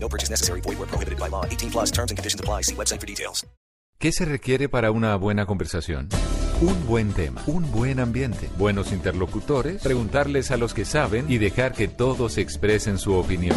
No purchase necessary. Void where prohibited by law. 18 plus terms and conditions apply. See website for details. ¿Qué se requiere para una buena conversación? Un buen tema, un buen ambiente, buenos interlocutores, preguntarles a los que saben y dejar que todos expresen su opinión.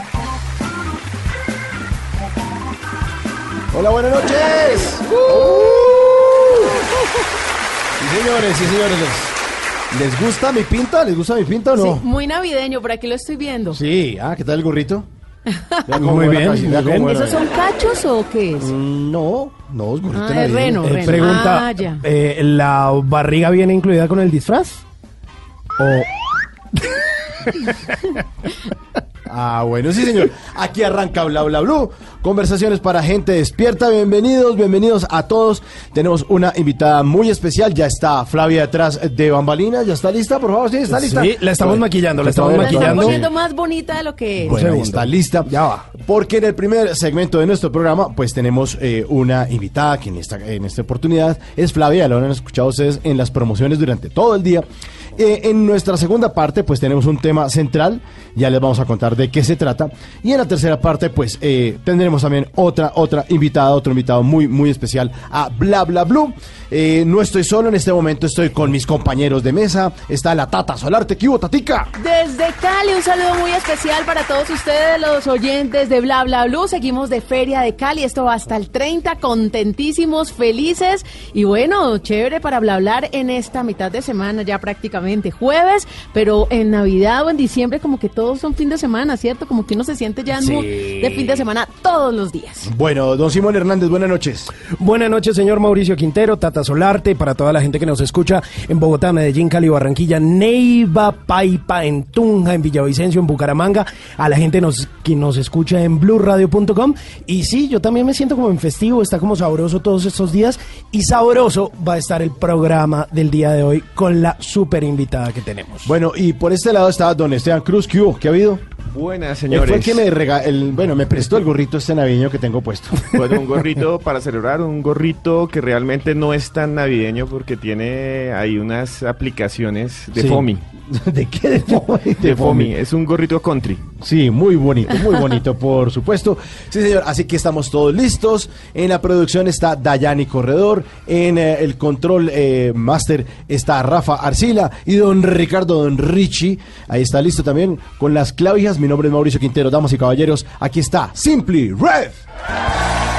Hola, buenas noches. Uh. Sí, señores, sí, señores. ¿Les, gusta mi pinta? ¿Les gusta mi pinta o no? Sí, muy navideño, por aquí lo estoy viendo. Sí, ah, ¿qué tal el gorrito? Muy bien, casi, muy. ¿Esos son cachos o qué es? Mm, No, no, es gorrito Ah, es reno, Eh, reno. pregunta, Ah, ya. eh, ¿la barriga viene incluida con el disfraz? O Ah, bueno, sí, señor. Aquí arranca Bla Bla Blue. Conversaciones para gente despierta. Bienvenidos, bienvenidos a todos. Tenemos una invitada muy especial. Ya está Flavia detrás de bambalinas. ¿Ya está lista? Por favor, sí, está lista. Sí, la estamos maquillando, la estamos La maquillando. poniendo más bonita de lo que es. Bueno, está lista. Ya va. Porque en el primer segmento de nuestro programa, pues tenemos eh, una invitada que en esta, en esta oportunidad es Flavia, lo han escuchado ustedes en las promociones durante todo el día. Eh, en nuestra segunda parte, pues tenemos un tema central, ya les vamos a contar de qué se trata. Y en la tercera parte, pues eh, tendremos también otra, otra invitada, otro invitado muy, muy especial a Bla Bla Blue. Eh, no estoy solo en este momento, estoy con mis compañeros de mesa. Está la Tata Solarte, ¿qué hubo, Tatica? Desde Cali, un saludo muy especial para todos ustedes, los oyentes de Bla Bla Blue. Seguimos de Feria de Cali, esto va hasta el 30, contentísimos, felices y bueno, chévere para Bla hablar en esta mitad de semana, ya prácticamente jueves, pero en Navidad o en diciembre como que todos son fin de semana, ¿cierto? Como que uno se siente ya en de fin de semana todos los días. Bueno, don Simón Hernández, buenas noches. Buenas noches, señor Mauricio Quintero, Tata Solarte, para toda la gente que nos escucha en Bogotá, Medellín, Cali, Barranquilla, Neiva, Paipa, en Tunja, en Villavicencio, en Bucaramanga, a la gente nos, que nos escucha en blueradio.com. Y sí, yo también me siento como en festivo, está como sabroso todos estos días. Y sabroso va a estar el programa del día de hoy con la super invitada que tenemos. Bueno, y por este lado está don Esteban Cruz. ¿Qué hubo? ¿Qué ha habido? Buenas, señores. fue el que me rega el, bueno, me prestó el gorrito este navideño que tengo puesto. Bueno, un gorrito para celebrar, un gorrito que realmente no es tan navideño porque tiene ahí unas aplicaciones de Sí. FOMI. ¿De qué? De FOMI. De FOMI, es un gorrito country. Sí, muy bonito, muy bonito, por supuesto. Sí, señor, así que estamos todos listos. En la producción está Dayani Corredor, en eh, el control eh, master está Rafa Arcila y don Ricardo Don Richie. Ahí está listo también con las clavijas. Mi nombre es Mauricio Quintero, damas y caballeros. Aquí está Simply Red.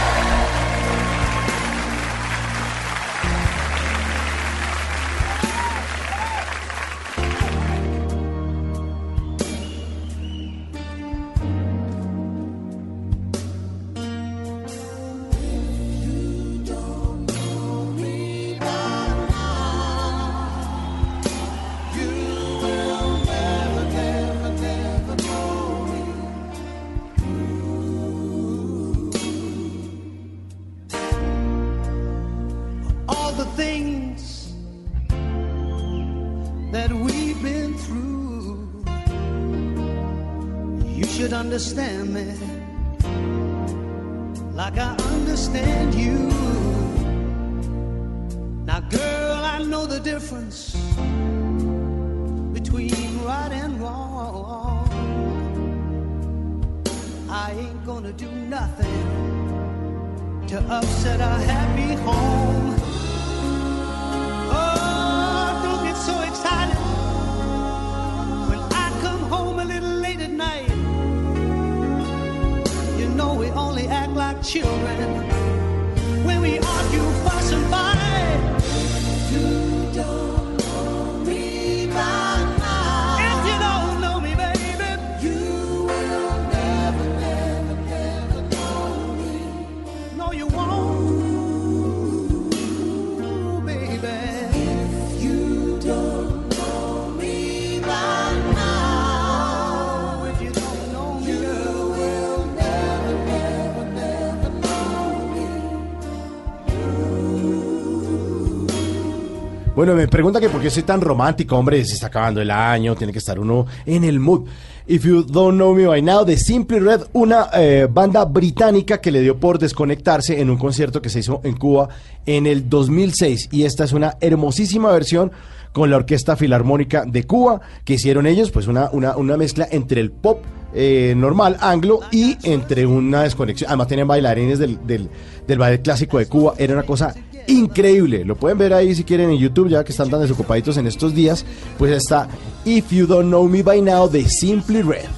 Bueno, me pregunta que por qué soy tan romántico, hombre, se está acabando el año, tiene que estar uno en el mood. If You Don't Know Me By Now, de Simply Red, una eh, banda británica que le dio por desconectarse en un concierto que se hizo en Cuba en el 2006. Y esta es una hermosísima versión con la Orquesta Filarmónica de Cuba, que hicieron ellos, pues una, una, una mezcla entre el pop eh, normal, anglo, y entre una desconexión. Además tienen bailarines del, del, del ballet clásico de Cuba. Era una cosa increíble. Lo pueden ver ahí si quieren en YouTube, ya que están tan desocupaditos en estos días. Pues está If You Don't Know Me By Now de Simply Red.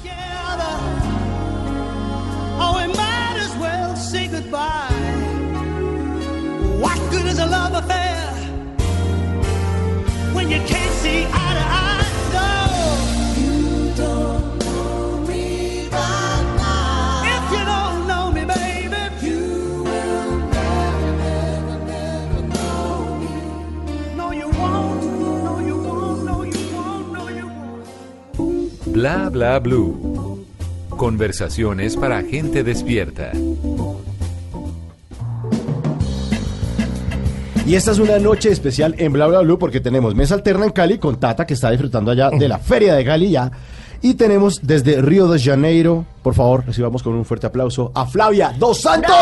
Oh. What good is a love affair when you can't see eye to eye? Bla bla blue. Conversaciones para gente despierta. Y esta es una noche especial en Bla Bla Blue porque tenemos mesa alterna en Cali con Tata que está disfrutando allá de la feria de Cali ya. Y tenemos desde Río de Janeiro, por favor, recibamos con un fuerte aplauso a Flavia Dos Santos.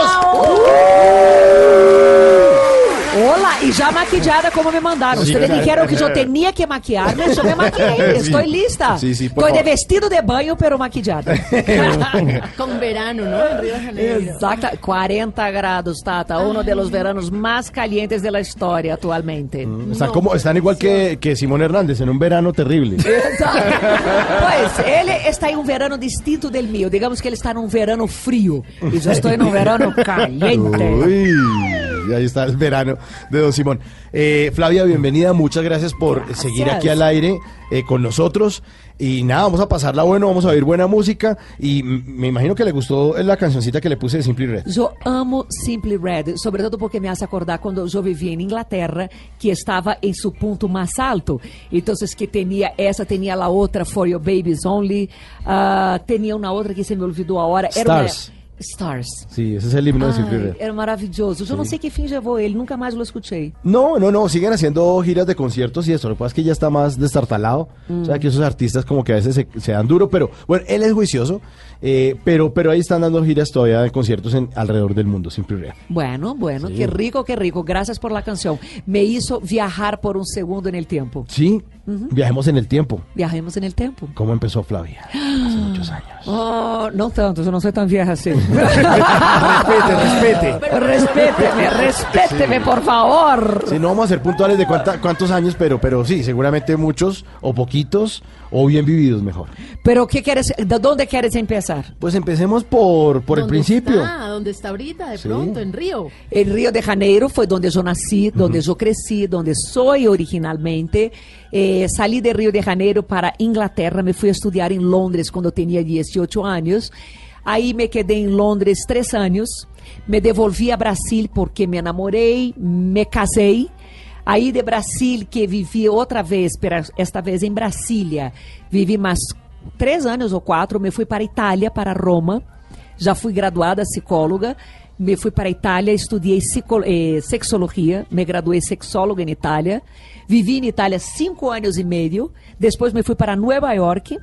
Olá, e já maquillada como me mandaram. Sí, Ustedes claro. dijeron que yo tenía que maquillarme, yo me maquillé. Estoy lista. Sí, sí, por Estoy de vestido de baño, pero maquillada. Con verano, ¿no? En Río de Janeiro. Exacto. 40 grados, Tata. Uno de los veranos más calientes de la historia actualmente. Están, como, están igual que, que Simón Hernández en un verano terrible. Pues ele está em um verano distinto del mío. Digamos que ele está num verano frio. E eu estou em um verano caliente. Uy, y ahí está el verano de Don Simón. Eh, Flavia, bienvenida, muchas gracias por seguir aquí al aire eh, con nosotros. Y nada, vamos a pasarla bueno, vamos a oír buena música. Y me imagino que le gustó la cancioncita que le puse de Simply Red. Eu amo Simply Red, sobretudo porque me hace acordar quando eu vivia em Inglaterra, que estava em seu ponto mais alto. Então, que tinha essa, tinha a outra, For Your Babies Only, ah, tinha uma outra que se me olvidou a hora. Era Stars. Uma... Stars. Sí, ese es el himno de Ai, Red. era maravilhoso. Eu não sei que fim levou ele, nunca mais o escutei. No, no, no, siguen haciendo giras de conciertos y eso. Lo que pasa es que ya está más destartalado. O sea, que esos artistas como que a veces se, se dan duro, pero bueno, él es juicioso, eh, pero, pero ahí están dando giras todavía de conciertos en, alrededor del mundo, Simply Red. Bueno, bueno, Sí. qué rico, qué rico. Gracias por la canción. Me hizo viajar por un segundo en el tiempo. Sí, viajemos en el tiempo. Viajemos en el tiempo. ¿Cómo empezó Flavia? Hace muchos años. Oh, no tanto, yo no soy tan vieja así. respete, respete. respéteme, respéteme, por favor. Sí, no vamos a ser puntuales de cuánta- cuántos años, pero, pero sí, seguramente muchos o poquitos o bien vividos mejor. Pero ¿qué quieres, de dónde quieres empezar? Pues empecemos por, por el ¿Dónde principio. Está, ¿Dónde está ahorita, de Sí. pronto, en Río? El Río de Janeiro fue donde yo nací, donde yo crecí, donde soy originalmente. Eh, salí de Río de Janeiro para Inglaterra, me fui a estudiar en Londres cuando tenía 18 años. Ahí me quedé en Londres tres años. Me devolví a Brasil porque me enamoré, me casei. Aí de Brasil, que vivi outra vez, esta vez em Brasília, vivi mais três anos ou quatro, me fui para Itália, para Roma, já fui graduada psicóloga, me fui para Itália, estudei eh, sexologia, me graduei sexóloga em Itália, vivi em Itália cinco anos e meio, depois me fui para Nova York,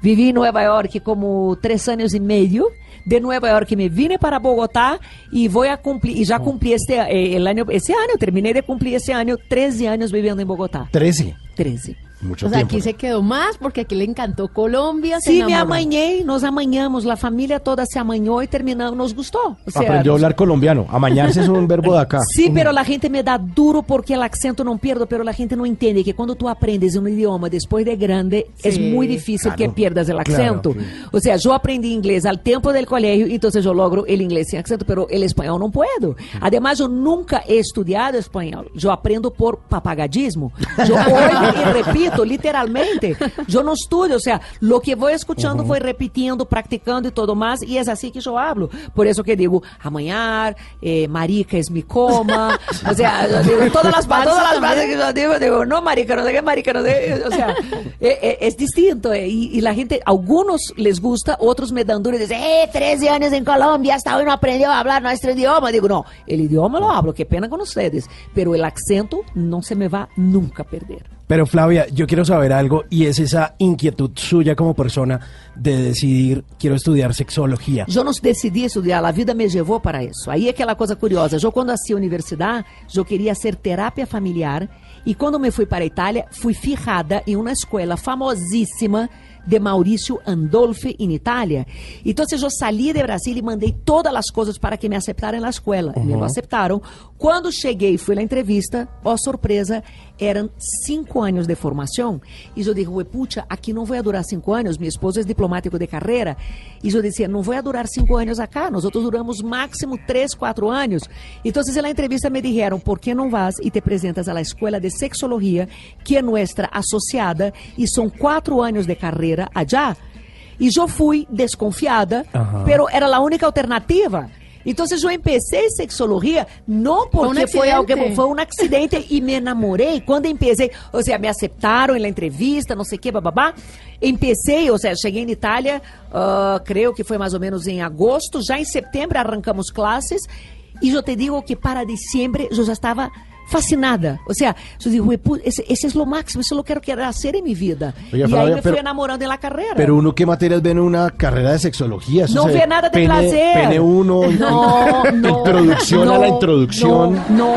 Vivi em Nova York como três anos e meio. De Nova York me vine para Bogotá e vou a cumprir, e já cumpri este, eh, el año, esse ano, terminei de cumprir esse ano 13 anos vivendo em Bogotá. 13. 13. Mucho O sea, tiempo. aquí se quedó más porque aquí le encantó Colombia. se Sim, me amanhei, nos amanhamos, a família toda se amanhou e terminamos, nos gostou. O sea, Aprendió a hablar colombiano. Amañarse es un verbo de acá. Sí, pero la gente me da duro porque el acento no pierdo, pero la gente no entiende que cuando tú aprendes un idioma después de grande, es Sí, muy difícil claro, que pierdas el claro, acento. sí. O sea, yo aprendí inglés al tiempo del colegio, entonces yo logro el inglés sin acento, pero el español no puedo. Además, yo nunca he estudiado español. Yo aprendo por papagadismo. Yo oigo y repito, literalmente. Yo no estudio, o sea, lo que voy escuchando voy repitiendo, practicando y todo más, y es así que yo hablo. Por eso que digo, amanhã, eh, marica es mi coma, o sea, yo digo, todas las, todas las frases que yo digo, digo, no marica, no sé qué, marica, no sé, o sea, eh, eh, es distinto, eh, y, y la gente, algunos les gusta, otros me dan duro y dicen, eh, 13 años en Colombia, hasta hoy no aprendió a hablar nuestro idioma. Digo, no, el idioma lo hablo, qué pena con ustedes, pero el acento no se me va nunca a perder. Pero Flavia, yo quiero saber algo y es esa inquietud suya como persona de decidir, quiero estudiar sexología. Eu não decidi estudar, a vida me levou para isso. Aí é aquela coisa curiosa. Eu, quando nasci a universidade, eu queria ser terapia familiar. E quando me fui para a Itália, fui fijada em uma escola famosíssima de Maurício Andolfi, em Itália. Então, eu saí de Brasília e mandei todas as coisas para que me aceitaram na escola. E me aceitaram. Quando cheguei, fui na entrevista, ó surpresa, eram cinco anos de formação. E eu digo, puxa, aqui não vai durar cinco anos, meu esposo é diplomático de carreira. E eu dizia, não vai durar cinco anos acá, nós outros duramos máximo três, quatro anos. Então, na entrevista me dijeron, por que não vas e te apresentas à escola de sexologia, que é nossa associada, e são quatro anos de carreira allá? E eu fui desconfiada, Ajá. pero era a única alternativa. Então, eu empecé sexologia não porque um foi algo, accidente. foi um acidente e me enamorei. Quando empecé, ou seja, me aceitaram na entrevista, não sei o que, bababá. Empecé, ou seja, cheguei na Itália, ah, creio que foi mais ou menos em agosto. Já em setembro arrancamos classes. E eu te digo que para diciembre eu já estava fascinada. O sea, yo digo, "Uy, pu- ese, ese es lo máximo, eso es lo que quiero hacer en mi vida. Oiga, y ahí Flavia, me pero- fui enamorando en la carrera. Pero uno, ¿qué materias ve en una carrera de sexología? Eso No ve nada de pene- placer. Pene uno, No, no. introducción a no, la introducción. No, no.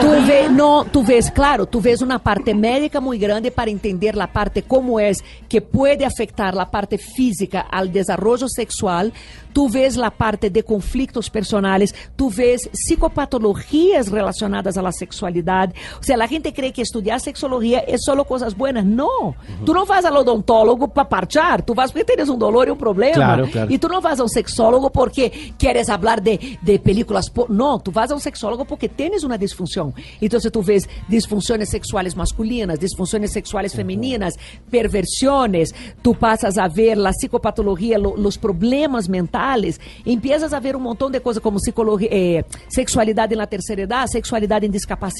Tú ves, no, tú ves, claro, tú ves una parte médica muy grande para entender la parte cómo es que puede afectar la parte física al desarrollo sexual. Tú ves la parte de conflictos personales, tú ves psicopatologías relacionadas a la sexualidad. O sea, la gente cree que estudiar sexología es solo cosas buenas. No, tú no vas al odontólogo para parchar, tú vas porque tienes un dolor y un problema. Claro, claro. Y tú no vas a un sexólogo porque quieres hablar de, de películas. No, tú vas a un sexólogo porque tienes una disfunción. Entonces tú ves disfunciones sexuales masculinas, disfunciones sexuales femeninas, perversiones. Tú pasas a ver la psicopatología, lo- los problemas mentales. Empiezas a ver un montón de cosas como psicología, eh, sexualidad en la tercera edad, sexualidad en discapacidad.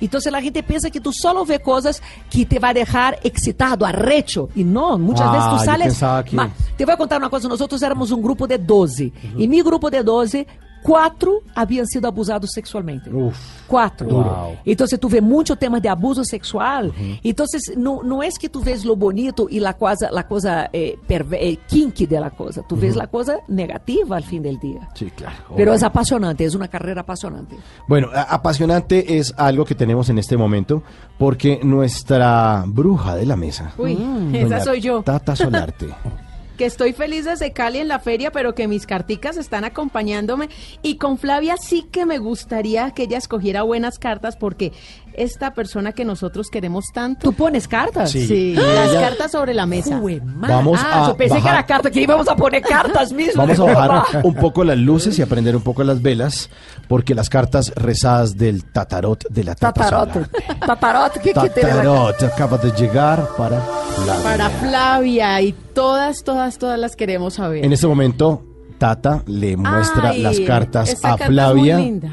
Entonces la gente piensa que tú solo ves cosas que te va a dejar excitado, arrecho. Y no, muchas Ah, veces tú yo sales... que- Ma- te voy a contar una cosa, nosotros éramos un grupo de 12. Y mi grupo de 12, cuatro habían sido abusados sexualmente. Uf, Cuatro. Wow. Entonces tú ves mucho tema de abuso sexual. Entonces no, no es que tú ves lo bonito y la cosa, la cosa eh, perve- eh, kinky de la cosa. Tú ves la cosa negativa al fin del día. sí, claro. Pero es apasionante, es una carrera apasionante. Bueno, a- apasionante es algo que tenemos en este momento porque nuestra bruja de la mesa, Uy, doña esa soy yo. Tata Solarte. que estoy feliz desde Cali en la feria, pero que mis carticas están acompañándome. Y con Flavia sí que me gustaría que ella escogiera buenas cartas, porque esta persona que nosotros queremos tanto. ¿Tú pones cartas? Sí. Sí, Y las ella- cartas sobre la mesa. Vamos ah, a yo pensé que bajar- era carta, que íbamos a poner cartas mismo. Vamos a bajar un poco las luces y a prender un poco las velas porque las cartas rezadas del tatarot de la Tata Tatarote. Solarte. Tatarote, ¿qué, qué tiene la Tatarot acaba de llegar para la Para Flavia y todas, todas, todas las queremos saber. En este momento, Tata le muestra Ay, las cartas esa a carta es Flavia. muy linda.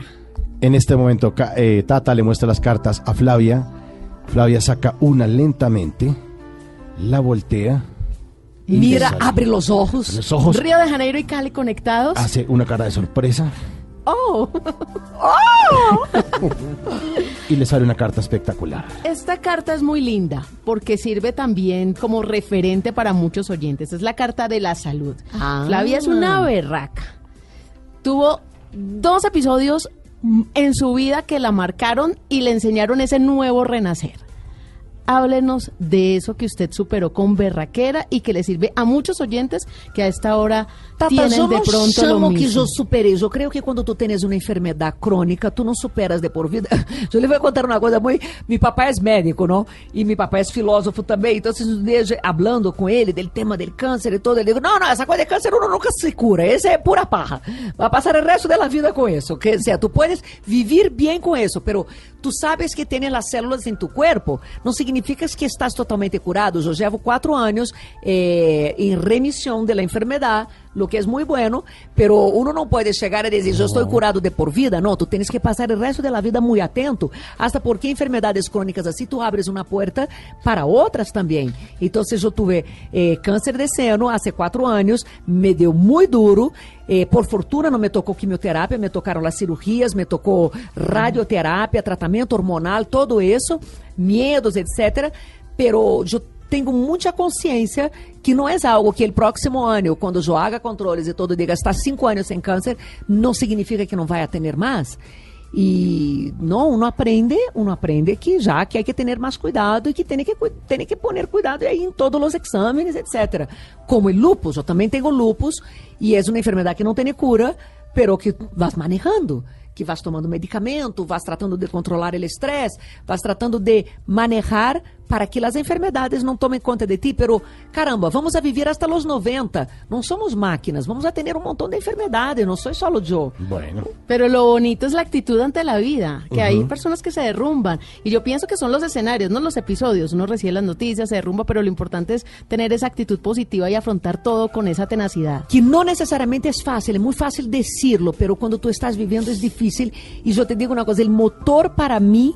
En este momento, eh, Tata le muestra las cartas a Flavia. Flavia saca una lentamente, la voltea, y Mira, abre los ojos. los ojos, Río de Janeiro y Cali conectados. hace una cara de sorpresa Oh, y le sale una carta espectacular. esta carta es muy linda porque sirve también como referente para muchos oyentes. Es la carta de la salud. Ah. Flavia es una berraca. Tuvo dos episodios en su vida que la marcaron y le enseñaron ese nuevo renacer. Háblenos de eso que usted superó con berraquera y que le sirve a muchos oyentes que a esta hora Tata, tienen eu de pronto lo chamo que mismo. eu superei. Eu creio que quando tu tens uma enfermidade crônica, tu não superas de por vida. Eu lhe vou contar uma coisa muito... Meu papai é médico, não? E meu papai é filósofo também. Então, se um dia falando com ele del tema del câncer e todo, ele digo, não, não, essa coisa de câncer uno nunca se cura. Esse é pura parra. Vai passar o resto da vida com isso. Que, o sea, tu puedes vivir bem com isso, pero tu sabes que tienes las células en tu cuerpo. No significa que estás totalmente curado. Yo llevo cuatro años eh, en remisión de lo que es muy bueno, pero uno no puede llegar a decir, yo estoy curado de por vida. No, tú tienes que pasar el resto de la vida muy atento. Hasta porque enfermedades crónicas así, tú abres una puerta para otras también. Entonces yo tuve eh, cáncer de seno hace cuatro años, me dio muy duro. Eh, por fortuna no me tocó quimioterapia, me tocaron las cirugías, me tocó radioterapia, tratamento hormonal, todo eso, miedos, etcétera. Pero yo tenho muita consciência que não é algo que o próximo ano, quando haga controles e todo, diga estar cinco anos sem câncer, não significa que não vai a ter mais. E não, uno aprende, uno aprende que já que hay que ter mais cuidado e que tem que, tem que poner cuidado aí em todos os exames, etc. Como o lupus, eu também tenho lupus e é uma enfermidade que não tem cura, pero que vas manejando que vas tomando medicamento, vas tratando de controlar o estresse, vas tratando de manejar para que as enfermedades não tomem conta de ti. Pero, caramba, vamos a viver hasta los 90. Não somos máquinas, vamos a tener um montão de enfermedades, não sou solo yo. Bueno. Pero lo bonito es la actitud ante la vida, que hay personas que se derrumban. Y yo pienso que son los escenarios, no los episodios. Uno recibe las noticias, se derrumba, pero lo importante es tener esa actitud positiva y afrontar todo con esa tenacidad. que não necessariamente é fácil, é muito fácil decirlo, pero quando tu estás vivendo é difícil. E eu te digo uma coisa, o motor para mim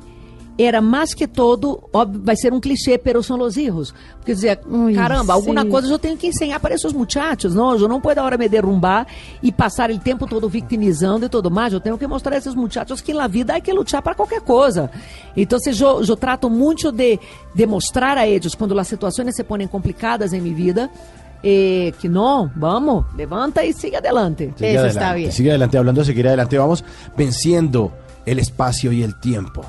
era mais que todo, óbvio, vai ser um clichê, pero são os erros. Porque Ui, caramba, alguma sim. coisa eu tenho que ensinar para esses muchachos, não, eu não posso agora me derrumbar e passar o tempo todo victimizando e tudo mais, eu tenho que mostrar a esses muchachos que na vida há que lutar para qualquer coisa. Então, eu, eu trato muito de, de mostrar a eles, quando as situações se põem complicadas em minha vida, eh, que não, vamos, levanta e siga adelante. Sigue adelante, Sigue adelante, hablando de seguir adelante, vamos venciendo el espacio y el tiempo,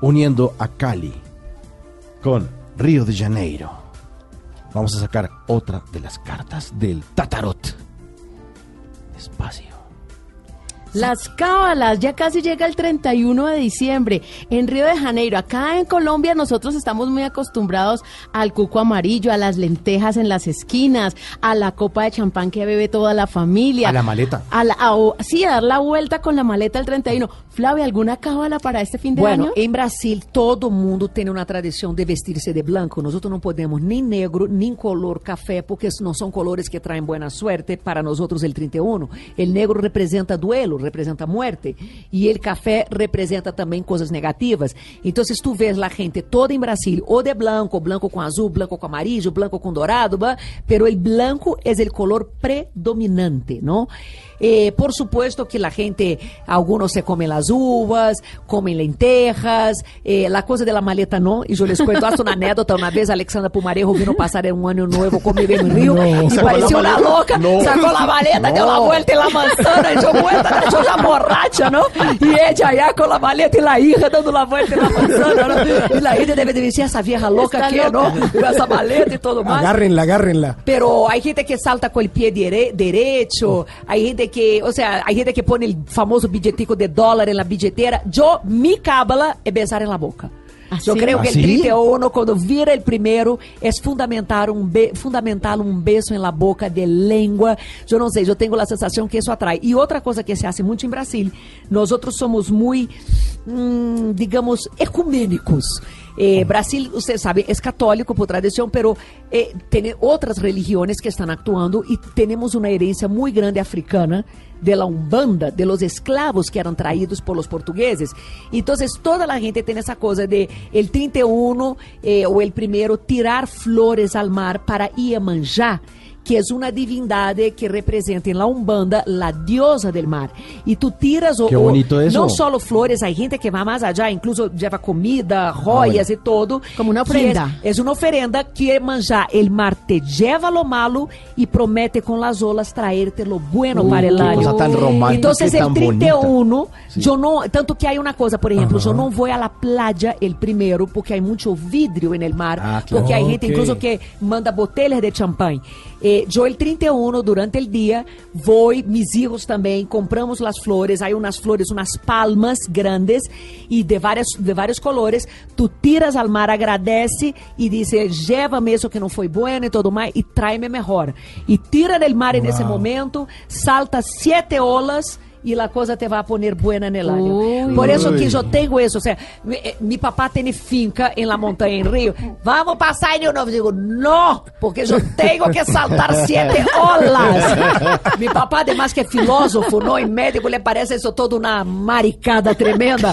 uniendo a Cali con Río de Janeiro. Vamos a sacar otra de las cartas del Tatarot. Despacio. Las cábalas, ya casi llega el 31 de diciembre en Río de Janeiro. Acá en Colombia nosotros estamos muy acostumbrados al cuco amarillo, a las lentejas en las esquinas, a la copa de champán que bebe toda la familia. A la maleta. A la, a- sí, a dar la vuelta con la maleta el 31. Flavia, ¿alguna cábala para este fin de Bueno, año? em Brasil todo mundo tem uma tradição de vestir-se de branco. Nós outros não podemos nem negro, nem color café, porque não são colores que traem boa sorte para nós outros el 31. El negro representa duelo, representa muerte, e el café representa também coisas negativas. Então, se tu vês a gente toda em Brasil, ou de branco, branco com azul, branco com amarillo, branco com dourado, pero el blanco é o color predominante, não? Eh, por supuesto que la gente, algunos se comen las uvas, comen lentejas, eh, la cosa de la maleta no, y yo les cuento hasta una anécdota, una vez Alexandra Pumarejo vino pasar en un año nuevo conmigo en Río, No. y ¿Sacó pareció una maleta? loca, No. sacó la maleta, dio la No. vuelta en la manzana, y yo vuelta, yo ya borracha, ¿no? Y ella allá con la maleta y la hija dando la vuelta en la manzana, ¿no? Y la gente debe de decir, esa vieja loca que. ¿no? Con esa maleta y todo más. Agárrenla, agárrenla. Pero hay gente que salta con el pie dire- derecho, hay gente que, o sea, hay gente que pone el famoso billetico de dólar en la billetera. Yo, mi cábala es besar en la boca. Yo ¿Así? creo que ¿Así? el 31, cuando vira el primero, es fundamental un, be- fundamental un beso en la boca de lengua. Yo no sé, yo tengo la sensación que eso atrae. Y otra cosa que se hace mucho en Brasil, nosotros somos muy, mm, digamos, ecuménicos. Eh, Brasil, usted sabe, es católico por tradición, pero eh, tiene otras religiones que están actuando y tenemos una herencia muy grande africana de la Umbanda, de los esclavos que eran traídos por los portugueses. Entonces, toda la gente tiene esa cosa de el 31 eh, o el primero tirar flores al mar para Iemanjá, que es una divindade que representa en la Umbanda la diosa del mar. Y tú tiras o, Qué o- eso. no solo flores, hay gente que va más allá, incluso lleva comida, joyas y todo. Como una ofrenda. Es, es una ofrenda que manjar el mar te lleva lo malo y promete con las olas traerte lo bueno Uy, para el año. cosa tan romántica Entonces y el tan 31, Sí. Yo no, tanto que hay una cosa, por ejemplo, Ajá. yo no voy a la playa el primero porque hay mucho vidrio en el mar, Ah, porque hay gente Ok. incluso que manda botellas de champán. Eh, yo el 31, durante el día, voy, mis hijos también, compramos las flores, hay unas flores, unas palmas grandes y de, varias, de varios colores, tú tiras al mar, agradece y dice, llévame eso que no fue bueno y todo más y tráeme mejor. Y tira del mar en ese Wow. momento, salta siete olas y la cosa te va a poner buena en el año. Uy. Por eso que yo tengo eso. O sea, mi, eh, mi papá tiene finca en la montaña en Río. Vamos a pasar en Nuevo. Digo, no, porque yo tengo que saltar siete olas. mi papá, además que es filósofo, ¿no? Y médico, le parece eso todo una maricada tremenda.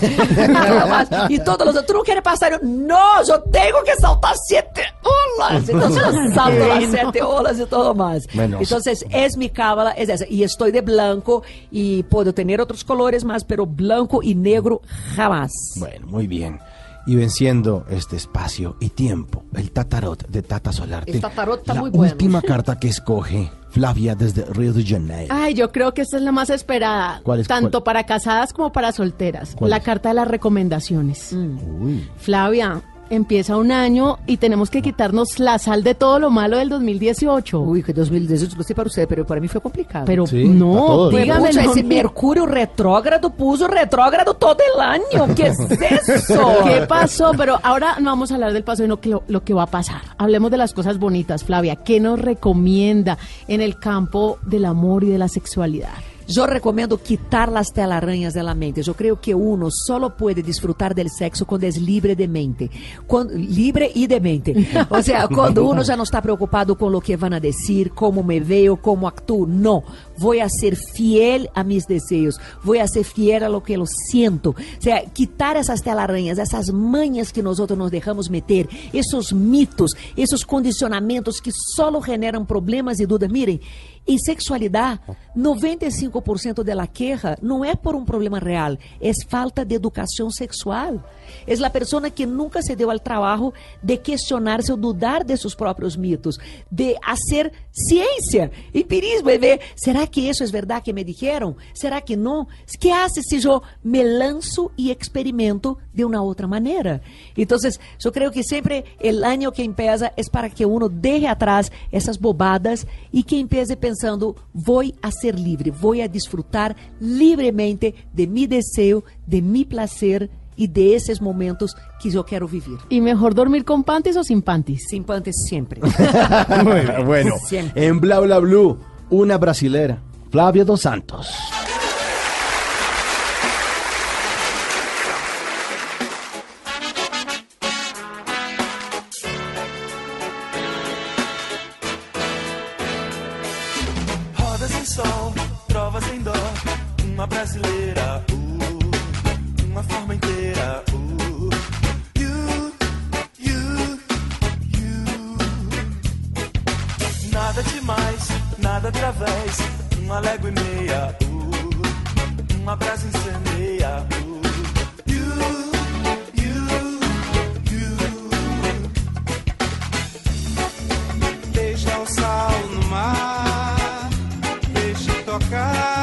y todos los tú no quieres pasar. No, yo tengo que saltar siete olas. Entonces yo salto las siete olas y todo más. Entonces es mi cábala, es esa. Y estoy de blanco y puedo tener otros colores más, pero blanco y negro jamás. Bueno, muy bien. Y venciendo este espacio y tiempo, el tatarot de Tata Solarte. El tatarot está la muy bueno. última carta que escoge Flavia desde Río de Janeiro. Ay, yo creo que esta es la más esperada. ¿Cuál es? Tanto ¿Cuál? para casadas como para solteras. ¿Cuál La es? carta de las recomendaciones. Uy. Flavia, empieza un año y tenemos que quitarnos la sal de todo lo malo del 2018. Uy, que 2018 no sé para usted, pero para mí fue complicado. Pero Sí, no, dígame. ese. Mercurio retrógrado puso retrógrado todo el año. ¿Qué es eso? ¿Qué pasó? Pero ahora no vamos a hablar del pasado, sino que lo, lo que va a pasar. Hablemos de las cosas bonitas, Flavia. ¿Qué nos recomienda en el campo del amor y de la sexualidad? Yo recomiendo quitar las telarañas de mente. Yo creo que uno solo puede disfrutar del sexo cuando es libre de mente. Cuando- libre y de mente. O sea, cuando uno ya no está preocupado con lo que van a cómo me veo, cómo actúo. No, voy a ser fiel a mis deseos. Voy a ser fiel a lo que lo siento. O sea, quitar esas telarañas, esas mañas que nosotros nos dejamos meter, esos mitos, esos condicionamientos que solo generan problemas y dudas. Miren, em sexualidade, 95% da queja não é por um problema real, é falta de educação sexual. É a pessoa que nunca se deu ao trabalho de questionar-se ou dudar de seus próprios mitos, de fazer ciência, empirismo, e ver, será que isso é verdade que me dijeron? Será que não? Que hace se eu me lanço e experimento de uma outra maneira? Então, eu creio que sempre o ano que empieza é para que uno deje atrás essas bobadas e que empiece pensando, vou a ser livre, vou a disfrutar livremente de mi desejo, de mi placer e de esses momentos que eu quero viver. ¿Y mejor dormir con panties o sin panties? Sin panties sempre. Muy bueno. Siempre. En Bla Bla Blue, una brasilera, Flavia Dos Santos. Uma brasileira, uh, uma forma inteira, uh, you, you, you. Nada demais, nada através, uma légua e meia, uh, uma brasa incendeia, uh, you. Deixa o sal no mar, deixa tocar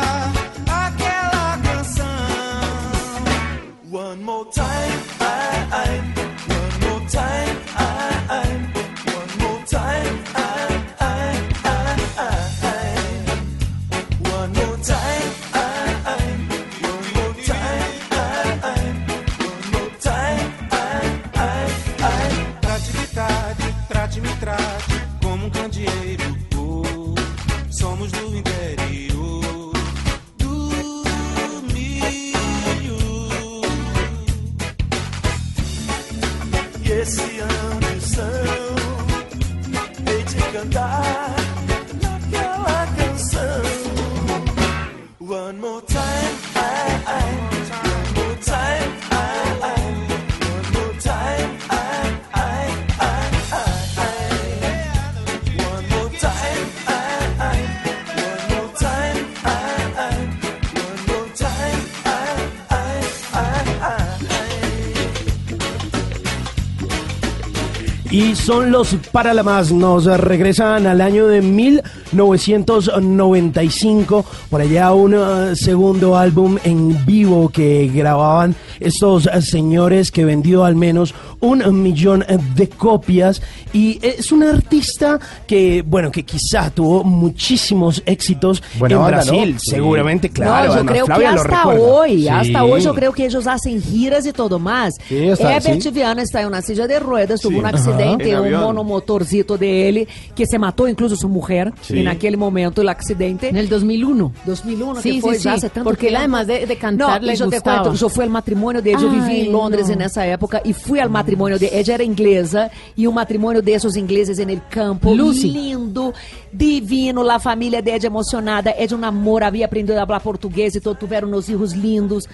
Y son los Paralamas, nos regresan al año de 1995, por allá un eh, segundo álbum en vivo que grababan estos señores que vendió al menos un millón de copias y es una artista que, bueno, que quizá tuvo muchísimos éxitos Buena en banda, Brasil, ¿no? Sí. seguramente, claro. no, yo creo que Flavia lo hasta hoy, Sí. hasta hoy yo creo que ellos hacen giras y todo más. Sí, Herbert sí. Viana está en una silla de ruedas, tuvo Sí. un accidente, un monomotorcito de él, que se mató incluso su mujer Sí. en aquel momento, el accidente. En el 2001. 2001, Sí, que fue sí, ya sí, hace tanto porque él tiempo. además de- de cantar no, yo te cuento, eso fue el matrimonio de ella. Yo viví en Londres no. en esa época y fui al matrimonio de ella, era inglesa, y un matrimonio de esos ingleses en el campo. Lucy. Lindo, divino, la familia de ella emocionada. Ella un amor, había aprendido a hablar portugués y todo, tuvieron unos hijos lindos.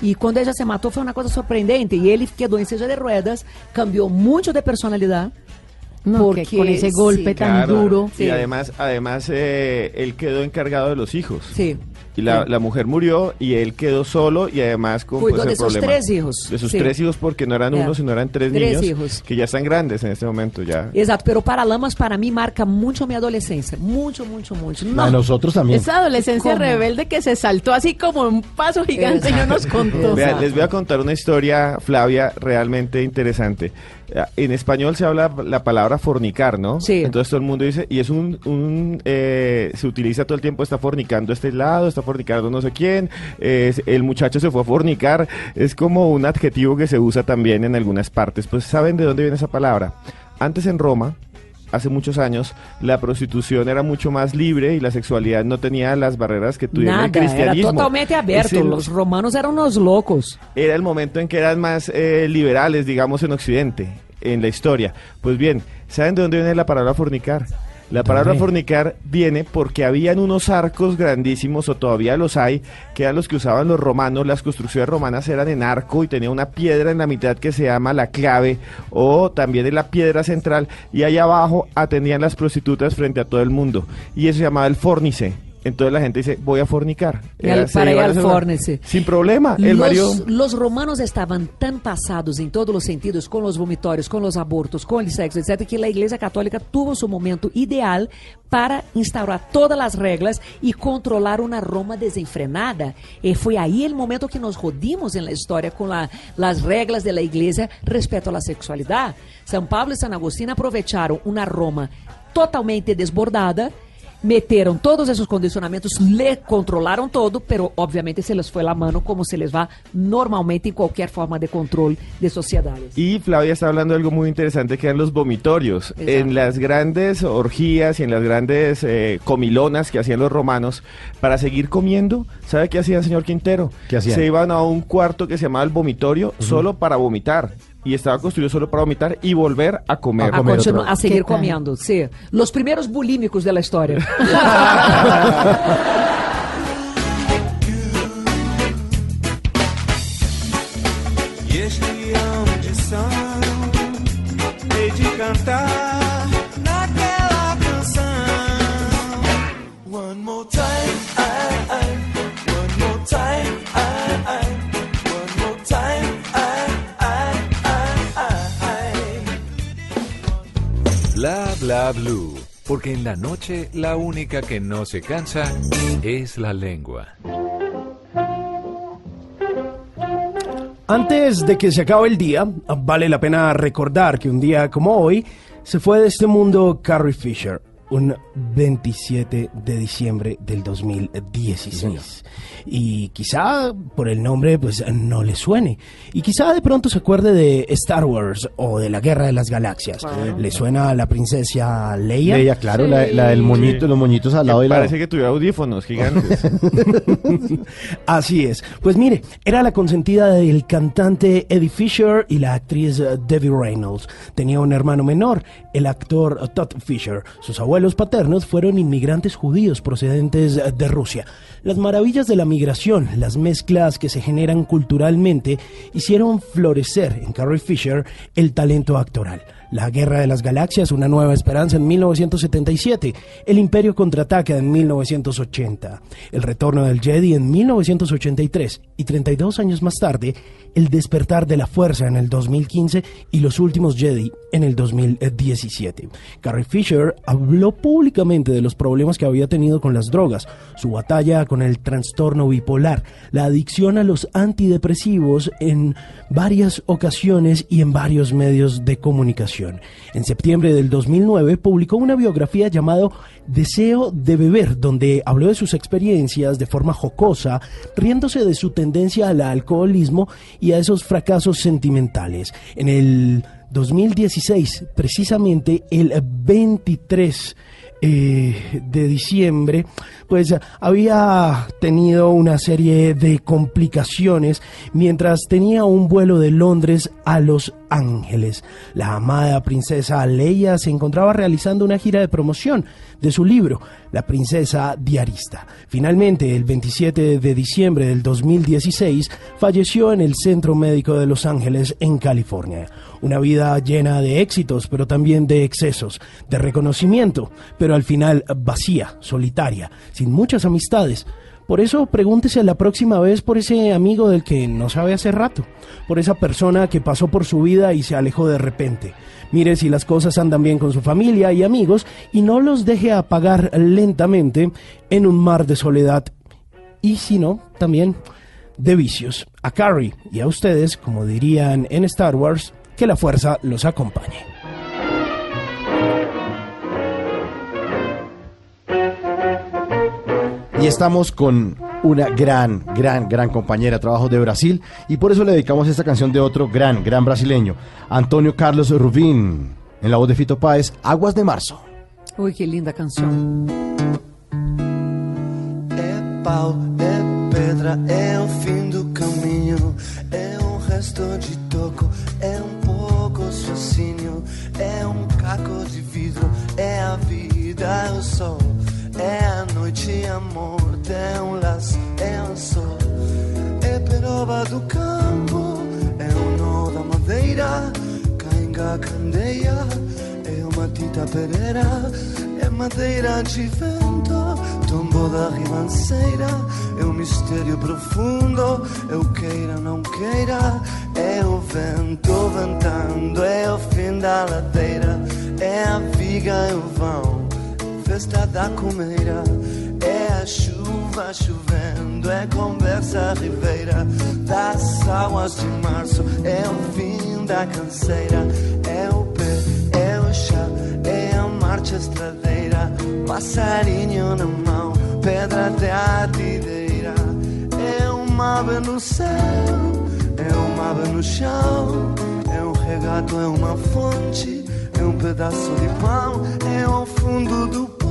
Y cuando ella se mató fue una cosa sorprendente. Y él quedó en silla de ruedas, cambió mucho de personalidad. No, que Porque con ese golpe sí, tan Claro, duro. Y además, además eh, él quedó encargado de los hijos. Sí. Y la, la mujer murió y él quedó solo y además con pues, de sus tres hijos, De sus sí. tres hijos porque no eran Ya. uno, sino eran tres, Tres niños hijos. que ya están grandes en este momento ya. Exato, pero Paralamas para mí marca mucho mi adolescencia. Mucho, mucho, mucho. De nosotros también. Esa adolescencia ¿Cómo? rebelde que se saltó así como un paso gigante y no nos contó. Vean, les voy a contar una historia, Flavia, realmente interesante. En español se habla la palabra fornicar, ¿no? Sí. Entonces todo el mundo dice, y es un, un, eh, se utiliza todo el tiempo, está fornicando este lado, está fornicando no sé quién, es- el muchacho se fue a fornicar, es como un adjetivo que se usa también en algunas partes. Pues ¿saben de dónde viene esa palabra? Antes en Roma, hace muchos años, la prostitución era mucho más libre y la sexualidad no tenía las barreras que tuviera el Nada, era cristianismo. totalmente abierto. el- Los romanos eran unos locos. era el momento en que eran más eh, liberales, digamos, en Occidente, en la historia. Pues bien, ¿saben de dónde viene la palabra fornicar? La palabra fornicar viene porque habían unos arcos grandísimos, o todavía los hay, que eran los que usaban los romanos. Las construcciones romanas eran en arco y tenía una piedra en la mitad que se llama la clave, o también en la piedra central, y ahí abajo atendían las prostitutas frente a todo el mundo. Y eso se llamaba el fornice. Entonces la gente dice, voy a fornicar. Y al- se para ir al fornice. Sin problema. El marido... Los, los romanos estaban tan pasados en todos los sentidos, con los vomitorios, con los abortos, con el sexo, etc., que la Iglesia Católica tuvo su momento ideal para instaurar todas las reglas y controlar una Roma desenfrenada. Y fue ahí el momento que nos jodimos en la historia con la- las reglas de la Iglesia respecto a la sexualidad. San Pablo y San Agustín aprovecharon una Roma totalmente desbordada meteram todos esses condicionamentos, le controlaram todo, pero obviamente se les foi la mano como se les va normalmente em qualquer forma de controle de sociedades. Y Flavia está hablando de algo muy interesante que eran los vomitorios. Exacto. En las grandes orgías y en las grandes eh, comilonas que hacían los romanos, para seguir comiendo, ¿sabe qué hacía el señor Quintero? ¿Qué hacían? Se iban a un cuarto que se llamaba el vomitorio solo para vomitar. Y estaba construido solo para vomitar y volver a comer. A, comer a seguir comendo, sí. Los primeros bulímicos de la historia. Bla blue. Porque en la noche la única que no se cansa es la lengua. Antes de que se acabe el día, vale la pena recordar que un día como hoy se fue de este mundo Carrie Fisher, un 27 de diciembre del 2016. Y quizá por el nombre pues no le suene. Y quizá de pronto se acuerde de Star Wars o de la Guerra de las Galaxias. ¿Le suena a la princesa Leia? Ella, claro, la, la del moñito, los moñitos al lado y lado. Parece que tuviera audífonos gigantes. Así es. Pues mire, era la consentida del cantante Eddie Fisher y la actriz Debbie Reynolds. Tenía un hermano menor, el actor Todd Fisher. Sus abuelos paternos fueron inmigrantes judíos procedentes de Rusia. Las maravillas de la migración, las mezclas que se generan culturalmente, hicieron florecer en Carrie Fisher el talento actoral. La Guerra de las Galaxias, Una Nueva Esperanza en 1977, El Imperio Contraataca en 1980, El Retorno del Jedi en 1983 y 32 años más tarde, El Despertar de la Fuerza en el 2015 y Los Últimos Jedi en el 2017. Carrie Fisher habló públicamente de los problemas que había tenido con las drogas, su batalla con el trastorno bipolar, la adicción a los antidepresivos en varias ocasiones y en varios medios de comunicación. En septiembre del 2009 publicó una biografía llamado Deseo de beber, donde habló de sus experiencias de forma jocosa, riéndose de su tendencia al alcoholismo y a esos fracasos sentimentales. En el 2016, precisamente el 23 eh, de diciembre, pues había tenido una serie de complicaciones mientras tenía un vuelo de Londres a Los Ángeles. La amada princesa Leia se encontraba realizando una gira de promoción de su libro, La princesa diarista. Finalmente, el 27 de diciembre del 2016, falleció en el Centro Médico de Los Ángeles, en California. Una vida llena de éxitos, pero también de excesos, de reconocimiento, pero al final vacía, solitaria, sin muchas amistades. Por eso pregúntese la próxima vez por ese amigo del que no sabe hace rato, por esa persona que pasó por su vida y se alejó de repente. Mire si las cosas andan bien con su familia y amigos y no los deje apagar lentamente en un mar de soledad y si no, también de vicios. A Carrie y a ustedes, como dirían en Star Wars, que la fuerza los acompañe. Y estamos con una gran, gran, gran compañera de trabajo de Brasil y por eso le dedicamos esta canción de otro gran, gran brasileño, Antonio Carlos Rubín, en la voz de Fito Páez, Aguas de Marzo. Uy, qué linda canción. É pau, é pedra, é o fim do caminho. É um resto de toco, é um pouco. É um caco de vidro, é a vida, é o sol. É a noite, a morte, é um laço, é um sol. É peroba do campo, é o nó da madeira. Cainga, candeia, é uma tita pereira. É madeira de vento, tombo da ribanceira. É um mistério profundo, eu queira, não queira. É o vento ventando, é o fim da ladeira. É a viga, é o vão, festa da comeira. É a chuva chovendo, é conversa ribeira das águas de março. É o fim da canseira, é o pé, é o chá, é a marcha estradeira. Passarinho na mão, pedra de atideira. É uma ave no céu, é uma ave no chão. É um regato, é uma fonte, é um pedaço de pão. É o fundo do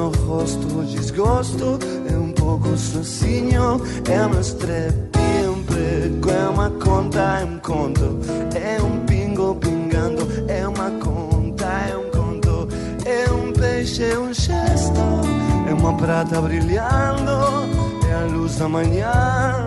No rosto o desgosto, é um pouco sozinho. É uma estrepe, é um prego, é uma conta, é um conto. É um pingo pingando, é uma conta, é um conto. É um peixe, é um gesto, é uma prata brilhando. É a luz da manhã,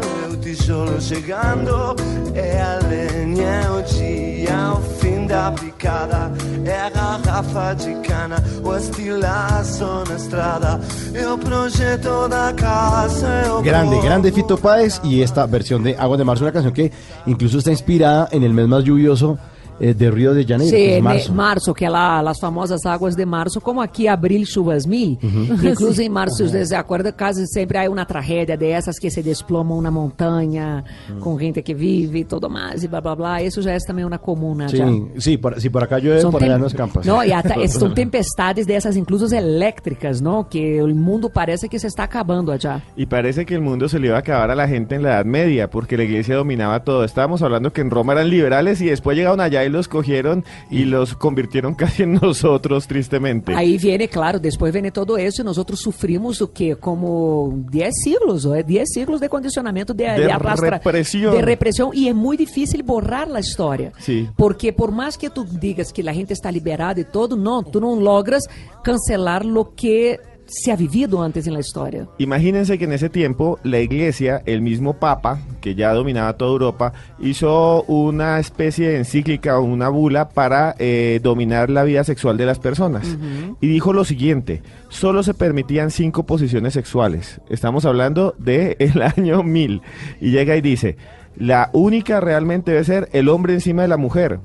é o tijolo chegando. É a lenha, é o dia, o fim da picada. É a garrafa de cana, o estilaço na estrada. É o projeto da casa, o Grande, grande Fito Páez y esta versión de Aguas de Marzo, una canción que incluso está inspirada en el mes más lluvioso eh, de Río de Janeiro, que Sí, es ne- marzo. março, que é lá as famosas águas de março, como aqui abril chuvas mil. Incluso em março, vocês se acordam, quase sempre há uma tragédia dessas que se desplomam na montanha, com gente que vive e tudo mais, e blá blá blá. Isso já é também uma comuna. já. Sí, sí, por, si por acá llueve, Son por allá tem- no escampas. Não, e ata- são tempestades dessas, incluso elétricas, não? Que o mundo parece que se está acabando allá. Y parece que el mundo se le iba a acabar a la gente en la Edad Media, porque la iglesia dominaba todo. Estábamos hablando que en Roma eran liberales y después llegaron allá y los cogieron y los convirtieron casi en nosotros, tristemente. Aí viene, claro, depois vem todo isso e nós outros sofrimos o quê? Como 10 siglos, ó, 10 siglos de condicionamento de, De arrastra- represión. de repressão e é muito difícil borrar a história. Sí. Porque por mais que tu digas que a gente está liberada e todo, não, tu não logras cancelar lo que se ha vivido antes en la historia. Imagínense que en ese tiempo la iglesia, el mismo papa, que ya dominaba toda Europa, hizo una especie de encíclica o una bula para eh, dominar la vida sexual de las personas. Y dijo lo siguiente, solo se permitían cinco posiciones sexuales. Estamos hablando del año 1000. Y llega y dice, la única realmente debe ser el hombre encima de la mujer.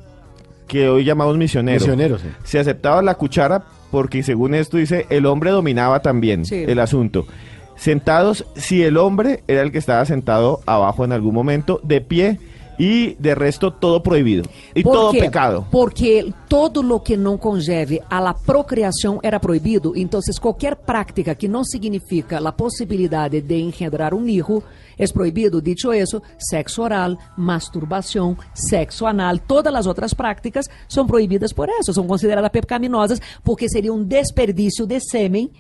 que hoy llamamos misioneros. Misioneros, sí. Se aceptaba la cuchara porque según esto dice, el hombre dominaba también Sí. el asunto. Sentados, si el hombre era el que estaba sentado abajo en algún momento, de pie y de resto todo prohibido. Y Por todo quê? pecado. Porque todo lo que não conlleve a la procriação era proibido. Então, qualquer prática que não significa a possibilidade de engendrar um hijo é proibido. Dicho isso, sexo oral, masturbação, sexo anal, todas as outras práticas são proibidas por isso. São consideradas pecaminosas porque seria um desperdício de sêmen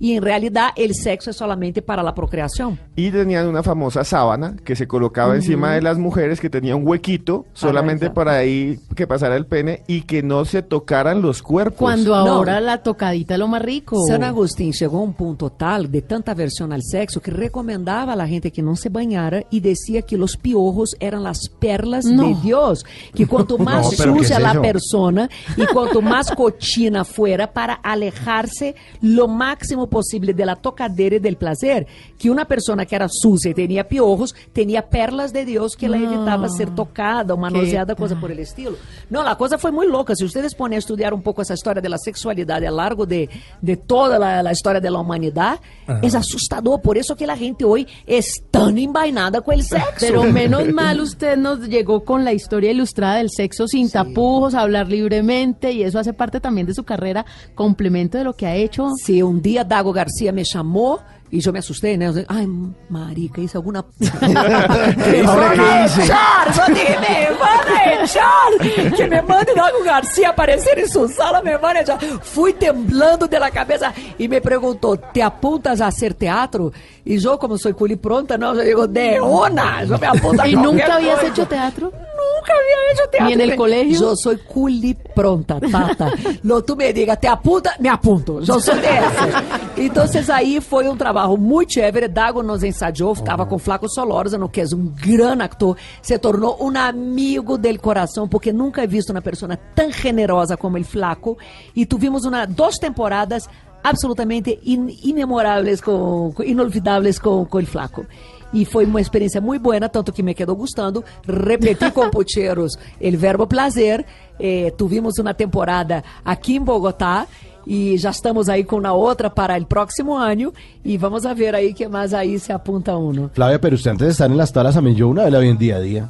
e, em realidade, o sexo é solamente para a procriação. Y tenían una famosa sábana que se colocaba encima de las mujeres que tenía un huequito solamente para ahí que pasara el pene y que no se tocaran los cuerpos. Cuando No. ahora la tocadita es lo más rico. San Agustín chegou a um ponto tal de tanta aversão ao sexo que recomendava a gente que não se banhara e dizia que os piojos eram as perlas No. de Deus. Que No, pero ¿qué sucia es a eso? persona e quanto mais cochina fuera para alejarse lo máximo possível de la tocadeira e del placer, que uma pessoa que era sucia e tinha piojos, tinha perlas de Deus que No. evitava ser tocada ou manoseada, coisa por el estilo. Não, a coisa foi muito louca. Se vocês ponem a estudar um pouco essa história da sexualidade a largo de, de toda a, a história da humanidade, é assustador. Por isso que a gente hoje é tão embainada com o sexo. Pero menos mal usted nos llegó con la historia ilustrada del sexo sin tapujos, hablar libremente y eso hace parte también de su carrera, complemento de lo que ha hecho. Se um dia Dago Garcia me chamou e eu me assustei, né? Eu disse, Ai, marica, isso é alguma... ¿qué hice? Charles, me manda Charles, que me mande Dago Garcia aparecer em sua sala, me manda. Fui temblando de la cabeça e me perguntou, te apuntas a ser teatro? E eu, como sou culi pronta, não, eu digo, de una, eu me apunto a ¿Y qualquer nunca coisa. hecho teatro? Nunca había hecho teatro. ¿Ni en el colegio? Yo soy culi pronta, tata. Lo tú me digas, te apunta, me apunto. Eu sou dessas. Então, aí foi um trabalho muito chévere. Dago nos ensaiou, ficava com Flaco Solórzano, que é um grande actor. Se tornou um amigo del coração, porque nunca he visto uma pessoa tão generosa como ele Flaco. E tuvimos uma, duas temporadas absolutamente in, com, com- inolvidáveis com, com o Flaco. E foi uma experiência muito boa, tanto que me quedou gostando. Repeti com Pucheiros el verbo prazer. Eh, tuvimos uma temporada aqui em Bogotá. E já estamos aí com a outra para o próximo ano. E vamos a ver aí que mais aí se apunta uno. Flavia, pero usted antes de estar en las tablas también yo una vez la vi en día a día.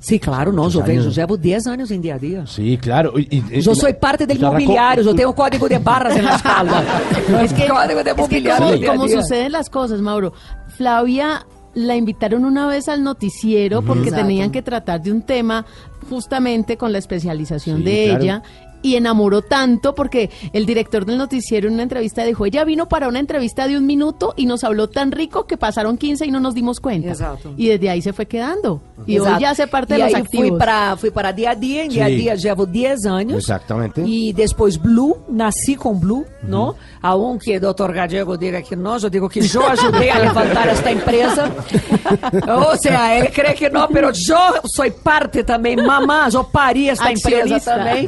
Sim, claro, não. Muitos Eu venho, anos. eu levo 10 anos em dia a dia. Sí, claro. Y, y- Eu sou parte del mobiliário, eu tenho um código de barras na espalda. Es que, código de es que como, como suceden las cosas, Mauro. Flavia la invitaron una vez al noticiero porque Exacto. tenían que tratar de un tema justamente con la especialización Sí, de claro. ella. Y enamoró tanto porque el director del noticiero en una entrevista dijo, ella vino para una entrevista de un minuto y nos habló tan rico que pasaron 15 y no nos dimos cuenta. Exacto. Y desde ahí se fue quedando. Y Exato. hoy ya hace parte de los activos. fui para fui para dia a dia, em dia a Sim. dia já levo 10 anos. Exactamente. E depois Blue, nasci com Blue, não? Aunque o Dr. Gadiego diga que não, eu digo que eu ajudei a levantar esta empresa. Ou seja, ele crê que não, mas eu sou parte também, mamã, eu pari esta empresa Acionista. também.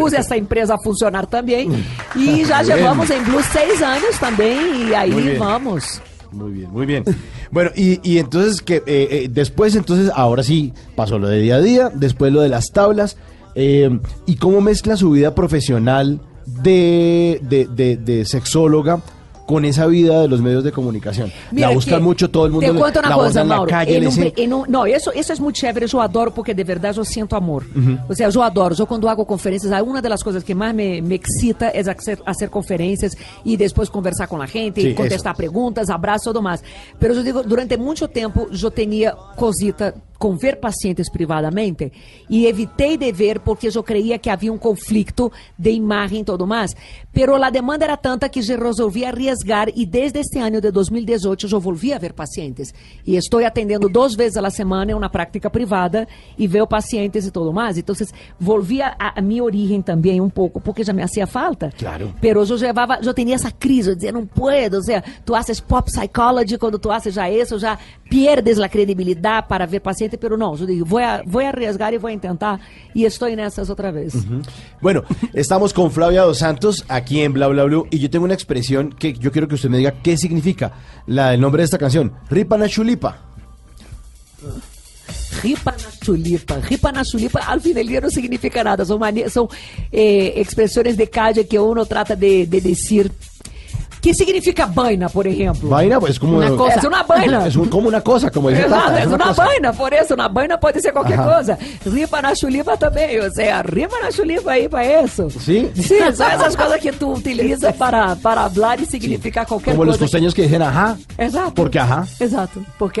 Pus essa empresa a funcionar também. E já levamos em Blue seis anos também, e aí vamos. Muy bien, muy bien. Bueno, y, y entonces que eh, eh, después, entonces, ahora sí pasó lo de día a día, después lo de las tablas, eh, y cómo mezcla su vida profesional de, de, de- de sexóloga con esa vida de los medios de comunicación. Mira la buscan mucho, todo el mundo Te conto uma la aborda en la Mauro. calle, Eu le não, dicen- eu não, não, isso, isso é muito chévere, eu adoro, porque de verdade eu sinto amor. Ou seja, eu adoro. Eu quando hago conferências, uma das coisas que mais me, me excita é hacer, hacer conferências e depois conversar com a gente, Sí, contestar perguntas, abraço e tudo mais. Pero eu digo, durante muito tempo, eu tinha cosita com ver pacientes privadamente e evitei de ver porque eu creía que havia um conflito de imagem e tudo mais. Pero a demanda era tanta que eu resolvi arriesgar e desde este ano de 2018 eu volvi a ver pacientes. E estou atendendo duas vezes a semana em uma prática privada e vejo pacientes e tudo mais. Então, volvi a, a minha origem também um pouco porque já me hacía falta. Claro. Pero eu levava, eu tinha essa crise, eu dizia, não puedo, ou seja, tu haces pop psychology, quando tu haces já isso, já pierdes a credibilidade para ver paciente, pero não, eu digo, vou, a, vou arriesgar e vou tentar, e estou nessas outra vez. Bueno, estamos con Flavia Dos Santos aquí en Bla Bla Blue y yo tengo una expresión que yo quiero que usted me diga qué significa la del nombre de esta canción. Ripa na chulipa. ripa na chulipa. Ripa na chulipa, al fin del día no significa nada. Son, son eh, expresiones de calle que uno trata de, de decir. ¿Qué significa vaina, por ejemplo? Vaina, pues como Una cosa. Es una vaina. Es un- como una cosa, como dice Exato, Tata, é uma cosa. vaina, por isso, uma vaina pode ser qualquer Ajá. coisa. Ripa na chulipa também, ou seja, ripa na chulipa aí para isso. Sí. Sim, são essas coisas que tu utiliza para, para hablar e significar qualquer Como los coisa. costeños que dicen ajá. Exato. Porque ajá. Exato, porque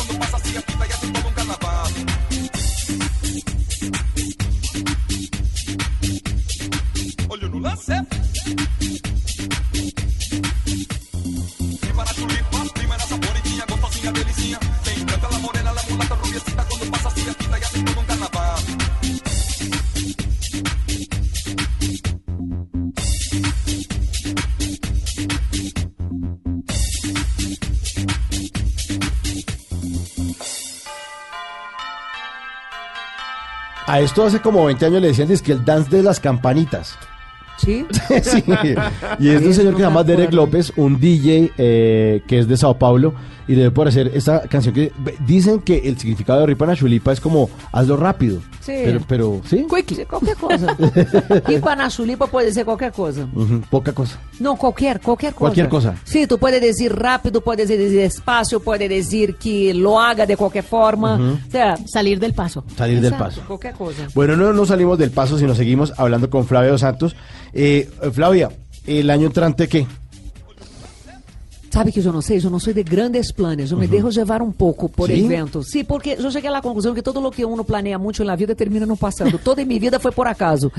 A esto hace como 20 años le decían es que el dance de las campanitas. Sí. Sí. Y es de un señor que se llama Derek López, un DJ eh, que es de Sao Paulo y debe por hacer esta canción que dicen que el significado de Ripa na Chulipa es como hazlo rápido. Sí. Pero, pero sí, Pode ser qualquer coisa. Ripa na chulipa pode ser qualquer coisa. Ujú, poca cosa. Não, qualquer, qualquer coisa. Qualquer cosa. Sim, tu pode dizer rápido, pode dizer despacio, pode dizer que lo haga de qualquer forma. O sea, Salir del paso. Salir del paso. Qualquer coisa. Bueno, no nos salimos del paso, sino seguimos hablando con Flavia Dos Santos. Eh, Flavia, ¿el año entrante qué? Sabe que eu não sei, eu não sou de grandes planos, eu me deixo levar um pouco por Sim? evento. Sim, porque eu cheguei à conclusão que todo o que uno planeia muito na vida termina no passado. Toda minha vida foi por acaso.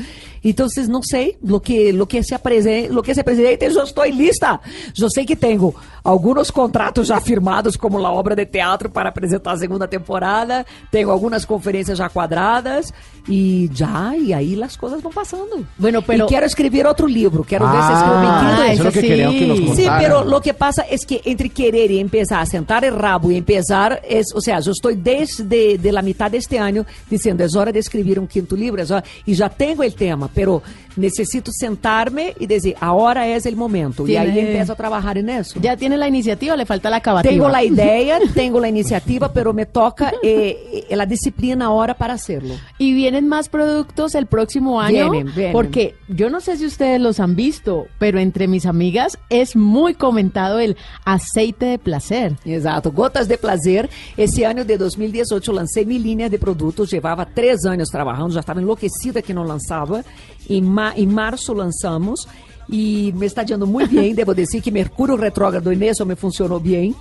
Então, vocês não sei, lo que, lo que se apresenta, lo que se apresenta, eu já estou lista. Eu sei que tenho alguns contratos já firmados, como a obra de teatro para apresentar a segunda temporada, tenho algumas conferências já quadradas e já, e aí as coisas vão passando. Bueno, pero- E quero escrever outro livro, quero ver se escrevo Ah, quinto. eso es lo que sí. que nos Sí, pero lo que pasa es que entre querer y empezar, sentar el rabo y empezar, es, o sea, yo estoy desde de la mitad de este año diciendo, es hora de escribir un quinto libro, es hora- y ya tengo el tema, pero necesito sentarme y decir, ahora es el momento. Y ahí Tiene- empiezo a trabajar en eso. Ya tiene la iniciativa, le falta la acabativa. Tengo la idea, tengo la iniciativa, pero me toca eh, la disciplina ahora para hacerlo. Y vienen más productos el próximo año. Vienen, vienen. Porque yo no sé si ustedes los han visto, pero entre mis amigas es muy comentado el aceite de placer. Exato, Gotas de Prazer. Esse ano de 2018 lancei minha linha de produtos, levava três anos trabalhando, já estava enlouquecida que não lançava. Em, ma em março lançamos e me está dando muito bem, devo dizer que Mercúrio retrógrado nisso me funcionou bem.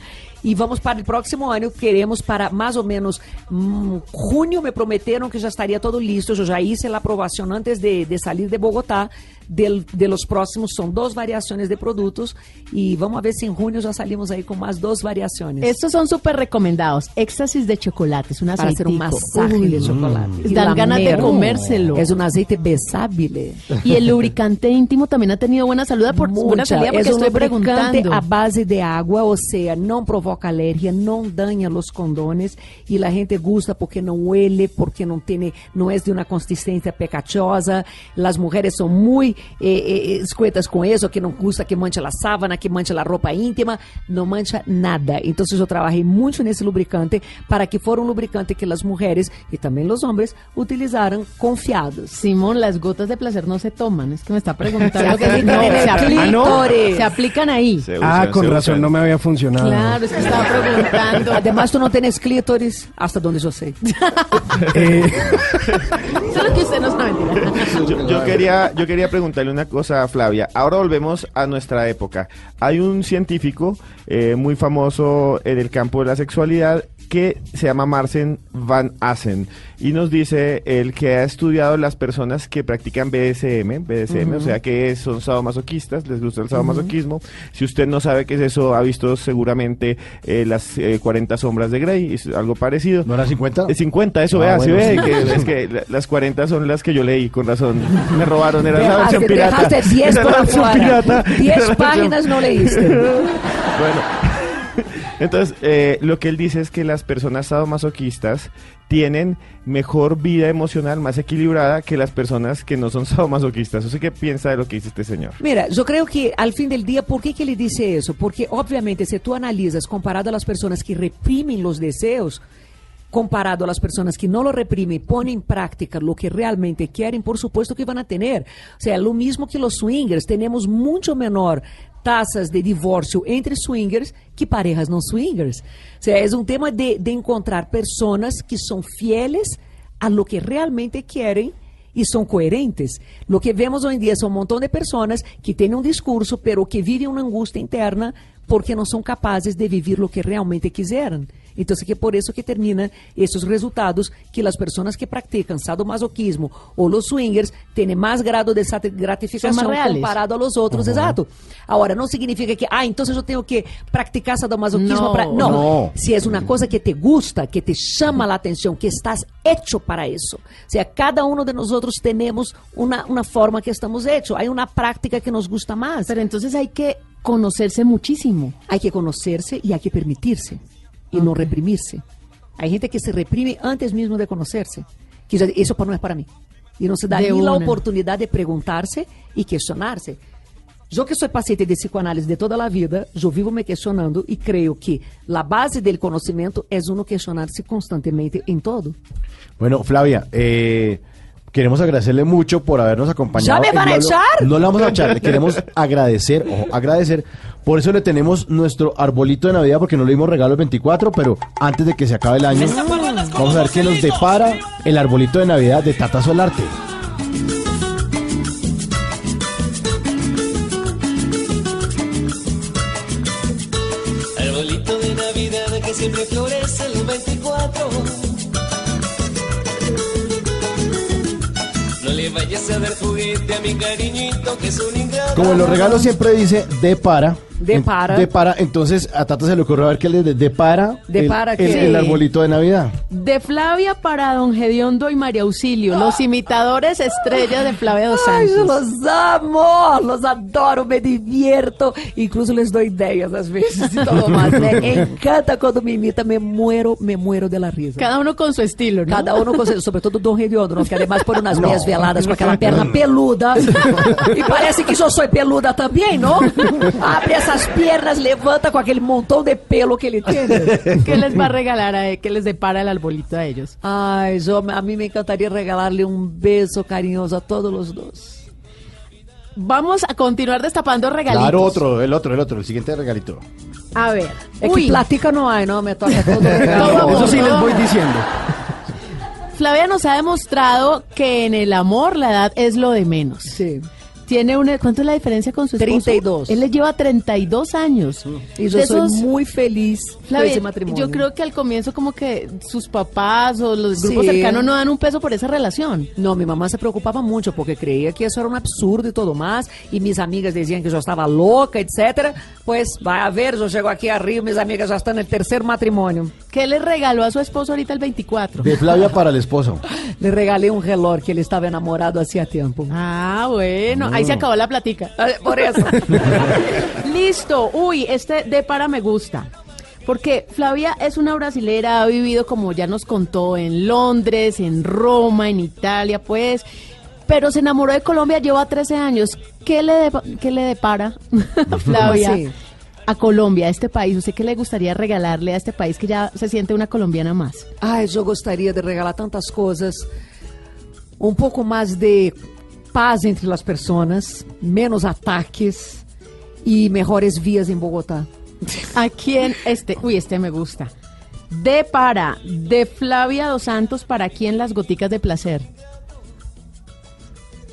E vamos para o próximo ano, queremos para mais ou menos hum, junho, me prometeram que já estaria todo listo, eu já hice a aprovação antes de, de sair de Bogotá, del, de los próximos, são duas variações de produtos e vamos ver se em junho já salimos aí com mais duas variações. Estos son súper recomendados. Éxtasis de chocolate, es un para hacer un masaje Uy, de chocolate. Y dan ganas de comérselo. Es un aceite besable. Y el lubricante íntimo también ha tenido buena salud por buena Mucha. salida porque es un estoy lubricante preguntando. a base de agua, o sea, não provoca alergia, não daña los condones y la gente gusta porque no huele, porque no tiene, no es de una consistencia pecachosa. Las mujeres son muy eh, eh, escuetas con eso, que no gusta que manche la sábana, que manche la ropa íntima, no mancha nada. Entonces yo trabajé mucho nesse lubricante para que fuera un lubricante que las mujeres y también los hombres utilizaran confiados. Simón, las gotas de placer no se toman. Es que me está preguntando que aplican no, se, aplican, clítoris. se aplican ahí. Se Ah, usan, con se razón, no me había funcionado. Claro, es que estaba preguntando. Además, tú no tienes clítoris, hasta donde yo sé. Eh, Solo que usted no sabe. Yo, yo quería, yo quería preguntarle una cosa a Flavia. Ahora volvemos a nuestra época. Hay un científico eh, muy famoso en el campo de la sexualidad que se llama Marcen Van Assen y nos dice él que ha estudiado las personas que practican BDSM, BDSM, o sea que son sadomasoquistas, les gusta el sadomasoquismo. Si usted no sabe qué es eso, ha visto seguramente eh, las eh, 40 sombras de Grey, es algo parecido. ¿No era 50? Es 50, eso Ah, vea, bueno, ve, sí. que, es que la- las 40 son las que yo leí, con razón. Me robaron, era la versión pirata. dejaste 10 Era por la pirata. 10 Era la versión- páginas no leíste. Bueno, entonces eh, lo que él dice es que las personas sadomasoquistas tienen mejor vida emocional, más equilibrada que las personas que no son sadomasoquistas. ¿Usted qué piensa de lo que dice este señor? Mira, yo creo que al fin del día, ¿por qué que ele dice eso? Porque obviamente si tú analizas comparado a las personas que reprimen los deseos, comparado a las personas que no lo reprimen, ponen en práctica lo que realmente quieren, por supuesto que van a tener. O sea, lo mismo que los swingers, tenemos mucho menor tasas de divorcio entre swingers que parejas no swingers. O sea, es un tema de, de encontrar personas que son fieles a lo que realmente quieren y son coherentes. Lo que vemos hoy en día son un montón de personas que tienen un discurso, pero que viven una angustia interna porque no son capaces de vivir lo que realmente quisieran. Entonces, que por eso que termina esos resultados que las personas que practican sadomasoquismo o los swingers tienen más grado de gratificación comparado a los otros, exacto. Ahora, no significa que, ah, entonces yo tengo que practicar sadomasoquismo No. para... No, No. si es una cosa que te gusta, que te llama la atención, que estás hecho para eso. O sea, cada uno de nosotros tenemos una, una forma que estamos hechos. Hay una práctica que nos gusta más. Pero entonces hay que conocerse muchísimo. Hay que conocerse y hay que permitirse y no reprimirse. Hay gente que se reprime antes mismo de conocerse. Que ya- eso no es para mí. Y no se da De ni la una. oportunidad de preguntarse y cuestionarse. Yo que soy paciente de psicoanálisis de toda la vida, yo vivo me questionando y creo que la base del conocimiento es uno questionarse constantemente en todo. Bueno, Flavia, eh, queremos agradecerle mucho por habernos acompañado. ¿Ya me van a echar? No la vamos a echar, le queremos agradecer, ojo, agradecer. Por eso le tenemos nuestro arbolito de Navidad, porque no le dimos regalo el 24, pero antes de que se acabe el año, vamos a ver qué nos depara el arbolito de Navidad de Tata Solarte. Arbolito de Navidad que siempre florece Como en los regalos siempre dice de para. De para. De para, entonces a Tata se le ocurrió a ver qué le de, de para. De el, para el, qué. el arbolito de Navidad. De Flavia para Don Gediondo y María Auxilio, los imitadores estrellas de Flavia dos Ay, yo Santos. los amo, los adoro, me divierto, incluso les doy ideas às vezes y todo más. Me encanta cuando me imita, me muero, me muero de la risa. Cada uno con su estilo, ¿no? Cada uno con su- sobre todo Don Hediondo, ¿no? que además pone unas meias veladas con aquela perna peluda. E parece que eu sou peluda também, não? Abre essas pernas, levanta com aquele montão de pelo que ele tem. ¿Qué les va a regalar a qué les depara el arbolito a ellos? Ai, Jô, a mim me encantaria regalar-lhe um beijo carinhoso a todos os dois. Vamos a continuar destapando regalitos. Claro, otro, el otro, el otro, el siguiente regalito. A ver. Que Uy, platica não há, não? Me toca todo. Eso sí les voy diciendo. Flavia nos ha demostrado que en el amor la edad es lo de menos. Sí. Tiene una, ¿Cuánto es la diferencia con su esposo? 32. Él le lleva 32 años. De sou esos- muito feliz com Flavia, esse matrimônio. yo creo que al comienzo como que sus papás o los grupos Sí. cercanos no dan un peso por esa relación. Não, minha mamãe se preocupava muito, porque creia que isso era um absurdo e tudo mais. E minhas amigas diziam que eu estava louca, etc. Pois, vai a ver, eu chego aqui a Rio, minhas amigas já estão no terceiro matrimônio. ¿Qué le regaló a su esposo ahorita el 24? De Flavia para el esposo. Le regalei um relógio que ele estava enamorado hacía tempo. Ah, bueno, ahí se acabó la platica. Ah, Por eso. Listo. Uy, este de para me gusta. Porque Flavia es una brasilera, ha vivido, como ya nos contó, en Londres, en Roma, en Italia, pues. Pero se enamoró de Colombia, lleva 13 años. ¿Qué le, depa- qué le depara, Flavia, ¿Cómo así? a Colombia, a este país? ¿Usted qué le gustaría regalarle a este país que ya se siente una colombiana más? Ai, eu gostaria de regalar tantas coisas. Um pouco mais de paz entre as pessoas, menos ataques e melhores vias em Bogotá. ¿A quién? Este, uy, este me gusta. De para, de Flavia Dos Santos, ¿para quién las goticas de placer?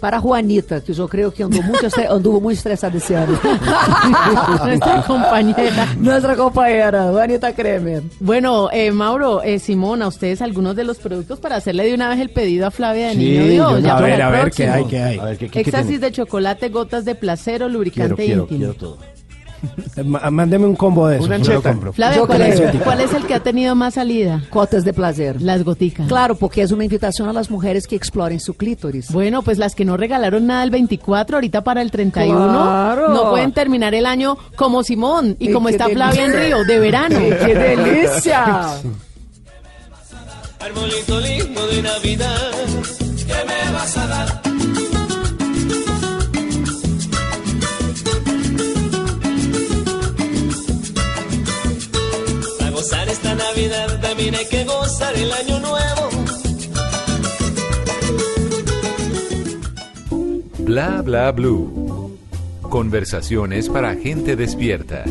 Para Juanita, que yo creo que anduvo mucho, estre- anduvo muy estresada ese año. Nuestra compañera. Nuestra compañera, Juanita Kremer. Bueno, eh, Mauro, eh, Simón, a ustedes algunos de los productos para hacerle de una vez el pedido a Flavia de Sí, Niño Dios. yo ya ya- A para ver, a ver. ¿qué hay, qué hay? A ver, ¿qué, qué, qué Éxtasis de chocolate, gotas de placer o Quiero, lubricante quiero, íntimo. quiero todo. Mándeme un combo de eso. Una ancheta. Flavia, ¿cuál es, creo. cuál es el que ha tenido más salida? Cotas de placer. Las goticas. Claro, porque es una invitación a las mujeres que exploren su clítoris. Bueno, pues las que no regalaron nada el 24, ahorita para el 31, Claro. no pueden terminar el año como Simón y como está delicia. Flavia en Río, de verano. ¡Qué delicia! Arbolito lindo de Navidad, ¿qué me vas a dar? Gozar esta Navidad también hay que gozar el año nuevo. Bla bla blue. Conversaciones para gente despierta.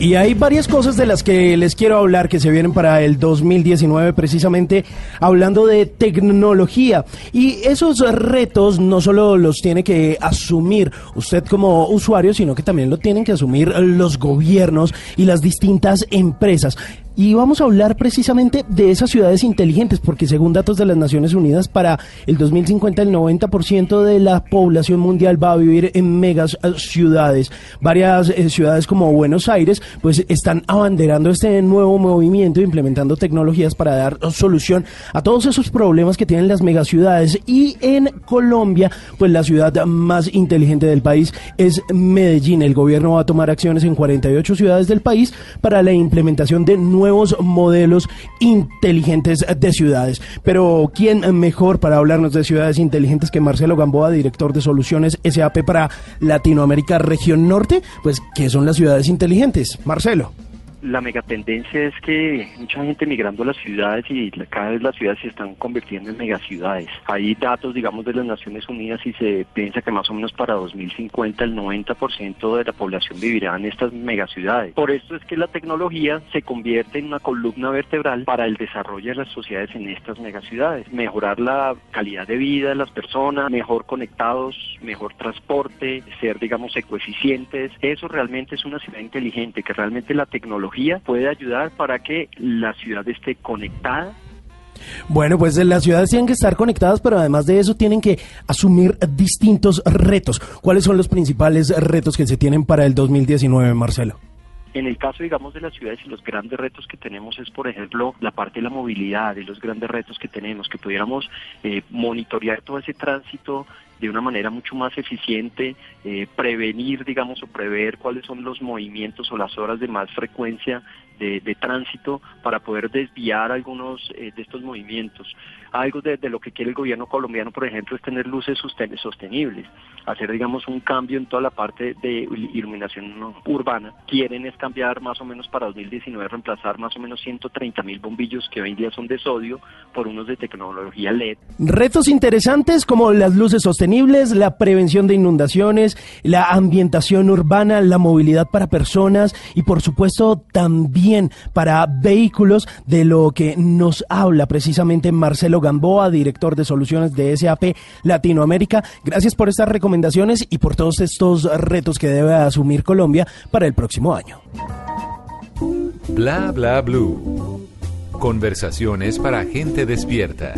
Y hay varias cosas de las que les quiero hablar que se vienen para el 2019, precisamente hablando de tecnología. Y esos retos no solo los tiene que asumir usted como usuario, sino que también lo tienen que asumir los gobiernos y las distintas empresas. Y vamos a hablar precisamente de esas ciudades inteligentes, porque según datos de las Naciones Unidas, para el 2050 el 90% de la población mundial va a vivir en megas eh, ciudades. Varias eh, ciudades como Buenos Aires, pues están abanderando este nuevo movimiento, implementando tecnologías para dar solución a todos esos problemas que tienen las megaciudades. Y en Colombia, pues la ciudad más inteligente del país es Medellín. El gobierno va a tomar acciones en 48 ciudades del país para la implementación de nuevos modelos inteligentes de ciudades. Pero ¿quién mejor para hablarnos de ciudades inteligentes que Marcelo Gamboa, director de soluciones SAP para Latinoamérica Región Norte? Pues, ¿qué son las ciudades inteligentes? Marcelo. La megatendencia es que mucha gente migrando a las ciudades y cada vez las ciudades se están convirtiendo en megaciudades. Hay datos, digamos, de las Naciones Unidas y se piensa que más o menos para 2050 el 90% de la población vivirá en estas megaciudades. Por esto es que la tecnología se convierte en una columna vertebral para el desarrollo de las sociedades en estas megaciudades. Mejorar la calidad de vida de las personas, mejor conectados, mejor transporte, ser, digamos, ecoeficientes. Eso realmente es una ciudad inteligente, que realmente la tecnología puede ayudar para que la ciudad esté conectada Bueno, pues eh, las ciudades tienen que estar conectadas, pero además de eso tienen que asumir distintos retos. ¿Cuáles son los principales retos que se tienen para el 2019, Marcelo? En el caso, digamos, de las ciudades los grandes retos que tenemos es, por ejemplo, la parte de la movilidad y los grandes retos que tenemos, que pudiéramos eh, monitorear todo ese tránsito de una manera mucho más eficiente, eh, prevenir, digamos, o prever cuáles son los movimientos o las horas de más frecuencia de, de tránsito para poder desviar algunos eh, de estos movimientos. Algo de, de lo que quiere el gobierno colombiano, por ejemplo, es tener luces sosten- sostenibles, hacer, digamos, un cambio en toda la parte de il- iluminación urbana. Quieren es cambiar más o menos para 2019, reemplazar más o menos 130 mil bombillos que hoy en día son de sodio por unos de tecnología LED. Retos interesantes como las luces sostenibles, la prevención de inundaciones, la ambientación urbana, la movilidad para personas y por supuesto también para vehículos de lo que nos habla precisamente Marcelo Gamboa, director de soluciones de SAP Latinoamérica. Gracias por estas recomendaciones y por todos estos retos que debe asumir Colombia para el próximo año. Bla bla blue. Conversaciones para gente despierta.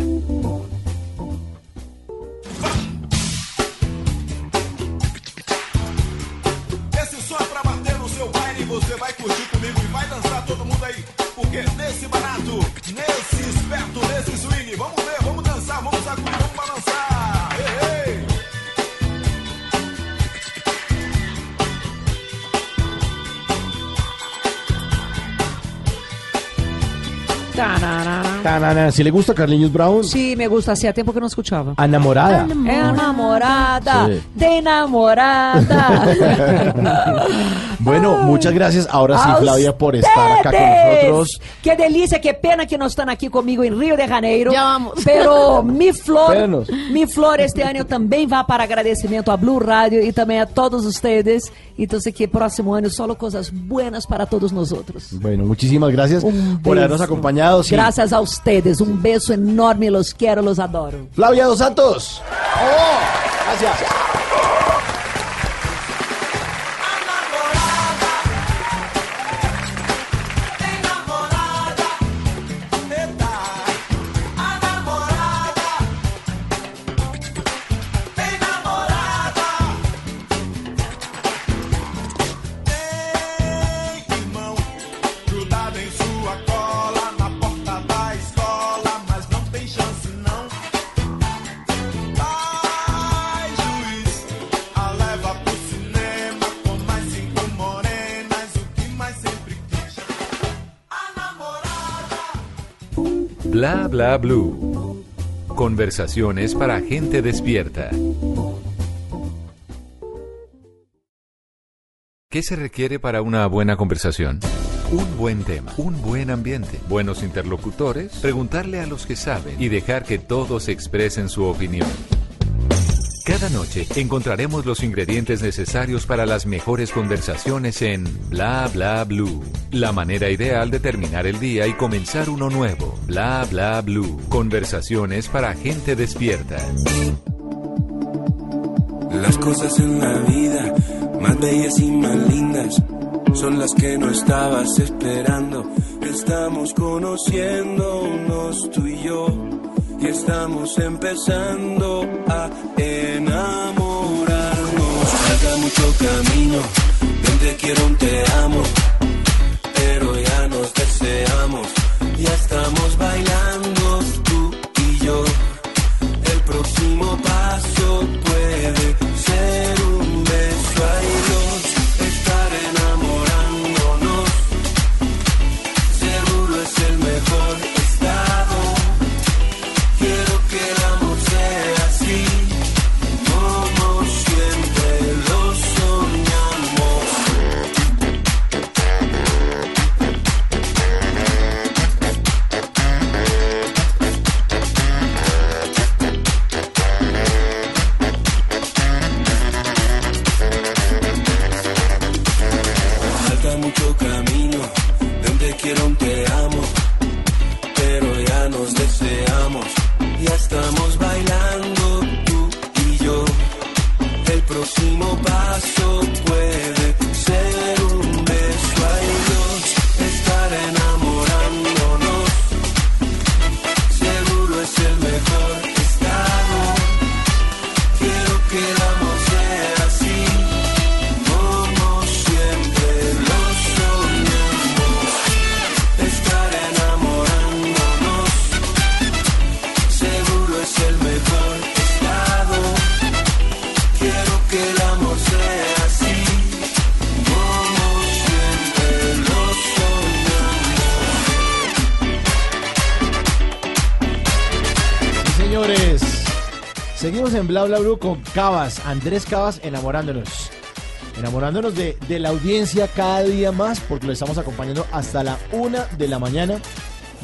Porque nesse barato, nesse esperto, nesse swing, vamos ver, Tanana, ¿Sí le gusta Carliños Brown? Sí, me gusta, hacía tiempo que no escuchaba. Enamorada. Enamorada, Sí. de enamorada. Bueno, muchas gracias. Ahora sí, Flavia, por estar acá con nosotros. Qué delicia, qué pena que no están aquí conmigo en Río de Janeiro. Ya vamos. Pero mi flor, Espérenos. mi flor este año también va para agradecimiento a Blue Radio y también a todos ustedes. Entonces que próximo año solo cosas buenas para todos nosotros. Bueno, muchísimas gracias Un por habernos beso. Sí. Gracias a ustedes. Un beso enorme, los quiero, los adoro. Flavia Dos Santos. ¡Oh! Gracias. Blue. Conversaciones para gente despierta. ¿Qué se requiere para una buena conversación? Un buen tema, un buen ambiente, buenos interlocutores, preguntarle a los que saben y dejar que todos expresen su opinión. Cada noche encontraremos los ingredientes necesarios para las mejores conversaciones en Bla Bla Blue. La manera ideal de terminar el día y comenzar uno nuevo. Bla Bla Blue. Conversaciones para gente despierta. Las cosas en la vida, más bellas y más lindas, son las que no estabas esperando. Estamos conociéndonos tú y yo, y estamos empezando a enamorarnos. Falta mucho camino, de un te quiero, te amo, pero ya nos deseamos, ya estamos bailando tú y yo. El próximo paso puede Seguimos en Bla Bla Blue con Cabas, Andrés Cabas, enamorándonos. Enamorándonos de, de la audiencia cada día más, porque lo estamos acompañando hasta la una de la mañana.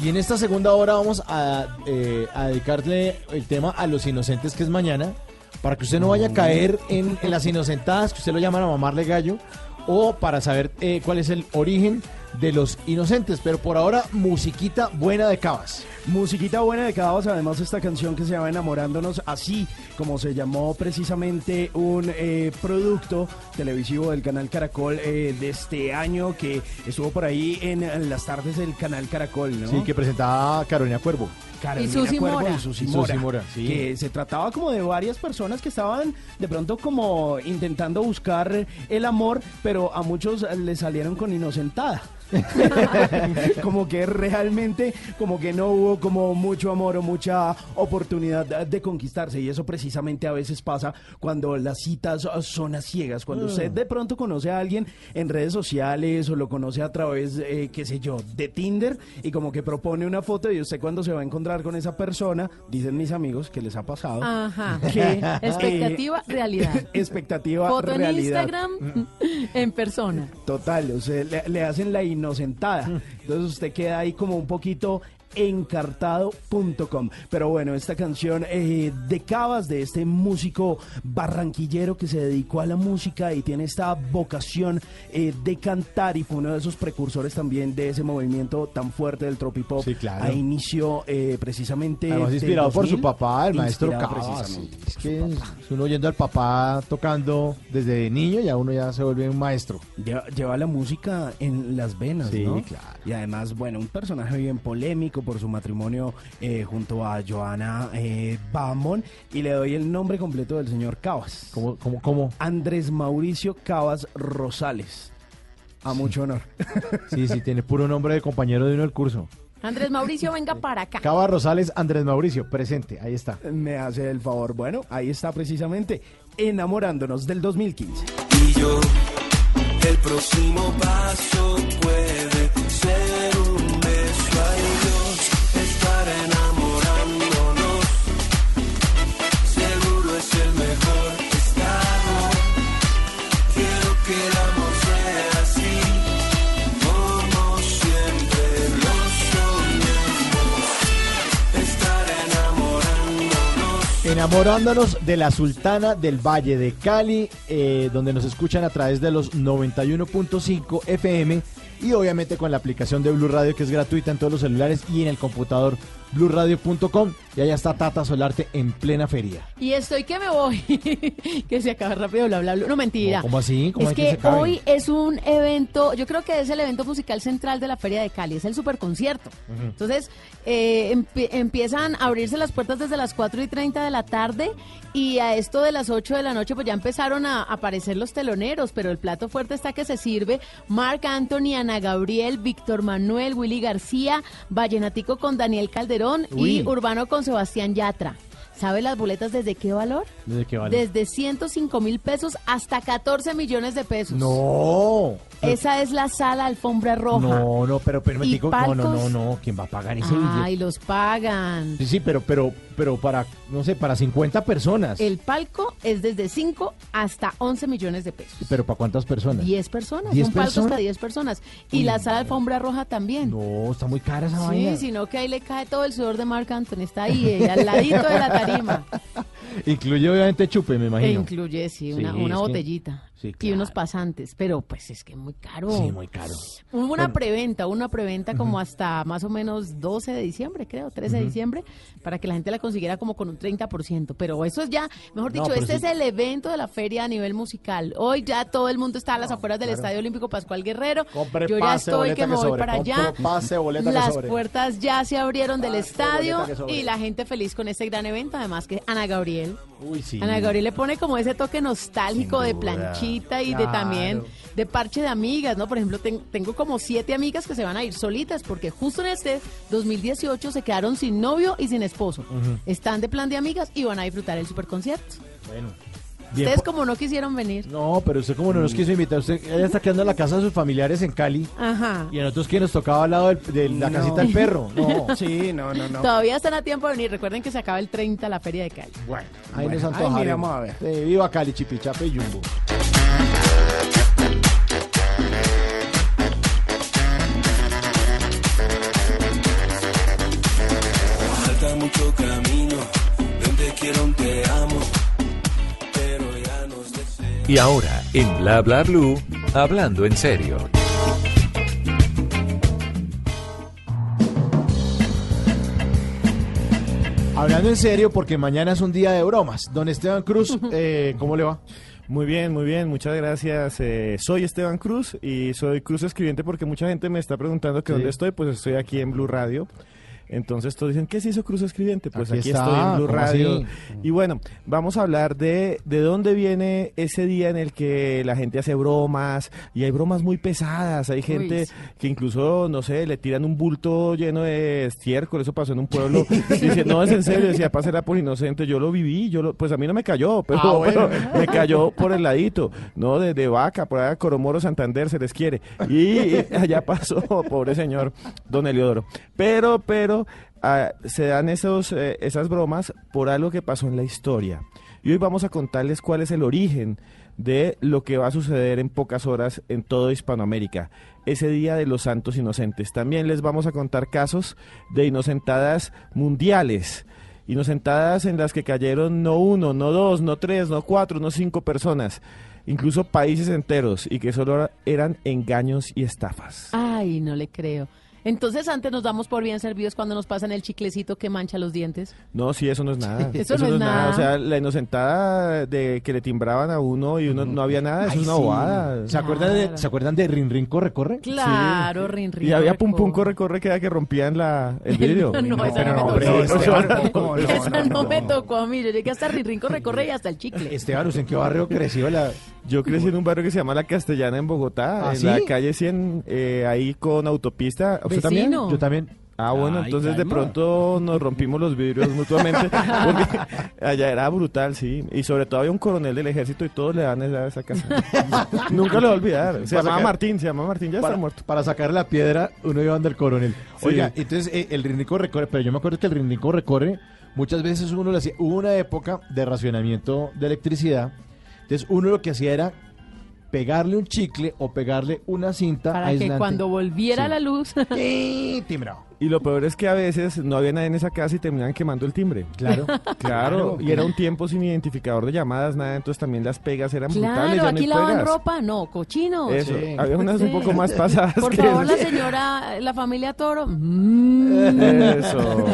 Y en esta segunda hora vamos a, eh, a dedicarle el tema a los inocentes, que es mañana, para que usted no vaya a caer en, en las inocentadas, que usted lo llaman a mamarle gallo, o para saber eh, cuál es el origen de los inocentes. Pero por ahora, musiquita buena de Cabas. Musiquita buena de Cabas, además esta canción que se llama Enamorándonos, así como se llamó precisamente un eh, producto televisivo del canal Caracol eh, de este año que estuvo por ahí en, en las tardes del canal Caracol, ¿no? Sí, que presentaba Carolina Cuervo. Carolina Y Susi Cuervo Mora. y Susi Y Mora, Susi Mora, sí. que se trataba como de varias personas que estaban de pronto como intentando buscar el amor, pero a muchos les salieron con inocentada. como que realmente como que no hubo como mucho amor o mucha oportunidad de- de conquistarse y eso precisamente a veces pasa cuando las citas son a ciegas cuando Mm. usted de pronto conoce a alguien en redes sociales o lo conoce a través eh, qué sé yo de Tinder y como que propone una foto y usted cuando se va a encontrar con esa persona dicen mis amigos que les ha pasado Ajá. que Expectativa, eh, realidad. expectativa Foto en realidad Instagram, en persona. Total, o sea, le, le hacen la inocentada. Entonces usted queda ahí como un poquito encartado.com. Pero bueno, esta canción eh, de Cabas, de este músico barranquillero que se dedicó a la música y tiene esta vocación eh, de cantar y fue uno de esos precursores también de ese movimiento tan fuerte del tropipop. Sí, claro. A inicio eh, precisamente. Además, inspirado por su 2000, papá, el maestro Cabas. precisamente. Es que es uno oyendo al papá tocando desde niño, ya uno ya se vuelve un maestro. Lleva, lleva la música en las venas, Sí, ¿no? claro. Y además, bueno, un personaje bien polémico por su matrimonio eh, junto a Joana eh, Bamon. Y le doy el nombre completo del señor Cabas. ¿Cómo, cómo, cómo? Andrés Mauricio Cabas Rosales. A mucho honor. Sí, sí, tiene puro nombre de compañero de uno del curso. Andrés Mauricio, venga para acá. Cava Rosales, Andrés Mauricio, presente, ahí está. Me hace el favor. Bueno, ahí está precisamente enamorándonos del 2015. Y yo, el próximo paso puede enamorándonos. De la Sultana del Valle de Cali, eh, donde nos escuchan a través de los 91.5 FM y obviamente con la aplicación de Blue Radio que es gratuita en todos los celulares y en el computador blueradio.com. Y allá está Tata Solarte en plena feria. Y estoy que me voy. que se acaba rápido, bla, bla, bla. No, mentira. ¿cómo así? ¿Cómo es que que, se acabe? hoy es un evento, yo creo que es el evento musical central de la Feria de Cali, es el superconcierto. Entonces, eh, empie- empiezan a abrirse las puertas desde las 4 y 30 de la tarde y a esto de las 8 de la noche pues ya empezaron a aparecer los teloneros, pero el plato fuerte está que se sirve Marc Anthony, Ana Gabriel, Víctor Manuel, Willy García, Vallenatico con Daniel Calderón Uy. y Urbano con Sebastián Yatra. ¿Sabe las boletas desde qué valor? ¿Desde qué vale? Desde 105 mil pesos hasta 14 millones de pesos. No. Esa es la sala alfombra roja. No, no, pero. ¿Y No, no, no, no. ¿Quién va a pagar ese Ay, billete? los pagan. Sí, sí, pero, pero, pero para, no sé, para 50 personas. El palco es desde 5 hasta 11 millones de pesos. Pero para cuántas personas? 10 personas. 10 Son palcos personas. para 10 personas. Y la sala alfombra roja también. No, está muy cara esa vaina. Sí, sino que ahí le cae todo el sudor de Marc Anthony. Está ahí, eh, al ladito de la tarima. Incluye obviamente chupe, me E imagino. incluye, sí, una, Sí, una botellita. Sí, Y unos pasantes. Pero pues es que muy caro. Sí, muy caro. Hubo una Bueno. preventa, una preventa como hasta más o menos 12 de diciembre, creo, 13 de diciembre, para que la gente la consiguiera como con un 30%. Pero eso es ya, mejor dicho, este sí. es el evento de la feria a nivel musical. Hoy ya todo el mundo está a las afueras del claro. Estadio Olímpico Pascual Guerrero. Compre Yo ya pase, estoy que me voy sobre, para compre allá. pase, Las puertas ya se abrieron del estadio y la gente feliz con este gran evento. Además que Ana Gabriel. Uy, sí. Ana Gabriel le pone como ese toque nostálgico de duda. Y de también de parche de amigas, ¿no? Por ejemplo, ten- tengo como siete amigas que se van a ir solitas porque justo en este 2018 se quedaron sin novio y sin esposo. Están de plan de amigas y van a disfrutar el superconcierto. Bueno. Bien Ustedes po- como no quisieron venir. No, pero usted como no nos quiso invitar, usted ella está quedando en la casa de sus familiares en Cali Ajá. y a nosotros que nos tocaba al lado del- de la No. casita del perro. No. Sí, no, no, no. Todavía están a tiempo de venir. Recuerden que se acaba el 30 la feria de Cali. Bueno, ahí Bueno, nos ahí antojaremos. miramos a ver. Eh, viva Cali, Chipichape y Jumbo. Mucho camino, donde quiero un te amo, pero ya nos deseo. Y ahora, en Bla Bla Blue, hablando en serio. Hablando en serio, porque mañana es un día de bromas. Don Esteban Cruz, eh, ¿cómo le va? Muy bien, muy bien, muchas gracias. Eh, soy Esteban Cruz y soy Cruz Escribiente porque mucha gente me está preguntando que Sí. dónde estoy, pues estoy aquí en Blue Radio. Entonces todos dicen, ¿qué se hizo Cruz Escribiente? Pues Aquí aquí, está, estoy en Blue ¿cómo Radio. así? Y bueno, vamos a hablar de, de dónde viene ese día en el que la gente hace bromas y hay bromas muy pesadas. Hay gente sí. que incluso, no sé, le tiran un bulto lleno de estiércol, eso pasó en un pueblo. Dice, no, es en serio, decía, pasa era por inocente. Yo lo viví, yo lo, pues a mí no me cayó, pero, Ah, bueno. pero me cayó por el ladito, ¿no? De, de vaca, por allá Coromoro, Santander, se les quiere. Y allá pasó, pobre señor, don Eliodoro. Pero, pero, se dan esos, eh, esas bromas por algo que pasó en la historia. Y hoy vamos a contarles cuál es el origen de lo que va a suceder en pocas horas en todo Hispanoamérica. Ese Día de los Santos Inocentes. También les vamos a contar casos de inocentadas mundiales. Inocentadas en las que cayeron no uno, no dos, no tres, no cuatro, no cinco personas. Incluso países enteros y que solo eran engaños y estafas. Ay, no le creo. Entonces antes nos damos por bien servidos cuando nos pasan el chiclecito que mancha los dientes. No, sí, eso no es nada. Eso no es nada. O sea, la inocentada de que le timbraban a uno y uno no había nada, eso Ay, es una sí. bobada. ¿Se acuerdan de, ¿se acuerdan de Rin Rin Corre Corre? Claro, rin rin. Y había pum pum corre corre que era que rompían la, el vidrio. No, no, Esa no, me tocó a mí. Yo llegué hasta rin rin corre corre y hasta el chicle. Esteban, ¿usted en qué barrio creció? La... Yo crecí en un barrio que se llama La Castellana en Bogotá, ¿Ah, en sí? la calle 100, eh, ahí con autopista. ¿Usted también? Yo también. Ah, bueno, Ay, entonces de pronto nos rompimos los vidrios mutuamente, porque allá era brutal, sí. Y sobre todo había un coronel del ejército y todos le dan esa, esa casa. Nunca lo voy a olvidar. Se Para llamaba sacar- Martín, se llamaba Martín, ya para, está muerto. para sacar la piedra, uno iba donde el coronel. Sí. Oiga, entonces eh, el rindico recorre, pero yo me acuerdo que el rindico recorre, muchas veces uno lo hacía, hubo una época de racionamiento de electricidad, entonces uno lo que hacía era pegarle un chicle o pegarle una cinta Para que cuando volviera Sí. la luz. ¡Y, timbrado! Y lo peor es que a veces no había nadie en esa casa y terminaban quemando el timbre. Claro. Claro, y era un tiempo sin identificador de llamadas, nada, entonces también las pegas eran brutales. Claro, ya no aquí hay lavan pegas. ropa, no, cochinos. Eso, Sí. había unas un poco más pasadas Por que favor, la señora, la familia Toro. mm. Eso.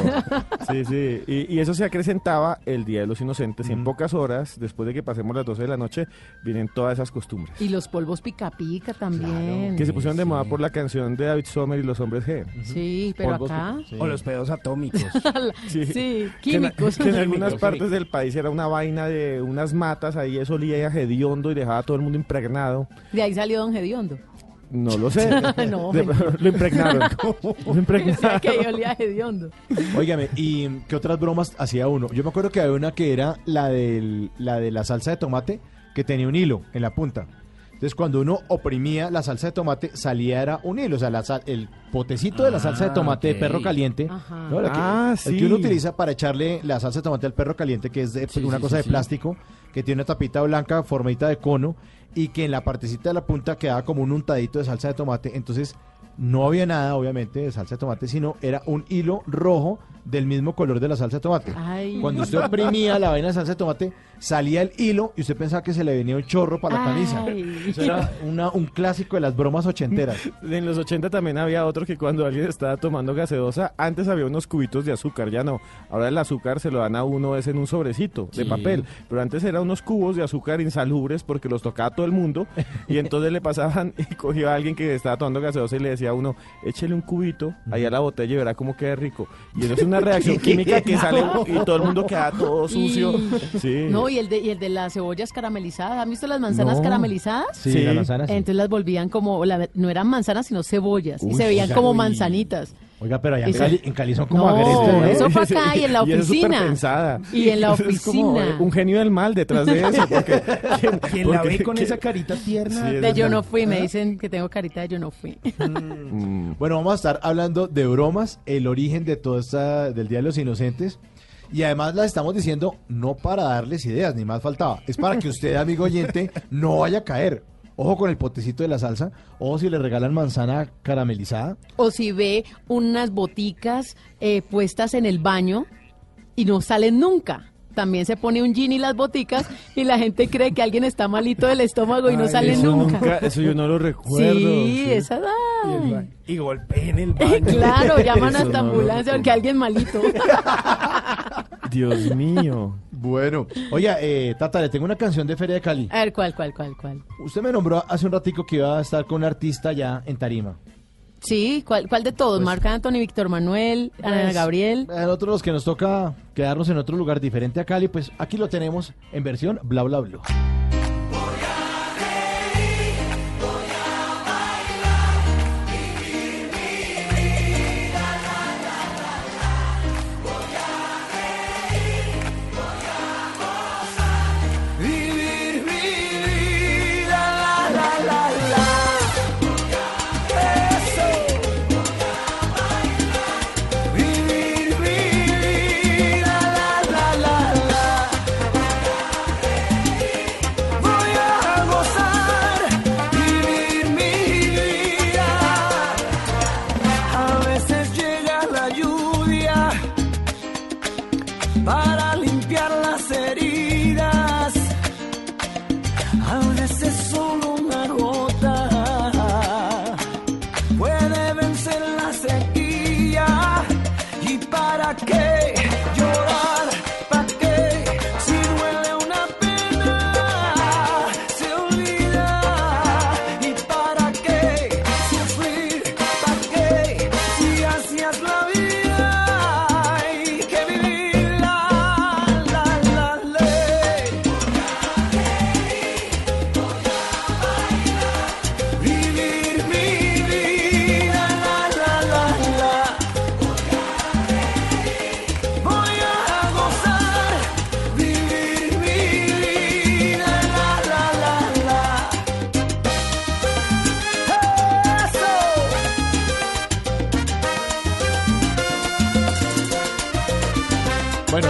Sí, sí. Y, y eso se acrecentaba el Día de los Inocentes. Y en pocas horas, después de que pasemos las 12 de la noche, vienen todas esas costumbres. Y los polvos pica pica también. Que se pusieron de moda por la canción de David Sommer y los hombres G. Sí, pero Polvos acá. pica- sí. O los pedos atómicos. Sí, Sí, Que en, químicos. que en algunas partes del país era una vaina de unas matas, ahí eso olía a hediondo y dejaba a todo el mundo impregnado. De ahí salió Don Gediondo. No lo sé. No, De- mentira. lo impregnaron. Lo impregnaron. que yo olía a Gediondo. Óigame, ¿y qué otras bromas hacía uno? Yo me acuerdo que había una que era la, del, la de la salsa de tomate que tenía un hilo en la punta. Entonces, cuando uno oprimía la salsa de tomate, salía era un hilo. O sea, la sal- el potecito de la salsa de Ah, tomate de perro caliente. Ajá. ¿no? Que- Ah, El que uno utiliza para echarle la salsa de tomate al perro caliente, que es de, Sí, una sí, cosa sí, de sí. plástico, que tiene una tapita blanca, formadita de cono, y que en la partecita de la punta quedaba como un untadito de salsa de tomate. Entonces, no había nada, obviamente, de salsa de tomate, sino era un hilo rojo del mismo color de la salsa de tomate. Ay. Cuando usted oprimía la vaina de salsa de tomate, salía el hilo y usted pensaba que se le venía un chorro para la camisa. Ay. Eso era una- un clásico de las bromas ochenteras. En los 80 también había otro que cuando alguien estaba tomando gaseosa, antes había unos cubitos de azúcar, ya no. Ahora el azúcar se lo dan a uno es en un sobrecito de papel, pero antes eran unos cubos de azúcar insalubres porque los tocaba todo el mundo y entonces le pasaban y cogía a alguien que estaba tomando gaseosa y le decía a uno, échele un cubito ahí a la botella y verá cómo queda rico. Y eso es una reacción química que sale y todo el mundo queda todo sucio. Y- Sí. No, y el, de, y el de las cebollas caramelizadas. ¿Han visto las manzanas No. caramelizadas? Sí, Sí. la manzana sí. Entonces las volvían como, la- no eran manzanas, sino cebollas. y se veían como uy. manzanitas. Oiga, pero allá en Cali, en Cali son como No, agrestes, ¿no? eso fue acá y en la Y eso es oficina. Y en la Eso es como oficina. un genio del mal detrás de eso. Porque, Quien la porque- ve con esa carita tierna. Sí, De yo no fui, me dicen que tengo carita de yo no fui. Mm. Bueno, vamos a estar hablando de bromas, el origen de todo esta del Día de los Inocentes. Y además las estamos diciendo no para darles ideas, ni más faltaba. Es para que usted, amigo oyente, no vaya a caer. Ojo con el potecito de la salsa. Ojo si le regalan manzana caramelizada. O si ve unas boticas eh, puestas en el baño y no salen nunca. También se pone un gin y las boticas y la gente cree que alguien está malito del estómago y no Ay, sale eso nunca. Eso yo no lo recuerdo. Sí, esa edad. Y golpeen el baño. Claro, llaman Eso hasta no ambulancia porque alguien malito. Dios mío. Bueno, oiga, eh, Tata, le tengo una canción de Feria de Cali. A ver, ¿cuál, cuál, cuál, cuál? Usted me nombró hace un ratico que iba a estar con un artista ya en Tarima. Sí, ¿cuál, cuál de todos? Pues- Marc Anthony, Víctor Manuel, Ana Pues, Gabriel. A nosotros los que nos toca quedarnos en otro lugar diferente a Cali, pues aquí lo tenemos en versión bla bla bla.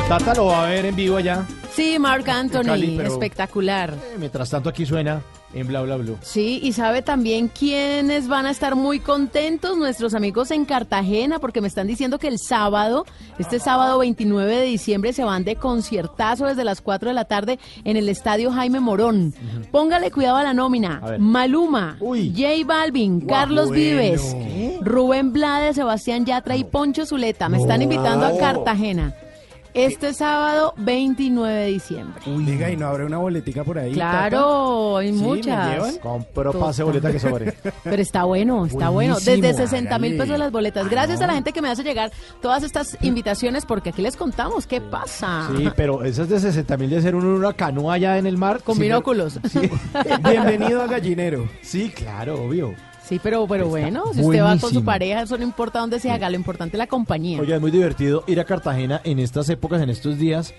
Tata lo va a ver en vivo allá. Sí, Mark Anthony, Cali, pero- espectacular. Eh, Mientras tanto aquí suena en Bla Bla Blue. Sí, y sabe también quiénes van a estar muy contentos, nuestros amigos en Cartagena, porque me están diciendo que el sábado, este sábado 29 de diciembre, se van de conciertazo desde las 4 de la tarde en el estadio Jaime Morón. Póngale cuidado a la nómina. A. Maluma, J Balvin, Carlos bueno. Vives, Rubén Blades, Sebastián Yatra y Poncho Zuleta. Me están invitando a. Cartagena. Este sábado 29 de diciembre. Diga, y no habrá una boletica por ahí. Claro, hay ¿Sí? ¿Me muchas. llevan? Compro pase boleta que sobre. Pero está bueno, está bueno. Desde 60 mil pesos las boletas. Gracias a la gente que me hace llegar todas estas invitaciones porque aquí les contamos qué pasa. Sí, pero esas de 60 mil de ser uno en una canoa allá en el mar. Con sí binóculos. Sí. Bienvenido a Gallinero. Sí, claro, obvio. Sí, pero, pero bueno, si usted va con su pareja, eso no importa dónde se haga, lo importante es la compañía. Oye, es muy divertido ir a Cartagena en estas épocas, en estos días,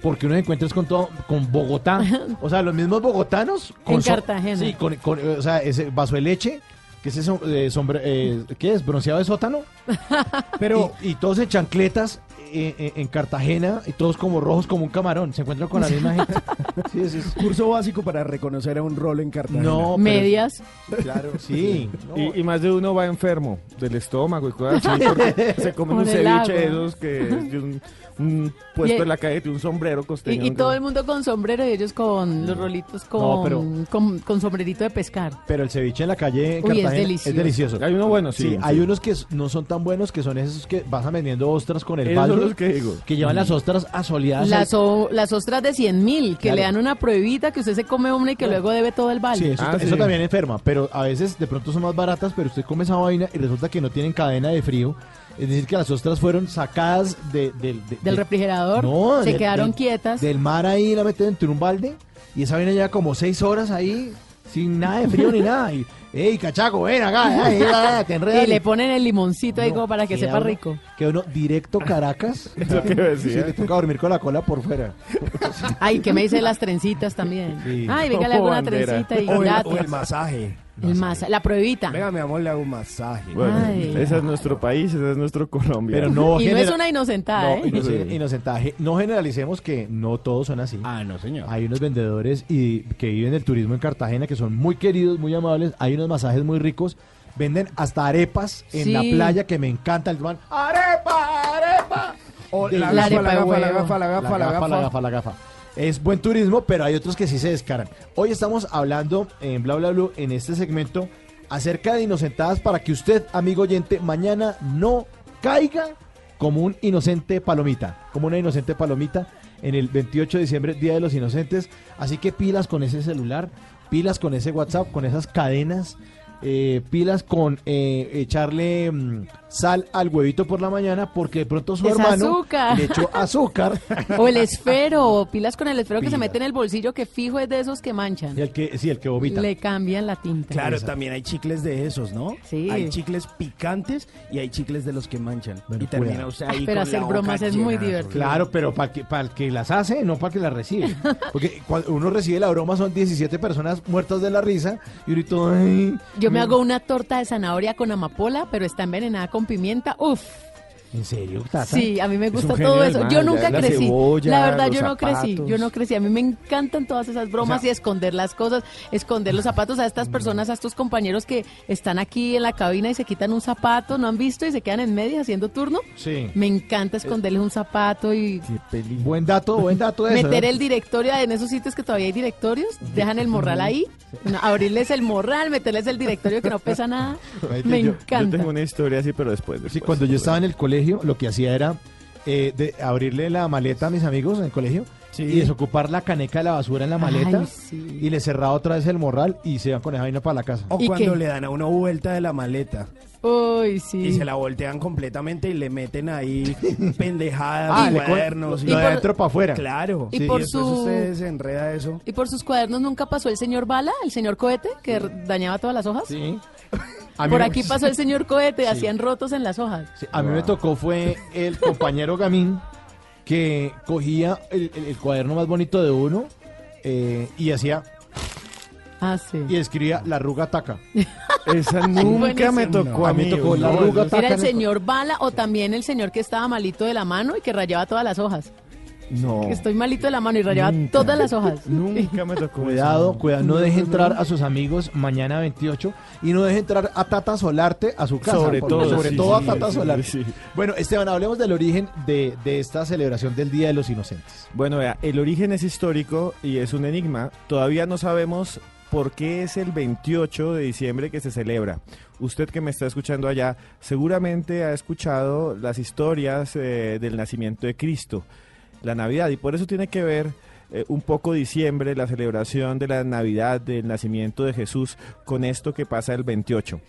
porque uno se encuentra con todo, con Bogotá. O sea, los mismos bogotanos. Con En so- Cartagena. Sí, con, con, eh, o sea, ese vaso de leche, que es ese eh, sombre, eh, ¿qué es? Bronceado de sótano. Pero Y, y todos en chancletas en Cartagena, y todos como rojos como un camarón. Se encuentran con la misma gente. Sí, sí, sí. curso básico para reconocer a un rol en Cartagena. No, pero- Medias. Claro, sí. No, Y, y más de uno va enfermo del estómago y cosas así, porque se comen un ceviche de esos que es de un, un puesto Y- en la calle de un sombrero costeño. Y, y todo el mundo con sombrero y ellos con los rolitos con, No, pero- con, con sombrerito de pescar. Pero el ceviche en la calle en Uy, es Cartagena delicioso. delicioso. Hay uno bueno, sí. Sí, hay unos que no son tan buenos, que son esos que vas vendiendo ostras con el Esos son balde, los que digo. que llevan las ostras asoleadas. Las, o- las ostras de 100 mil, que Claro. le dan una pruebita, que usted se come una y que luego debe todo el Sí, balde. eso, Ah, eso sí. también enferma, pero a veces de pronto son más baratas, pero usted come esa vaina y resulta que no tienen cadena de frío. Es decir, que las ostras fueron sacadas de, del- de- Del de- refrigerador, No, se de- quedaron quietas. Del mar ahí la meten entre un balde y esa vaina lleva como seis horas ahí sin nada de frío ni nada. Y, ¡Ey, cachaco, ven acá! ay, ay, te enredas". Y le ponen el limoncito ahí No, como para que sepa uno- rico. Que uno directo Caracas. Es lo que Sí, decía. le toca dormir con la cola por fuera. Ay, que me dice las trencitas también. Sí. Ay, venga, le hago una bandera. trencita y O el, o el masaje. El masa- la pruebita. Venga, mi amor, le hago un masaje. Bueno, Ay. ese es nuestro país, ese es nuestro Colombia. Pero no y no es una inocentada, No, ¿eh? inoc- inocentaje. No generalicemos que no todos son así. Ah, no, señor. Hay unos vendedores y que viven del turismo en Cartagena que son muy queridos, muy amables. Hay unos masajes muy ricos. Venden hasta arepas en Sí. la playa que me encanta. El man, ¡Arepa, arepa! O De- la, La gafa, arepa la gafa, la gafa, la gafa, la gafa. la gafa, la gafa. Es buen turismo, pero hay otros que sí se descaran. Hoy estamos hablando en Bla Bla Blue, en este segmento, acerca de inocentadas para que usted, amigo oyente, mañana no caiga como un inocente palomita, como una inocente palomita en el 28 de diciembre, Día de los Inocentes. Así que pilas con ese celular, pilas con ese WhatsApp, con esas cadenas, eh, pilas con eh, echarle mm, sal al huevito por la mañana, porque de pronto su Es hermano azúcar. le echó azúcar. O el esfero, o pilas con el esfero que se Pilas. mete en el bolsillo que fijo es de esos que manchan. Y el que, sí, el que vomita. Le cambian la tinta. Claro, Esa. también hay chicles de esos, ¿no? Sí. Hay chicles picantes y hay chicles de los que manchan. Bueno, y termina cuidado. usted ahí Pero con hacer la bromas es muy llena divertido. Claro, pero para el que, para el que las hace, no para el que las recibe. Porque cuando uno recibe la broma son 17 personas muertas de la risa y ahorita... ay, Yo me hago una torta de zanahoria con amapola, pero está envenenada con pimienta. Uf. ¿En serio, Tata? Sí, a mí me gusta todo eso. Yo nunca la crecí. cebolla, la verdad, yo no crecí. Yo no crecí. A mí me encantan todas esas bromas O sea- y esconder las cosas, esconder los zapatos a estas personas, a estos compañeros que están aquí en la cabina y se quitan un zapato, no han visto y se quedan en medio haciendo turno. Sí. Me encanta esconderles un zapato y Buen dato, buen dato eso. meter ¿no? el directorio en esos sitios que todavía hay directorios, dejan el morral ahí, no, abrirles el morral, meterles el directorio que no pesa nada. Ay, Me yo- yo Yo encanta. tengo una historia así, pero después. Sí, después, cuando yo estaba en el colegio, lo que hacía era eh, de abrirle la maleta a mis amigos en el colegio Sí. y desocupar la caneca de la basura en la maleta Ay, sí. y le cerraba otra vez el morral y se iban con esa vaina para la casa. O ¿Y cuando qué? le dan a uno vuelta de la maleta Uy, sí. y se la voltean completamente y le meten ahí pendejadas, Ah, cuadernos. lo y- de adentro para afuera. Claro. Y por después su- usted se enreda eso. ¿Y por sus cuadernos nunca pasó el señor Bala, el señor Cohete, que dañaba todas las hojas? Sí. Por me- aquí pasó el señor Cohete, hacían rotos en las hojas. Sí, a mí me tocó fue el compañero Gamín que cogía el, el- el cuaderno más bonito de uno eh, y hacía Ah, sí. y escribía la arruga taca. Esa nunca me tocó a A mí tocó la no, arruga eso- Era el- señor Bala o también el señor que estaba malito de la mano y que rayaba todas las hojas. No. Estoy malito de la mano y rayaba Nunca. todas las hojas. Nunca me tocó Cuidado, cuidado, no deje entrar a sus amigos mañana 28 y no deje entrar a Tata Solarte a su casa. Sobre todo, sobre sí, todo sí, a Tata sí, Solarte. sí. Bueno, Esteban, hablemos del origen de, de esta celebración del Día de los Inocentes. Bueno, vea, el origen es histórico y es un enigma. Todavía no sabemos por qué es el 28 de diciembre que se celebra. Usted que me está escuchando allá seguramente ha escuchado las historias eh, del nacimiento de Cristo, la Navidad, y por eso tiene que ver eh, un poco diciembre, la celebración de la Navidad, del nacimiento de Jesús, con esto que pasa el 28.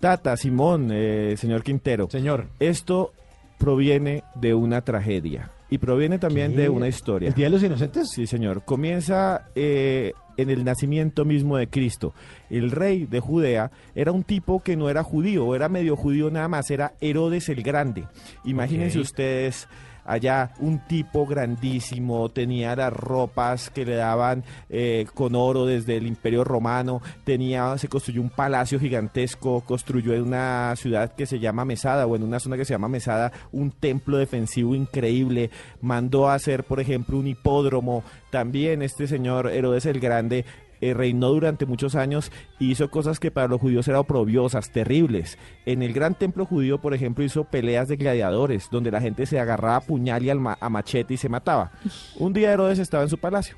Tata, Simón, eh, señor Quintero. Señor. Esto proviene de una tragedia y proviene también ¿Qué? de una historia. ¿El Día de los Inocentes? Sí, señor. Comienza eh, en el nacimiento mismo de Cristo. El rey de Judea era un tipo que no era judío, era medio judío nada más, era Herodes el Grande. Imagínense ustedes allá un tipo grandísimo, tenía las ropas que le daban eh, con oro desde el Imperio Romano, tenía, se construyó un palacio gigantesco, construyó en una ciudad que se llama Mesada o en una zona que se llama Mesada un templo defensivo increíble, mandó a hacer, por ejemplo, un hipódromo, también este señor Herodes el Grande eh, reinó durante muchos años y hizo cosas que para los judíos eran oprobiosas, terribles. En el gran templo judío, por ejemplo, hizo peleas de gladiadores, donde la gente se agarraba a puñal y a machete y se mataba. Un día Herodes estaba en su palacio.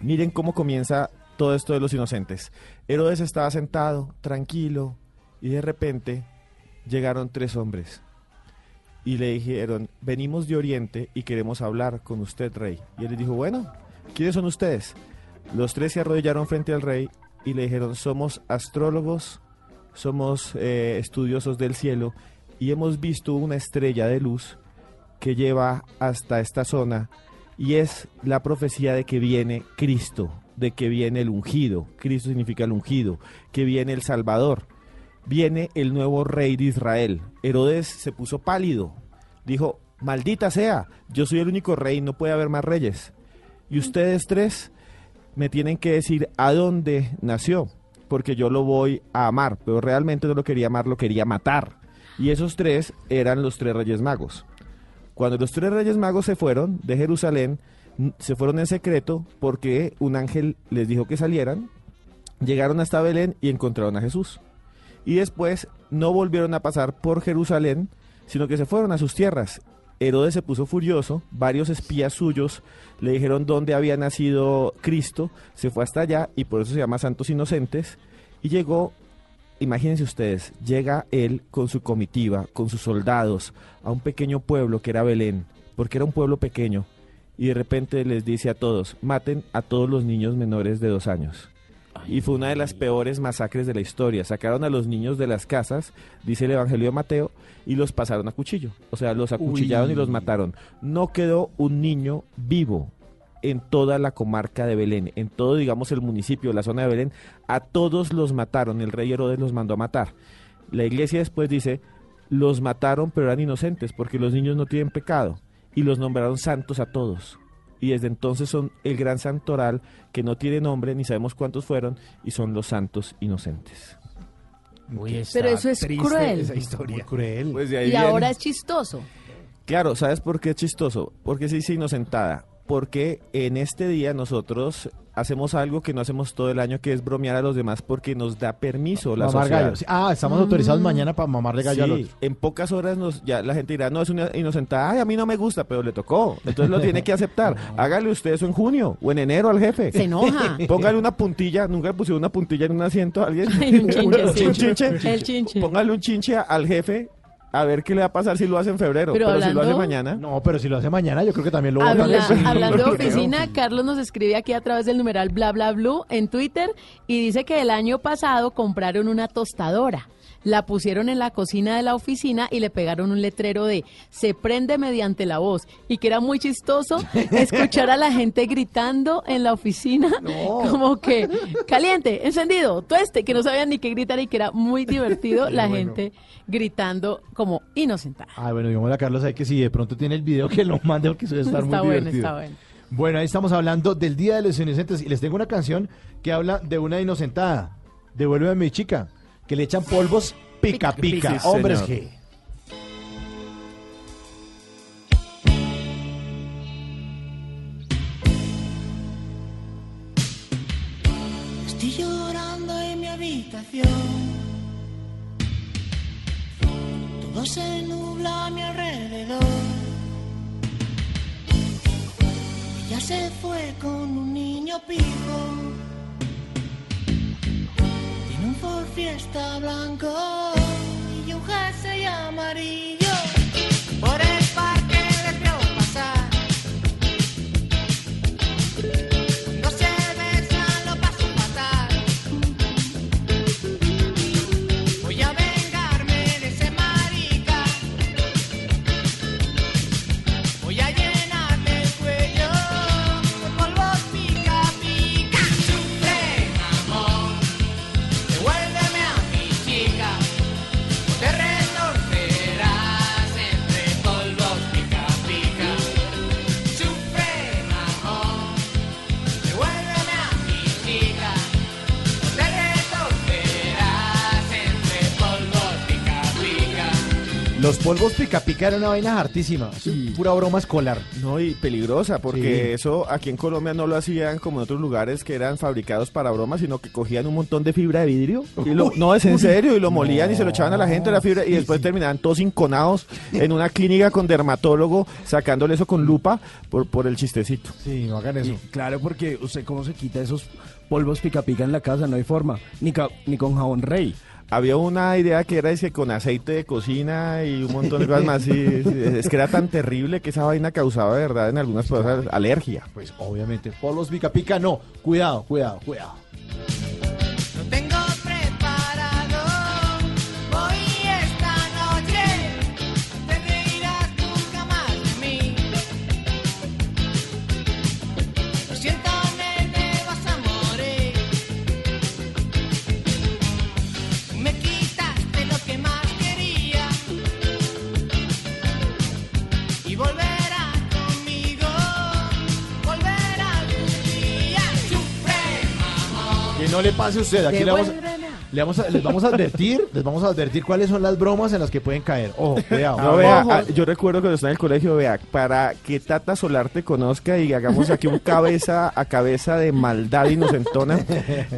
Miren cómo comienza todo esto de los inocentes. Herodes estaba sentado, tranquilo, y de repente llegaron tres hombres. Y le dijeron, venimos de Oriente y queremos hablar con usted, rey. Y él les dijo, bueno, ¿quiénes son ustedes? Los tres se arrodillaron frente al rey y le dijeron, somos astrólogos, somos eh, estudiosos del cielo y hemos visto una estrella de luz que lleva hasta esta zona y es la profecía de que viene Cristo, de que viene el ungido, Cristo significa el ungido, que viene el Salvador, viene el nuevo rey de Israel. Herodes se puso pálido, dijo, maldita sea, yo soy el único rey, no puede haber más reyes. Y ustedes tres me tienen que decir a dónde nació, porque yo lo voy a amar, pero realmente no lo quería amar, lo quería matar. Y esos tres eran los tres reyes magos. Cuando los tres reyes magos se fueron de Jerusalén, se fueron en secreto porque un ángel les dijo que salieran, llegaron hasta Belén y encontraron a Jesús. Y después no volvieron a pasar por Jerusalén, sino que se fueron a sus tierras. Herodes se puso furioso, varios espías suyos le dijeron dónde había nacido Cristo, se fue hasta allá y por eso se llama Santos Inocentes, y llegó, imagínense ustedes, llega él con su comitiva, con sus soldados, a un pequeño pueblo que era Belén, porque era un pueblo pequeño, y de repente les dice a todos, maten a todos los niños menores de dos años. Y fue una de las peores masacres de la historia. Sacaron a los niños de las casas, dice el Evangelio de Mateo, y los pasaron a cuchillo. O sea, los acuchillaron Uy. y los mataron. No quedó un niño vivo en toda la comarca de Belén, en todo, digamos, el municipio, la zona de Belén. A todos los mataron. El rey Herodes los mandó a matar. La iglesia después dice, los mataron pero eran inocentes porque los niños no tienen pecado. Y los nombraron santos a todos y desde entonces son el gran santoral que no tiene nombre ni sabemos cuántos fueron y son los santos inocentes. Pero eso es cruel. esa historia. Muy cruel. Pues Y viene. ahora es chistoso. Claro, ¿sabes por qué es chistoso? Porque se dice inocentada. Porque en este día nosotros hacemos algo que no hacemos todo el año, que es bromear a los demás porque nos da permiso la mamar sociedad. gallo. Ah, estamos autorizados mañana para mamarle gallo al Sí, otro. en pocas horas nos, ya la gente dirá, no, es una inocentada, ay, a mí no me gusta, pero le tocó. Entonces lo tiene que aceptar. Hágale usted eso en junio o en enero al jefe. Se enoja. Póngale una puntilla, nunca le pusieron una puntilla en un asiento a alguien. Ay, un chinche, Un chinche. El chinche. Póngale un chinche al jefe A ver qué le va a pasar si lo hace en febrero. Pero Pero, si lo hace mañana. No, pero si lo hace mañana, yo creo que también lo Habla- votan. Sí, hablando de oficina, Carlos nos escribe aquí a través del numeral bla bla blue en Twitter y dice que el año pasado compraron una tostadora. La pusieron en la cocina de la oficina y le pegaron un letrero de se prende mediante la voz y que era muy chistoso escuchar a la gente gritando en la oficina como que caliente, encendido, tueste, que no sabían ni qué gritar y que era muy divertido la bueno. gente gritando como inocentada. Ay, bueno, digámosle a Carlos ahí que si de pronto tiene el video que lo mande porque debe estar Está muy bueno, divertido. está bueno. Bueno, ahí estamos hablando del Día de los Inocentes y les tengo una canción que habla de una inocentada. Devuélveme a mi chica, que le echan polvos pica pica. Sí, Hombres. G. Estoy llorando en mi habitación. Todo se nubla a mi alrededor. Ella se fue con un niño pijo. Fiesta blanco y un jersey amarillo. Los polvos pica pica era una vaina hartísima. Pura broma escolar. No, y peligrosa, porque Sí. eso aquí en Colombia no lo hacían como en otros lugares que eran fabricados para bromas, sino que cogían un montón de fibra de vidrio. Y lo- no, es en serio, y lo molían y se lo echaban a la gente la fibra, y después terminaban todos inconados en una clínica con dermatólogo, sacándole eso con lupa por, por el chistecito. Sí, no hagan eso. Y claro, porque usted cómo se quita esos polvos pica pica en la casa, no hay forma, ni, ca- ni con jabón rey. Había una idea que era ese con aceite de cocina y un montón de cosas más. sí, es que era tan terrible que esa vaina causaba de verdad en algunas personas alergia. Pues obviamente, polvos pica pica no. Cuidado, cuidado, cuidado. No le pase a usted. Aquí le vamos. Le vamos a, les vamos a advertir, les vamos a advertir cuáles son las bromas en las que pueden caer. Ojo, cuidado. No, vea, ah, yo recuerdo cuando estaba en el colegio, vea, para que Tata Solar te conozca y hagamos aquí un cabeza a cabeza de maldad inocentona.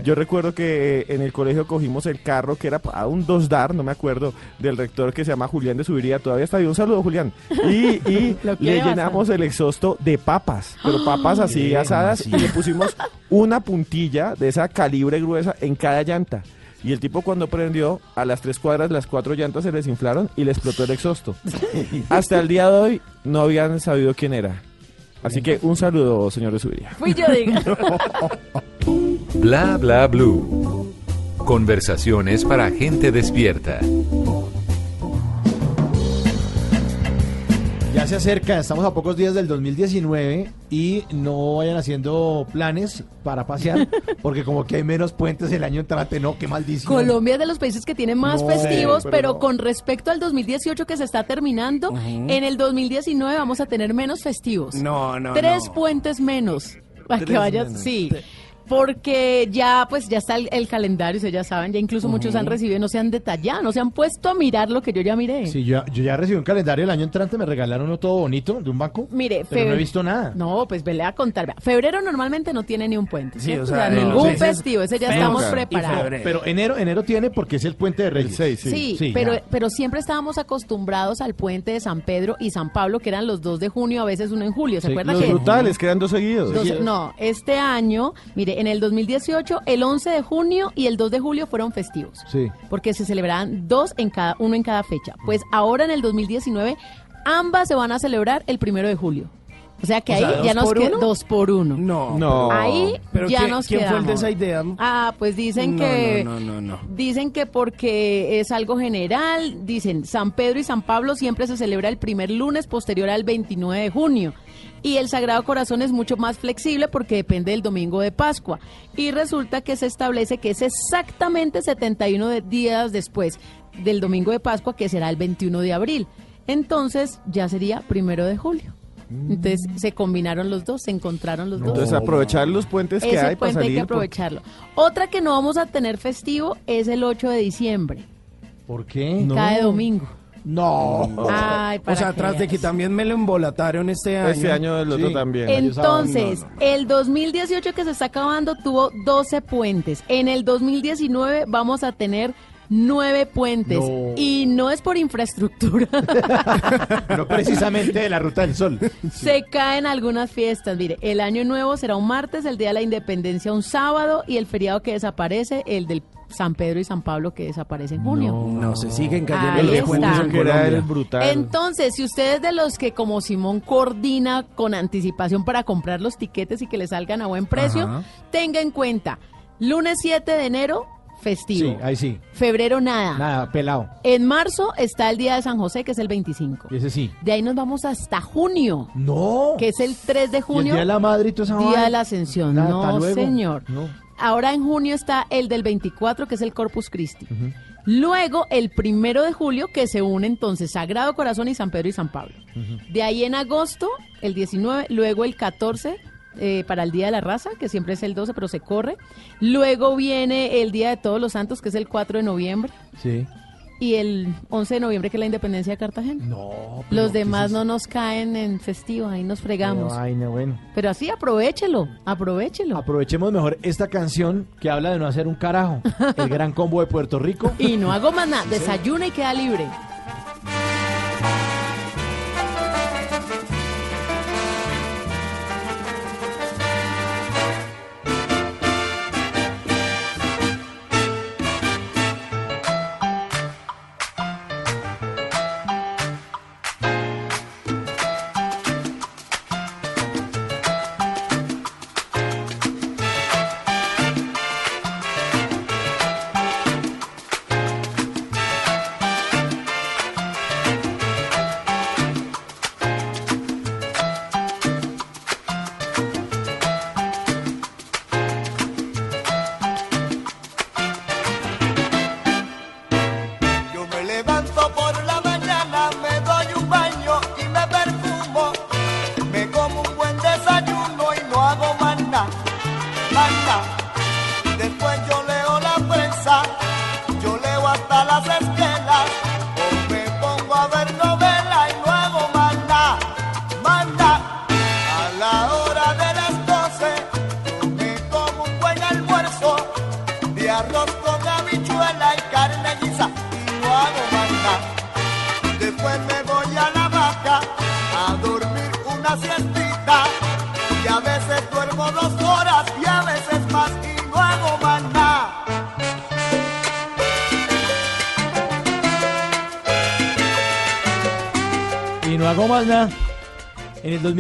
Yo recuerdo que eh, en el colegio cogimos el carro que era para un dos dar, no me acuerdo, del rector que se llama Julián de Subiría, todavía está ahí, un saludo Julián. Y, y le llenamos el exhausto de papas, pero papas así asadas y le pusimos una puntilla de esa calibre gruesa en cada llanta. Y el tipo cuando prendió, a las tres cuadras las cuatro llantas se les inflaron y le explotó el exhausto. Hasta el día de hoy no habían sabido quién era. Así que un saludo, señor de Subiría. Fui yo, diga. Bla bla blue. Conversaciones para gente despierta. Se acerca, estamos a pocos días del 2019 y no vayan haciendo planes para pasear, porque como que hay menos puentes el año entrante, no, qué maldición. Colombia es de los países que tiene más No, festivos, pero pero, no. con respecto al 2018 que se está terminando, en el 2019 vamos a tener menos festivos. No, no, Tres no. puentes menos. Para que vayas, menos. sí. Porque ya, pues, ya está el, el calendario, ustedes ya saben, ya incluso muchos han recibido, no se han detallado, no se han puesto a mirar lo que yo ya miré. Sí, yo, yo ya recibí un calendario el año entrante, me regalaron uno todo bonito de un banco, Mire, pero no he visto nada. No, pues vele a contar. Vea, Febrero normalmente no tiene ni un puente. Sí, ¿cierto? o sea, ningún sí, festivo, ese ya estamos preparados. Pero enero, enero tiene porque es el puente de Reyes. seis, sí. Sí, Sí, pero, ya. pero siempre estábamos acostumbrados al puente de San Pedro y San Pablo, que eran los dos de junio, a veces uno en julio. ¿Se Sí, acuerdan Los que? brutales, quedan dos seguidos. Dos- no, este año, mire, en el 2018 el 11 de junio y el 2 de julio fueron festivos. Sí. porque se celebraban dos en cada uno en cada fecha. Pues ahora en el 2019 ambas se van a celebrar el primero de julio. O sea que O ahí sea, ¿dos ya nos por queda uno? dos por uno. No. No. Ahí Pero ya ¿quién- nos quién fue el de quedamos. esa idea? Ah, pues dicen No, que no, no, no, no. dicen que porque es algo general, dicen San Pedro y San Pablo siempre se celebra el primer lunes posterior al 29 de junio. Y el Sagrado Corazón es mucho más flexible porque depende del domingo de Pascua. Y resulta que se establece que es exactamente 71 de- días después del domingo de Pascua, que será el 21 de abril. Entonces ya sería primero de julio. Entonces se combinaron los dos, se encontraron los dos. Entonces aprovechar los puentes que Ese hay para puente hay salir. que aprovecharlo. Otra que no vamos a tener festivo es el 8 de diciembre. ¿Por qué? Cae domingo. No. Ay, O sea, tras de que también me lo embolataron este año. Este año el otro Sí. también. Entonces, No, no, el 2018 que se está acabando tuvo 12 puentes. En el 2019 vamos a tener 9 puentes. No. Y no es por infraestructura. No precisamente de la Ruta del Sol. Se caen algunas fiestas. Mire, el año nuevo será un martes, el día de la independencia un sábado y el feriado que desaparece, el del San Pedro y San Pablo que desaparece en junio. No, se siguen cayendo Ahí los está. en Colombia. brutal. Entonces, si usted es de los que como Simón coordina con anticipación para comprar los tiquetes y que le salgan a buen precio, Ajá. tenga en cuenta, lunes 7 de enero, festivo. Sí, ahí sí. Febrero nada. Nada, pelado. En marzo está el Día de San José, que es el 25. Y ese sí. De ahí nos vamos hasta junio, No. que es el 3 de ¿Y el junio. Día de la Madre y toda esa Día de la Ascensión. Nada, no, señor. No. Ahora en junio está el del 24, que es el Corpus Christi. Luego el primero de julio, que se une entonces Sagrado Corazón y San Pedro y San Pablo. De ahí en agosto, el 19, luego el 14 eh, para el Día de la Raza, que siempre es el 12, pero se corre. Luego viene el Día de Todos los Santos, que es el 4 de noviembre. Sí. Y el 11 de noviembre, que es la independencia de Cartagena. No. pero Los ¿qué demás es no nos caen en festivo, ahí nos fregamos. vaina, bueno. Pero así aprovechelo, aprovechelo. Aprovechemos mejor esta canción que habla de no hacer un carajo. El gran combo de Puerto Rico. Y no hago más nada, desayuna y queda libre.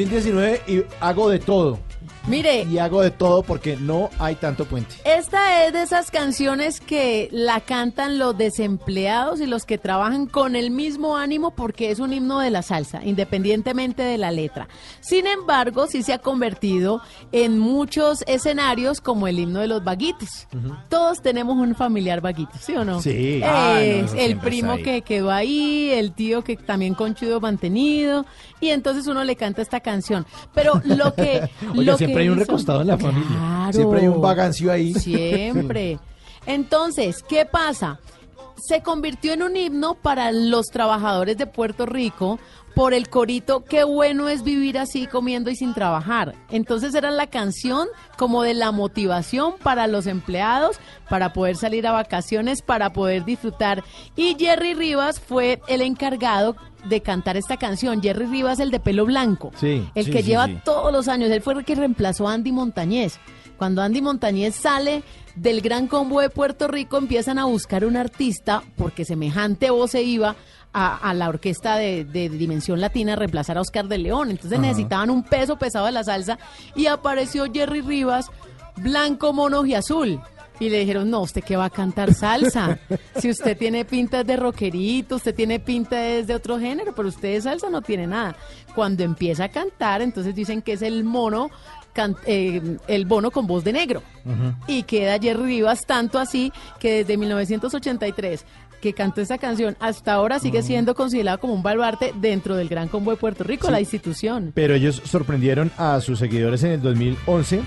2019 y hago de todo. Mire, Y hago de todo porque no hay tanto puente. esta es de esas canciones que la cantan los desempleados y los que trabajan con el mismo ánimo porque es un himno de la salsa, independientemente de la letra. Sin embargo, sí se ha convertido en muchos escenarios como el himno de los vaguitos. Todos tenemos un familiar vaguito, ¿sí o no? Sí. Es Ah, no, eso el primo que quedó ahí, el tío que también conchudo mantenido, y entonces uno le canta esta canción. Pero lo que... Lo siempre que hay un hizo- recostado en la familia. Claro. Siempre hay un vagancio ahí. Siempre. Entonces, ¿qué pasa? Se convirtió en un himno para los trabajadores de Puerto Rico por el corito, qué bueno es vivir así comiendo y sin trabajar. Entonces era la canción como de la motivación para los empleados, para poder salir a vacaciones, para poder disfrutar. Y Jerry Rivas fue el encargado de cantar esta canción. Jerry Rivas, el de pelo blanco. Sí, El sí, que sí, lleva todos los años. Él fue el que reemplazó a Andy Montañez. Cuando Andy Montañez sale del Gran Combo de Puerto Rico, empiezan a buscar un artista porque semejante voz se iba a, a la orquesta de, de Dimensión Latina a reemplazar a Oscar de León. Entonces Ajá. necesitaban un peso pesado de la salsa y apareció Jerry Rivas, blanco, mono y azul. Y le dijeron, no, usted que va a cantar salsa. Si usted tiene pintas de rockerito, usted tiene pintas de otro género, pero usted de salsa no tiene nada. Cuando empieza a cantar, entonces dicen que es el mono, can- eh, el bono con voz de negro. Y queda Jerry Rivas tanto así que desde 1983 que cantó esta canción hasta ahora sigue siendo considerado como un baluarte dentro del Gran Combo de Puerto Rico, Sí. la institución. Pero ellos sorprendieron a sus seguidores en el 2011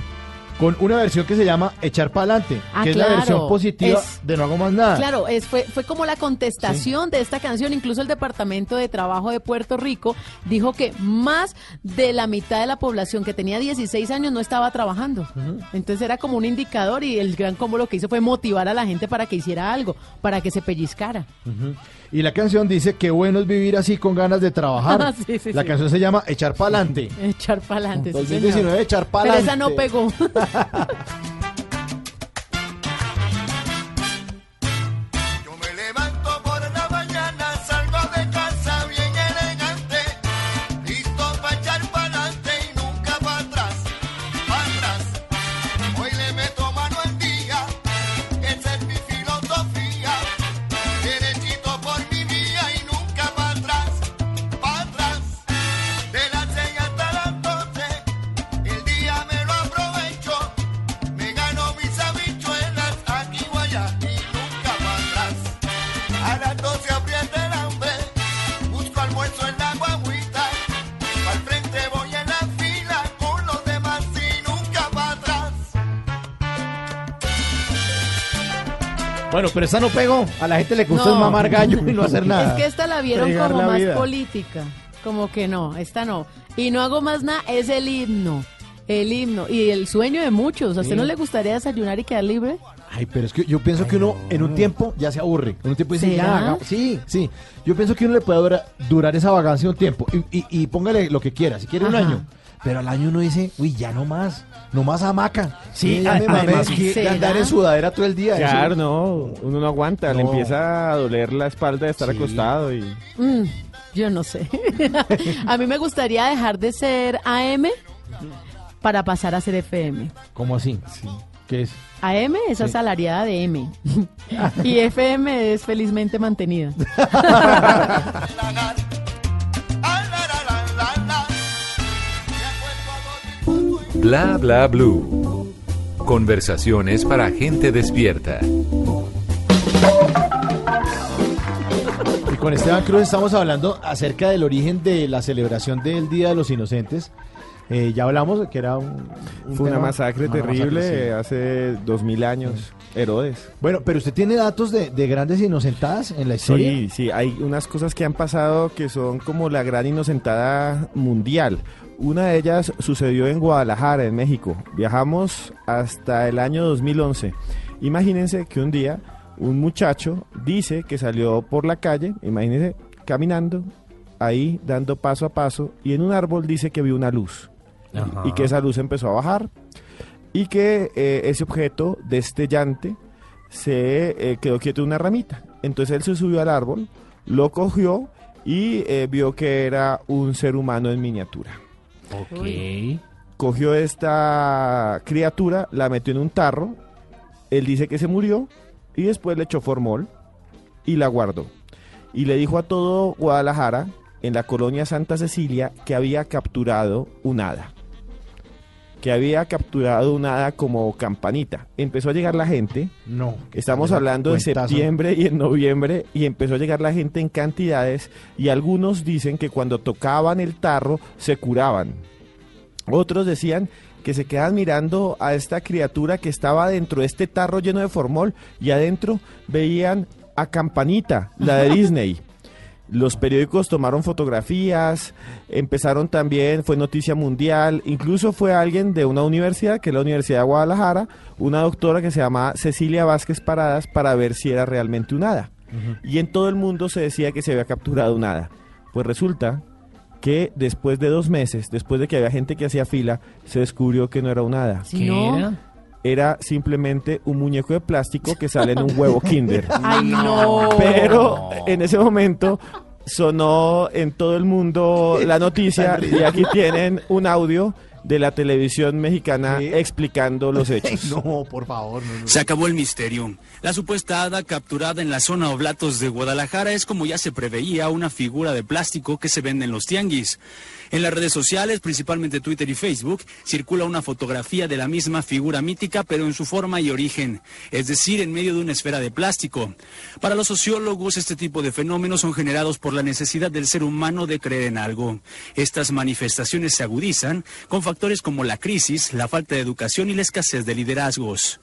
con una versión que se llama Echar Pa'lante, Ah, que es la versión positiva Es- de No Hago Más Nada. Claro, es, fue, fue como la contestación de esta canción. Incluso el Departamento de Trabajo de Puerto Rico dijo que más de la mitad de la población que tenía 16 años no estaba trabajando. Entonces era como un indicador y el gran combo lo que hizo fue motivar a la gente para que hiciera algo, para que se pellizcara. Y la canción dice que bueno es vivir así con ganas de trabajar. Sí, sí, la sí. canción se llama Echar Pa'lante. Echar para adelante. 2019, echar Pero pa'lante. esa no pegó. Bueno, pero esa no pegó. A la gente le gusta No. mamar gallo y no hacer nada. Es que esta la vieron Fregar como la más vida. política. Como que no, esta no. Y no hago más nada, es el himno. El himno. Y el sueño de muchos. ¿A usted Sí. no le gustaría desayunar y quedar libre? Ay, pero es que yo pienso que uno en un tiempo ya se aburre. En un tiempo dice, ¿Será? ya, haga- sí, sí. Yo pienso que uno le puede durar, durar esa vagancia un tiempo. Y, y- y póngale lo que quiera, si quiere un Ajá. año. Pero al año uno dice, uy, ya no más. No más hamaca. Sí, ya me además que- andar en sudadera todo el día. Claro, eso- no, uno no aguanta, le empieza a doler la espalda de estar acostado y... Mm, yo no sé. a mí me gustaría dejar de ser AM para pasar a ser FM. ¿Cómo así? ¿Qué es? AM es Sí. asalariada de M. y FM es felizmente mantenida. Bla bla blue. Conversaciones para gente despierta. Y con Esteban Cruz estamos hablando acerca del origen de la celebración del Día de los Inocentes. Eh, ya hablamos de que era un... un Fue una tema- masacre una terrible masacre, sí. hace dos mil años. Herodes. Bueno, pero usted tiene datos de, de grandes inocentadas en la historia. Sí, sí, hay unas cosas que han pasado que son como la gran inocentada mundial. Una de ellas sucedió en Guadalajara, en México. Viajamos hasta el año 2011. Imagínense que un día un muchacho dice que salió por la calle, imagínense, caminando, ahí dando paso a paso, y en un árbol dice que vio una luz. Ajá. Y que esa luz empezó a bajar. Y que eh, ese objeto destellante se eh, quedó quieto en una ramita. Entonces él se subió al árbol, lo cogió y eh, vio que era un ser humano en miniatura. Ok. Cogió esta criatura, la metió en un tarro, él dice que se murió y después le echó formol y la guardó. Y le dijo a todo Guadalajara, en la colonia Santa Cecilia, que había capturado un hada. Que había capturado un hada como campanita. Empezó a llegar la gente. No. Estamos hablando de septiembre y en noviembre y empezó a llegar la gente en cantidades y algunos dicen que cuando tocaban el tarro se curaban. Otros decían que se quedaban mirando a esta criatura que estaba dentro de este tarro lleno de formol y adentro veían a Campanita, la de Disney. Los periódicos tomaron fotografías, empezaron también, fue noticia mundial, incluso fue alguien de una universidad, que es la Universidad de Guadalajara, una doctora que se llama Cecilia Vázquez Paradas, para ver si era realmente un hada. Y en todo el mundo se decía que se había capturado un hada. Pues resulta que después de dos meses, después de que había gente que hacía fila, se descubrió que no era un hada. Si no, era simplemente un muñeco de plástico que sale en un huevo Kinder. Ay, no. Pero en ese momento sonó en todo el mundo la noticia y aquí tienen un audio de la televisión mexicana explicando los hechos. No, por favor. no, no. Se acabó el misterio. La supuesta hada capturada en la zona Oblatos de Guadalajara es como ya se preveía una figura de plástico que se vende en los tianguis. En las redes sociales, principalmente Twitter y Facebook, circula una fotografía de la misma figura mítica, pero en su forma y origen, es decir, en medio de una esfera de plástico. Para los sociólogos, este tipo de fenómenos son generados por la necesidad del ser humano de creer en algo. Estas manifestaciones se agudizan con factores como la crisis, la falta de educación y la escasez de liderazgos.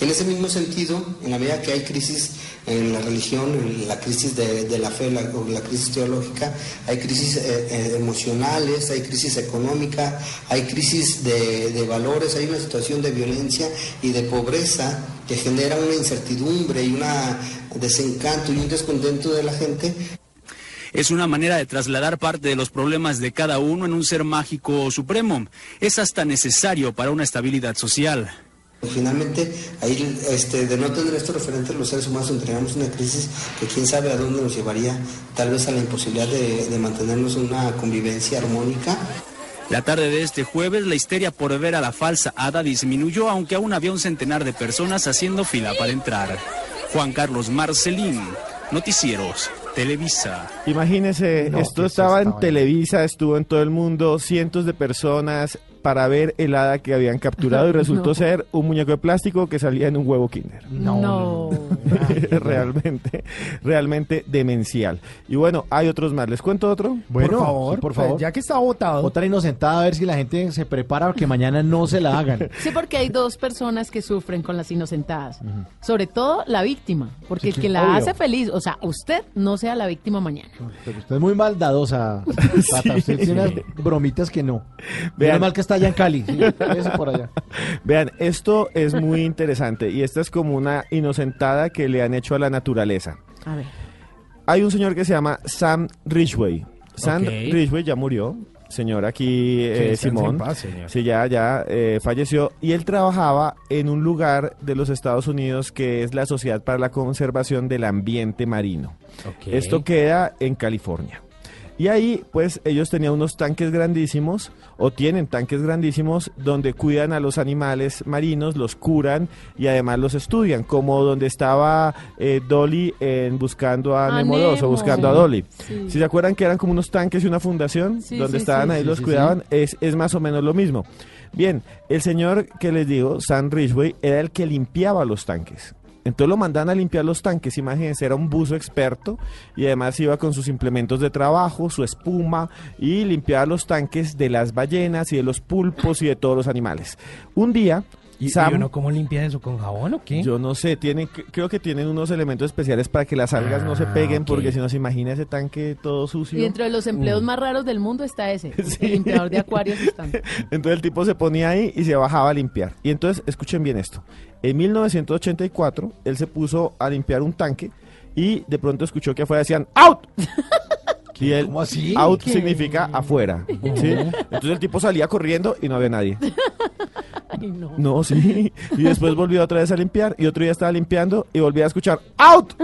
En ese mismo sentido, en la medida que hay crisis en la religión, en la crisis de, la fe, la, o la crisis teológica, hay crisis eh, eh, emocionales, hay crisis económica, hay crisis de, de valores, hay una situación de violencia y de pobreza que genera una incertidumbre y un desencanto y un descontento de la gente Es una manera de trasladar parte de los problemas de cada uno en un ser mágico supremo. Es hasta necesario para una estabilidad social. Finalmente, ahí este, de no tener estos referentes los seres humanos entraríamos en una crisis que quién sabe a dónde nos llevaría, tal vez a la imposibilidad de, de mantenernos en una convivencia armónica. La tarde de este jueves, la histeria por ver a la falsa hada disminuyó, aunque aún había un centenar de personas haciendo fila para entrar. Juan Carlos Marcelín, Noticieros, Televisa. Imagínese, No, esto ¿qué es estaba esta en Televisa, estuvo en todo el mundo, cientos de personas para ver el hada que habían capturado y resultó No. ser un muñeco de plástico que salía en un huevo Kinder. No. realmente, realmente demencial. Y bueno, hay otros más. ¿Les cuento otro? Bueno, por favor, sí, por favor. Ya que está votado. Otra inocentada, a ver si la gente se prepara para que mañana no se la hagan. Sí, porque hay dos personas que sufren con las inocentadas. Sobre todo la víctima, porque el que la obvio. hace feliz, o sea, usted no sea la víctima mañana. Pero usted es muy maldadosa, Tata. Usted tiene unas bromitas que no. Vean. Mal que está allá en Cali. Sí, váyase por allá. Vean, esto es muy interesante y esta es como una inocentada que le han hecho a la naturaleza. A ver. Hay un señor que se llama Sam Ridgway. Sam Ok. Ridgway ya murió. Señor aquí, eh, Simón. en paz, señor. Sí, ya, ya eh, falleció. Y él trabajaba en un lugar de los Estados Unidos que es la Sociedad para la Conservación del Ambiente Marino. Esto queda en California. Y ahí, pues, ellos tenían unos tanques grandísimos, o tienen tanques grandísimos, donde cuidan a los animales marinos, los curan y además los estudian, como donde estaba eh, Dolly en Buscando a, A Nemo 2 o. Buscando a. Dolly. Sí. Si se acuerdan que eran como unos tanques y una fundación, Sí, donde sí, estaban sí. ahí, Sí, los sí, cuidaban, Es, es más o menos lo mismo. Bien, el señor que les digo, Sam Ridgway, era el que limpiaba los tanques. Entonces lo mandan a limpiar los tanques, imagínense, era un buzo experto y además iba con sus implementos de trabajo, su espuma y limpiaba los tanques de las ballenas y de los pulpos y de todos los animales. Un día, ¿Y, Sam, y uno cómo limpia eso? ¿Con jabón o qué? yo no sé, tienen, cre- creo que tienen unos elementos especiales para que las algas no se Ah, peguen, porque si no se imagina ese tanque todo sucio. Y dentro de los empleos Mm. más raros del mundo está ese, el limpiador de acuarios. Están. Entonces el tipo se ponía ahí y se bajaba a limpiar. Y entonces, escuchen bien esto. En 1984, él se puso a limpiar un tanque y de pronto escuchó que afuera decían ¡Out! Y él, ¿Cómo así? out ¿Qué? significa afuera. ¿sí? Entonces el tipo salía corriendo y no había nadie. Ay, no. No, sí. Y después volvió otra vez a limpiar y otro día estaba limpiando y volvía a escuchar ¡Out!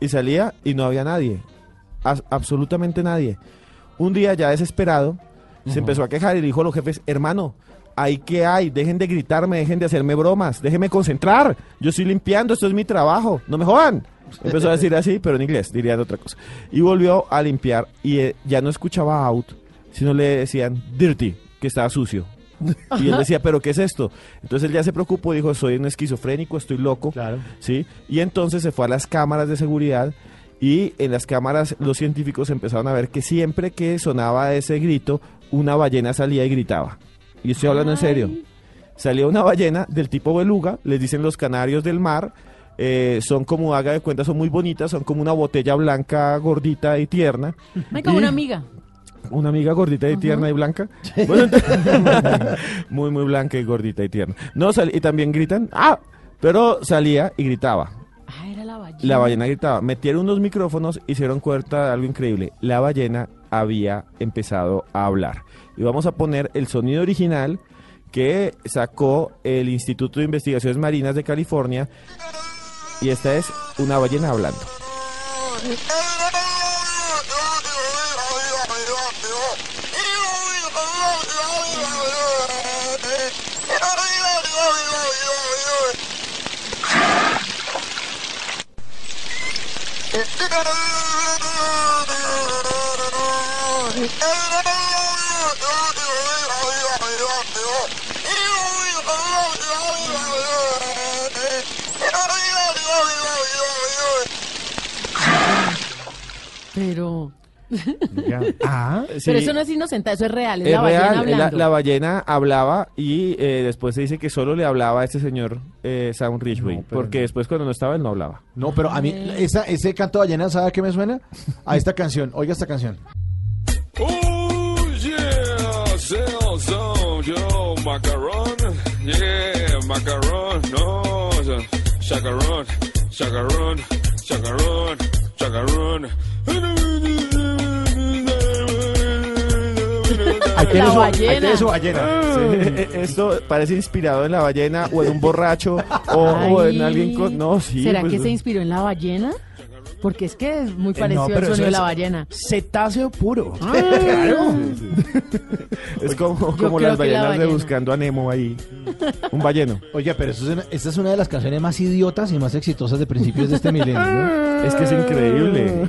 Y salía y no había nadie. As- absolutamente nadie. Un día ya desesperado, se empezó a quejar y dijo a los jefes, hermano, ¿ahí qué hay? Dejen de gritarme, dejen de hacerme bromas, déjenme concentrar. Yo estoy limpiando, esto es mi trabajo, no me jodan. Empezó a decir así, pero en inglés, dirían otra cosa. Y volvió a limpiar y eh, ya no escuchaba out, sino le decían dirty, que estaba sucio. Y él decía, ¿pero qué es esto? Entonces él ya se preocupó, dijo, soy un esquizofrénico, estoy loco. ¿sí? Y entonces se fue a las cámaras de seguridad y en las cámaras los científicos empezaron a ver que siempre que sonaba ese grito, una ballena salía y gritaba. Y estoy hablando en serio. Salía una ballena del tipo beluga, les dicen los canarios del mar, eh, son como, haga de cuenta, son muy bonitas, son como una botella blanca, gordita y tierna. Ay, como Y- una amiga. una amiga gordita y tierna y blanca. Bueno, ent- muy, muy blanca y gordita y tierna. No, sal- y también gritan, ¡ah! Pero salía y gritaba. Ah, era la ballena. La ballena gritaba. Metieron unos micrófonos y se dieron cuenta de algo increíble. La ballena había empezado a hablar. Y vamos a poner el sonido original que sacó el Instituto de Investigaciones Marinas de California y esta es una ballena hablando. Pero... Ah, Pero eso no es inocente, eso es real, es, Es la ballena real, la, hablando. la ballena hablaba y eh, después se dice que solo le hablaba a este señor eh, Sam Ridgway, porque después cuando no estaba él no hablaba. No, pero a mí, esa, ese canto de ballena, ¿sabe a qué me suena? A esta canción. Oiga esta canción. Oh yeah, sell some yo macaron, yeah macaron, no chacarón, chacarón, chacarón, chacarón. Tiene La ballena. su ballena. Sí, eh, Esto parece inspirado en la ballena o en un borracho o, o en alguien con... No, sí. ¿Será pues, que se inspiró en la ballena? Porque es que es muy Eh, parecido no, al sonido de la ballena. Cetáceo puro. Ah. claro. Es como, como las que la ballenas de ballena. buscando a Nemo ahí. Un balleno. Oiga, pero eso es una- esta es una de las canciones más idiotas y más exitosas de principios de este milenio. ¿no? Es que es increíble.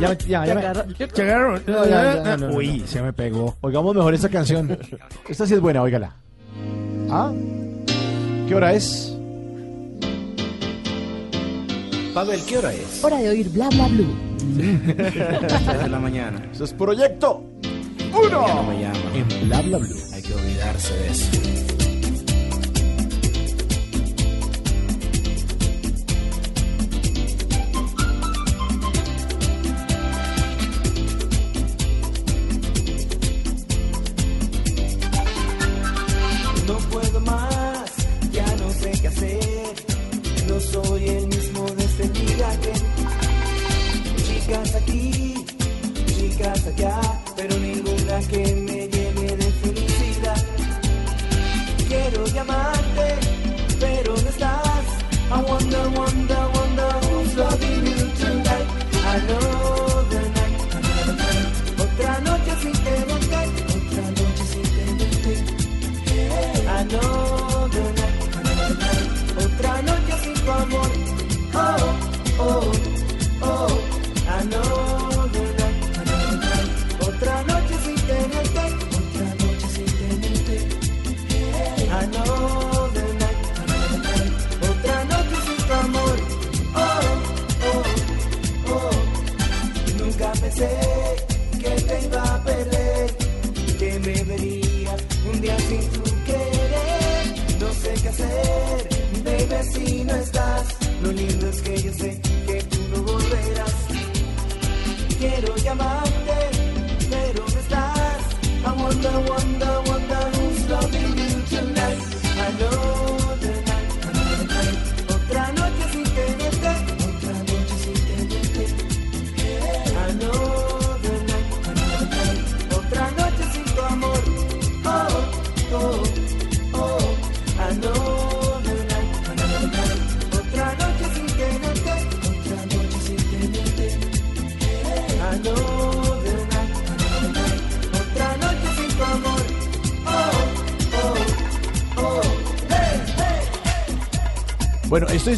ya, ya, ya, ya. me- Llegaron. No, ya, ya, no, no, no. Uy, se me pegó. Oigamos mejor esta canción. Esta sí es buena, óigala. ¿Ah? ¿Qué hora es? Pavel, ¿qué hora es? Hora de oír bla bla blue. De la mañana. Eso es Proyecto Uno. Ya no me llama. en Bla Bla Blue. Hay que olvidarse de eso.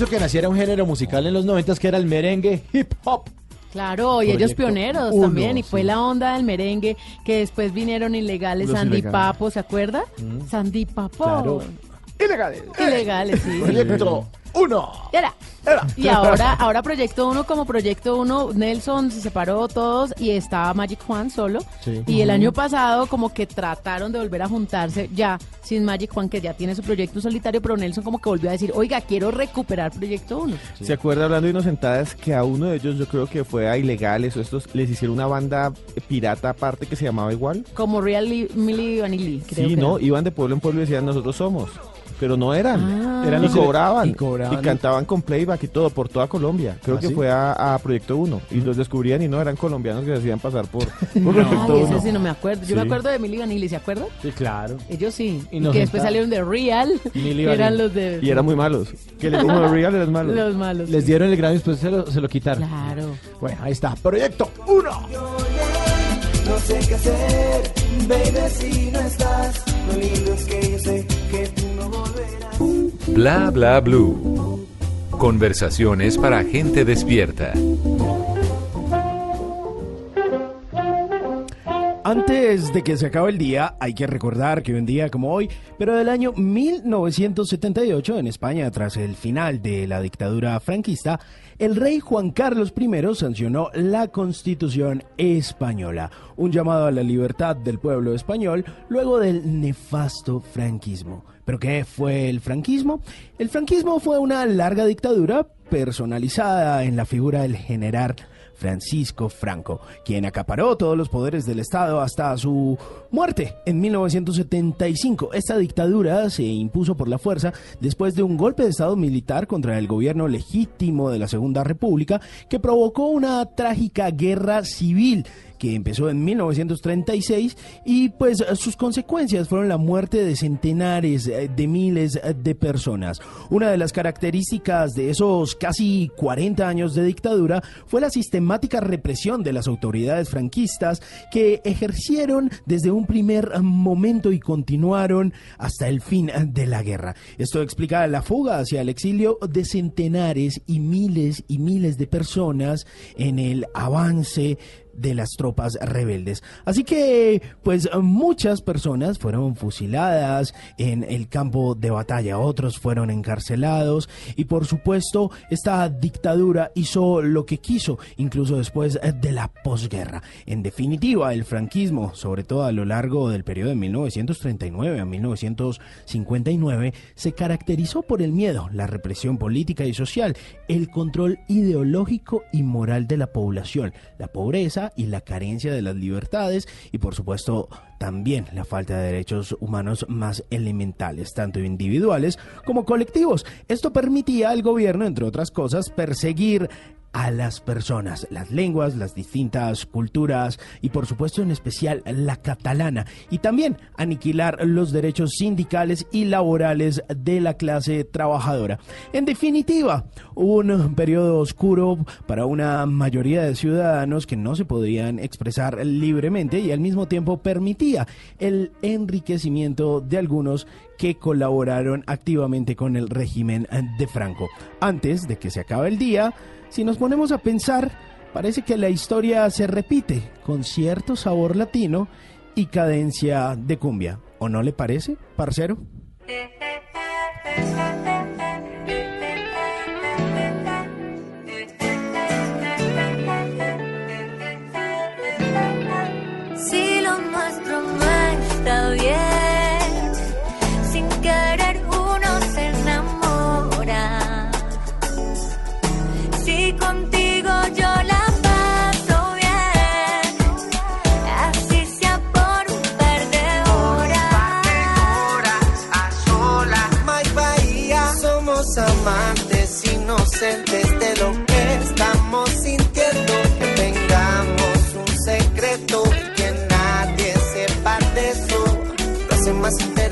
que naciera un género musical en los noventas que era el merengue hip hop. Claro, y ellos pioneros también, y fue la onda del merengue que después vinieron ilegales, Los Sandy. Papo, ¿se acuerda? Mm. Sandy Papo. Ilegales. Ilegales, sí. Proyecto y ahora, ahora Proyecto Uno como Proyecto Uno, Nelson se separó todos y estaba Magic Juan solo. Y el año pasado como que trataron de volver a juntarse ya sin Magic Juan, que ya tiene su proyecto solitario, pero Nelson como que volvió a decir, oiga, quiero recuperar Proyecto Uno. ¿Se acuerda hablando de Inocentadas que a uno de ellos yo creo que fue a Ilegales o estos, les hicieron una banda pirata aparte que se llamaba igual? Como Real Milly Vanilli, creo Sí, que no, iban de pueblo en pueblo y decían, nosotros somos. Pero no eran. Ah. eran y cobraban. y cobraban. Y cantaban con playback y todo por toda Colombia. Creo ¿Ah, que sí? fue a, a Proyecto 1. Y los descubrían y no eran colombianos que se hacían pasar por, por Ay, Proyecto 1. ese sí no me acuerdo. Yo me acuerdo de Milli Vanilli, ¿se acuerdan? Sí, claro. Ellos sí. Y que después salieron de Real, que eran los de... Y eran muy malos. Que les como de real eran malos. Los malos. Les dieron el Grammy y después se lo, se lo quitaron. Claro. Bueno, ahí está. Proyecto 1. No sé qué hacer, baby, si no estás. Lo lindo es que yo sé que tú no volverás. Bla bla blue. Conversaciones para gente despierta. Antes de que se acabe el día, hay que recordar que un día como hoy, pero del año 1978, en España, tras el final de la dictadura franquista, el rey Juan Carlos I sancionó la Constitución española, un llamado a la libertad del pueblo español luego del nefasto franquismo. ¿Pero qué fue el franquismo? El franquismo fue una larga dictadura personalizada en la figura del general Francisco Franco, quien acaparó todos los poderes del Estado hasta su muerte en 1975. Esta dictadura se impuso por la fuerza después de un golpe de Estado militar contra el gobierno legítimo de la Segunda República que provocó una trágica guerra civil que empezó en 1936 y pues sus consecuencias fueron la muerte de centenares eh, de miles eh, de personas. Una de las características de esos casi 40 años de dictadura fue la sistemática represión de las autoridades franquistas que ejercieron desde un primer momento y continuaron hasta el fin de la guerra. Esto explica la fuga hacia el exilio de centenares y miles y miles de personas en el avance de las tropas rebeldes. Así que, pues muchas personas fueron fusiladas en el campo de batalla, otros fueron encarcelados y por supuesto esta dictadura hizo lo que quiso, incluso después de la posguerra. En definitiva, el franquismo, sobre todo a lo largo del periodo de 1939 a 1959, se caracterizó por el miedo, la represión política y social, el control ideológico y moral de la población, la pobreza y la carencia de las libertades y por supuesto también la falta de derechos humanos más elementales, tanto individuales como colectivos. Esto permitía al gobierno, entre otras cosas, perseguir a las personas, las lenguas, las distintas culturas y por supuesto en especial la catalana y también aniquilar los derechos sindicales y laborales de la clase trabajadora. En definitiva, un periodo oscuro para una mayoría de ciudadanos que no se podían expresar libremente y al mismo tiempo permitía el enriquecimiento de algunos que colaboraron activamente con el régimen de Franco. Antes de que se acabe el día, si nos ponemos a pensar, parece que la historia se repite con cierto sabor latino y cadencia de cumbia. ¿O no le parece, parcero? Si lo bien,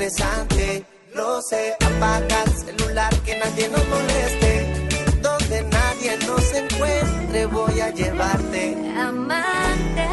interesante, lo sé. Apaga el celular que nadie nos moleste. Donde nadie nos encuentre, voy a llevarte. Amantes,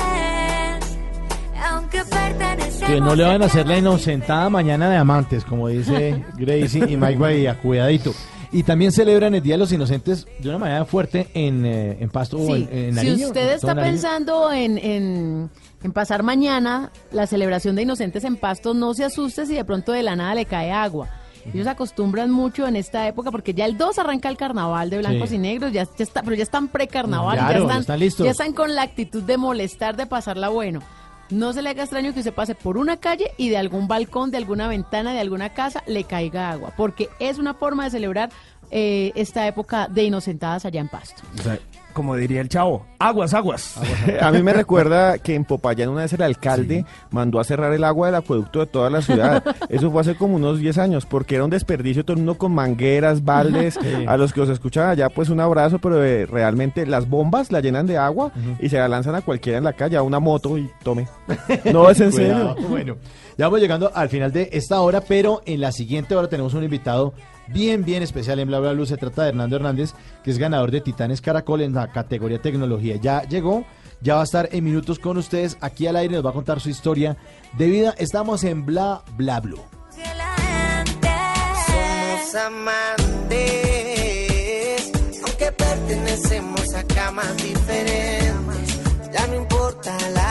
aunque pertenecemos Que no le van a hacer la inocentada mañana de amantes, como dice Gracie y Mike Bahía, cuidadito. Y también celebran el Día de los Inocentes de una manera fuerte en, eh, en Pasto o Sí, en, en si Nariño, usted todo está pensando en, en- en pasar mañana la celebración de Inocentes en Pasto, no se asuste si de pronto de la nada le cae agua. Ellos acostumbran mucho en esta época porque ya el 2 arranca el carnaval de blancos Sí. y negros, ya, ya está, pero ya están pre-carnaval, Claro, ya, ya están, están listos. ya están con la actitud de molestar, de pasarla bueno. No se le haga extraño que usted pase por una calle y de algún balcón, de alguna ventana, de alguna casa le caiga agua, porque es una forma de celebrar eh, esta época de inocentadas allá en Pasto. O sea, como diría el chavo, aguas, aguas. A mí me recuerda que en Popayán una vez el alcalde mandó a cerrar el agua del acueducto de toda la ciudad. Eso fue hace como unos 10 años, porque era un desperdicio todo el mundo con mangueras, baldes. Sí. A los que os escuchan allá, pues un abrazo, pero eh, realmente las bombas la llenan de agua y se la lanzan a cualquiera en la calle, a una moto y tome. No, es en serio. Bueno, ya vamos llegando al final de esta hora, pero en la siguiente hora tenemos un invitado bien, bien especial en Bla Bla Blue. Se trata de Hernando Hernández, que es ganador de Titanes Caracol en la categoría tecnología. Ya llegó, ya va a estar en minutos con ustedes aquí al aire, nos va a contar su historia de vida. Estamos en Bla Bla Blue. Somos amantes, aunque pertenecemos a camas diferentes. Ya no importa la.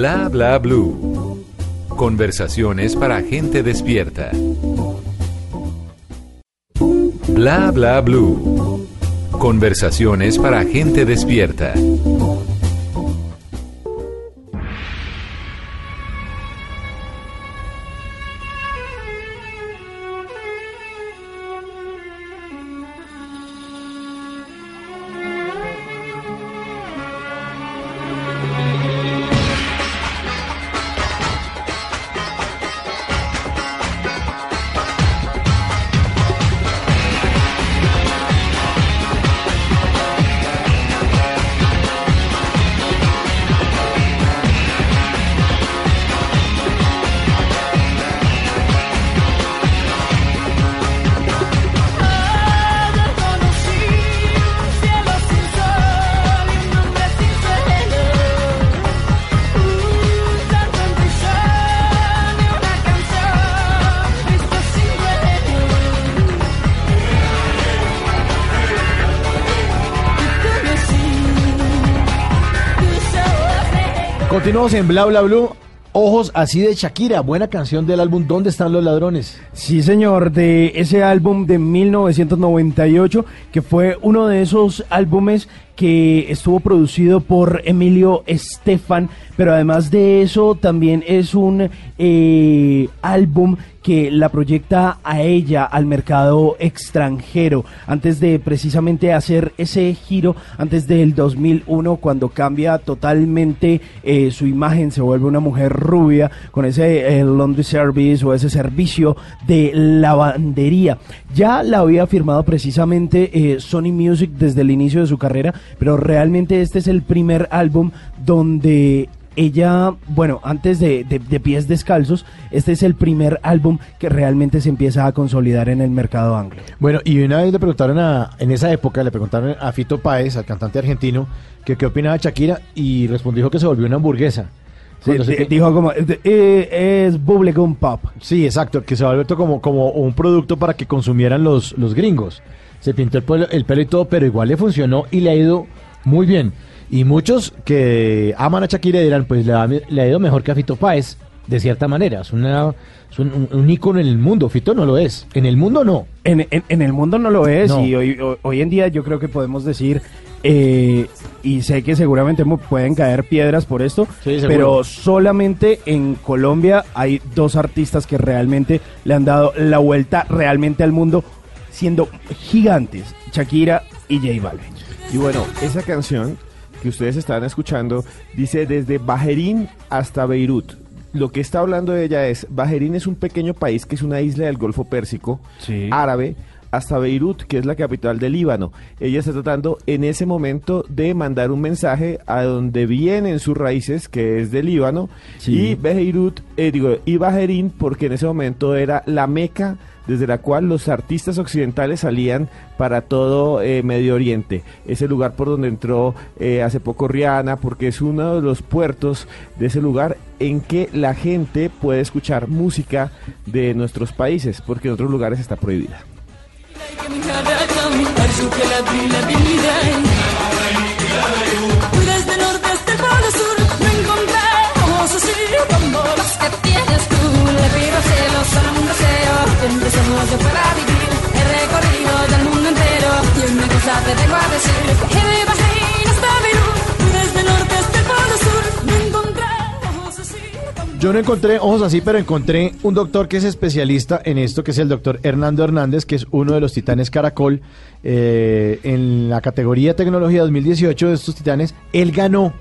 Bla bla blue. Conversaciones para gente despierta. Bla bla blue. Conversaciones para gente despierta. En Bla Bla Blue. Ojos así de Shakira, buena canción del álbum ¿Dónde están los ladrones? Sí, señor, de ese álbum de 1998, que fue uno de esos álbumes que estuvo producido por Emilio Estefan, pero además de eso también es un eh, álbum que la proyecta a ella al mercado extranjero, antes de precisamente hacer ese giro, antes del 2001, cuando cambia totalmente eh, su imagen, se vuelve una mujer rubia, con ese eh, laundry service o ese servicio de lavandería. Ya la había firmado precisamente eh, Sony Music desde el inicio de su carrera, pero realmente este es el primer álbum donde ella, bueno, antes de, de- de Pies Descalzos, este es el primer álbum que realmente se empieza a consolidar en el mercado anglo. Bueno, y una vez le preguntaron a, en esa época, le preguntaron a Fito Páez, al cantante argentino, que qué opinaba Shakira y respondió que se volvió una hamburguesa. Sí, se- dijo como, eh, es bubblegum pop. Sí, exacto, que se volvió como, como un producto para que consumieran los, los gringos. Se pintó el pelo, el pelo y todo, pero igual le funcionó y le ha ido muy bien. Y muchos que aman a Shakira dirán, pues le ha, le ha ido mejor que a Fito Páez, de cierta manera. Es, una, es un, un, ícono en el mundo. Fito no lo es. En el mundo no. En, en- en el mundo no lo es No. y hoy, hoy, hoy en día yo creo que podemos decir, eh, y sé que seguramente pueden caer piedras por esto, Sí, pero solamente en Colombia hay dos artistas que realmente le han dado la vuelta realmente al mundo, siendo gigantes, Shakira y J Balvin. Y bueno, esa canción que ustedes están escuchando dice desde Bajerín hasta Beirut. Lo que está hablando de ella es, Bajerín es un pequeño país que es una isla del Golfo Pérsico, árabe, hasta Beirut, que es la capital del Líbano. Ella está tratando en ese momento de mandar un mensaje a donde vienen sus raíces, que es del Líbano, Sí. y Beirut, eh, digo, y Bajerín, porque en ese momento era la meca desde la cual los artistas occidentales salían para todo eh, Medio Oriente. Es el lugar por donde entró eh, hace poco Rihanna, porque es uno de los puertos de ese lugar en que la gente puede escuchar música de nuestros países, porque en otros lugares está prohibida. Empecemos para vivir el recorrido del mundo entero. Y una cosa te tengo a decir, Yo no encontré ojos así, pero encontré un doctor que es especialista en esto, que es el doctor Hernando Hernández, que es uno de los titanes Caracol eh, en la categoría tecnología 2018 de estos titanes. Él ganó,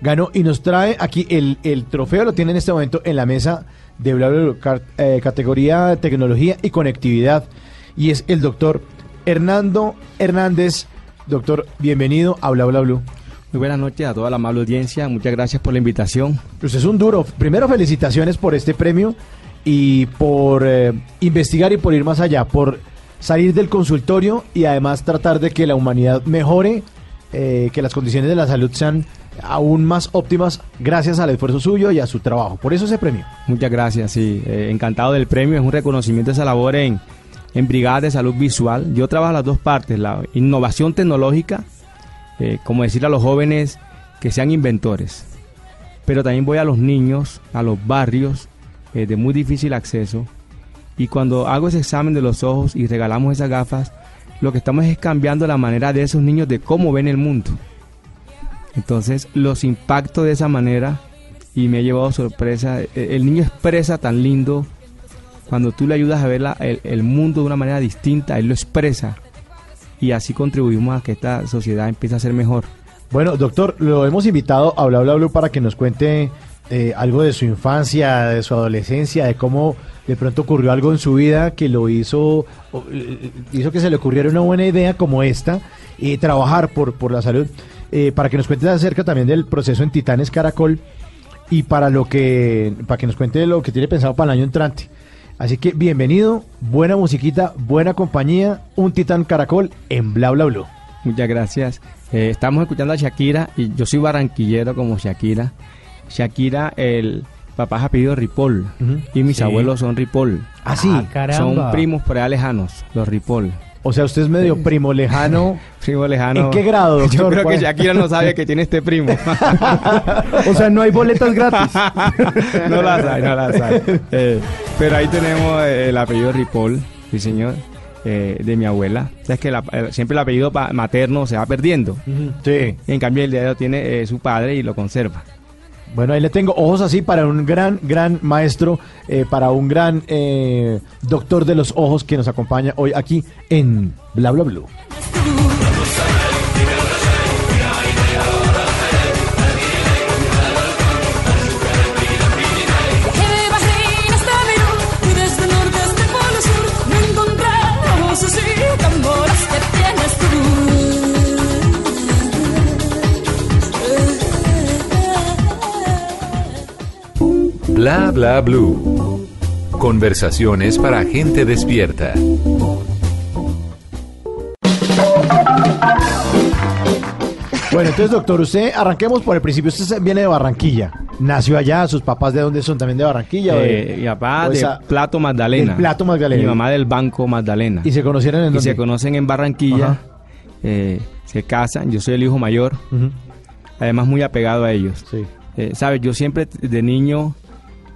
ganó y nos trae aquí el, el trofeo, lo tiene en este momento en la mesa de bla, bla, bla, eh, categoría tecnología y conectividad. Y es el doctor Hernando Hernández. Doctor, bienvenido a Bla Bla Blue. Muy buenas noches a toda la amable audiencia. Muchas gracias por la invitación. Pues es un duro. Primero, felicitaciones por este premio y por eh, investigar y por ir más allá, por salir del consultorio y además tratar de que la humanidad mejore, eh, que las condiciones de la salud sean aún más óptimas gracias al esfuerzo suyo y a su trabajo. Por eso ese premio. Muchas gracias, sí. Eh, encantado del premio. Es un reconocimiento de esa labor en, en Brigadas de Salud Visual. Yo trabajo las dos partes, la innovación tecnológica, eh, como decir a los jóvenes que sean inventores. Pero también voy a los niños, a los barrios eh, de muy difícil acceso. Y cuando hago ese examen de los ojos y regalamos esas gafas, lo que estamos es cambiando la manera de esos niños de cómo ven el mundo. Entonces los impacto de esa manera y me ha llevado sorpresa. Eh, El niño expresa tan lindo. Cuando tú le ayudas a ver el, el mundo de una manera distinta, él lo expresa. Y así contribuimos a que esta sociedad empiece a ser mejor. Bueno, doctor, lo hemos invitado a Bla Bla Blue para que nos cuente eh, algo de su infancia, de su adolescencia, de cómo de pronto ocurrió algo en su vida que lo hizo, eh, hizo que se le ocurriera una buena idea como esta y trabajar por, por la salud. Eh, para que nos cuente acerca también del proceso en Titanes Caracol y para lo que para que nos cuente lo que tiene pensado para el año entrante. Así que bienvenido, buena musiquita, buena compañía, un Titán Caracol en Bla Bla Blue. Muchas gracias. Eh, estamos escuchando a Shakira y yo soy barranquillero como Shakira. Shakira, el papá es apellido Ripoll y mis Sí. abuelos son Ripoll. Ah, sí. Ah, caramba. Son primos por allá lejanos, los Ripoll. O sea, usted es medio primo lejano. Primo lejano. ¿En qué grado, Yo doctor? creo que. Shakira no sabe que tiene este primo. O sea, no hay boletas gratis. no la sabe, no la sabe. Eh, pero ahí tenemos eh, el apellido Ripoll, sí señor, eh, de mi abuela. O sea, es que la- siempre el apellido materno se va perdiendo. Sí. En cambio el dedo tiene eh, su padre y lo conserva. Bueno, ahí le tengo ojos así para un gran, gran maestro, eh, para un gran eh, doctor de los ojos que nos acompaña hoy aquí en Bla Bla Blue. Bla bla blue. Conversaciones para gente despierta. Bueno, entonces, doctor, usted, arranquemos por el principio. Usted viene de Barranquilla. Nació allá, sus papás de dónde son también de Barranquilla. de- Eh, mi papá o de esa- Plato Magdalena. del Plato Magdalena. Mi mamá del Banco Magdalena. ¿Y se conocieron en Y dónde? se conocen en Barranquilla. Eh, se casan. Yo soy el hijo mayor. Además, muy apegado a ellos. Sí. Eh, Sabes, yo siempre de niño,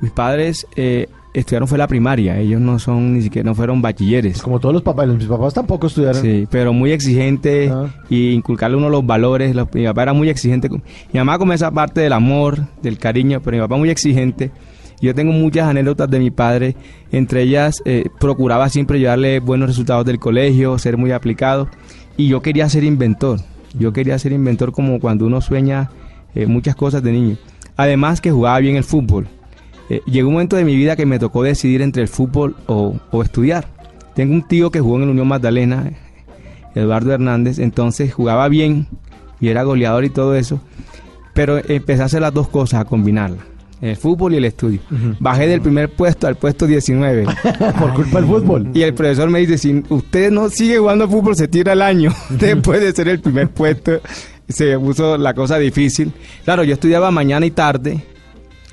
mis padres eh, estudiaron fue la primaria. Ellos no son ni siquiera, no fueron bachilleres. Como todos los papás, mis papás tampoco estudiaron. Sí, pero muy exigente y inculcarle uno los valores. Los- mi papá era muy exigente. Mi mamá con esa parte del amor, del cariño, pero mi papá muy exigente. Yo tengo muchas anécdotas de mi padre, entre ellas eh, procuraba siempre llevarle buenos resultados del colegio, ser muy aplicado y yo quería ser inventor. Yo quería ser inventor como cuando uno sueña eh, muchas cosas de niño. Además que jugaba bien el fútbol. Eh, llegó un momento de mi vida que me tocó decidir entre el fútbol o, o estudiar. Tengo un tío que jugó en el Unión Magdalena, Eduardo Hernández, entonces jugaba bien y era goleador y todo eso, pero empecé a hacer las dos cosas, a combinarlas, el fútbol y el estudio. Bajé del primer puesto al puesto 19. Por culpa del fútbol. Y el profesor me dice, si usted no sigue jugando fútbol, se tira el año. Después de ser el primer puesto, se puso la cosa difícil. Claro, yo estudiaba mañana y tarde,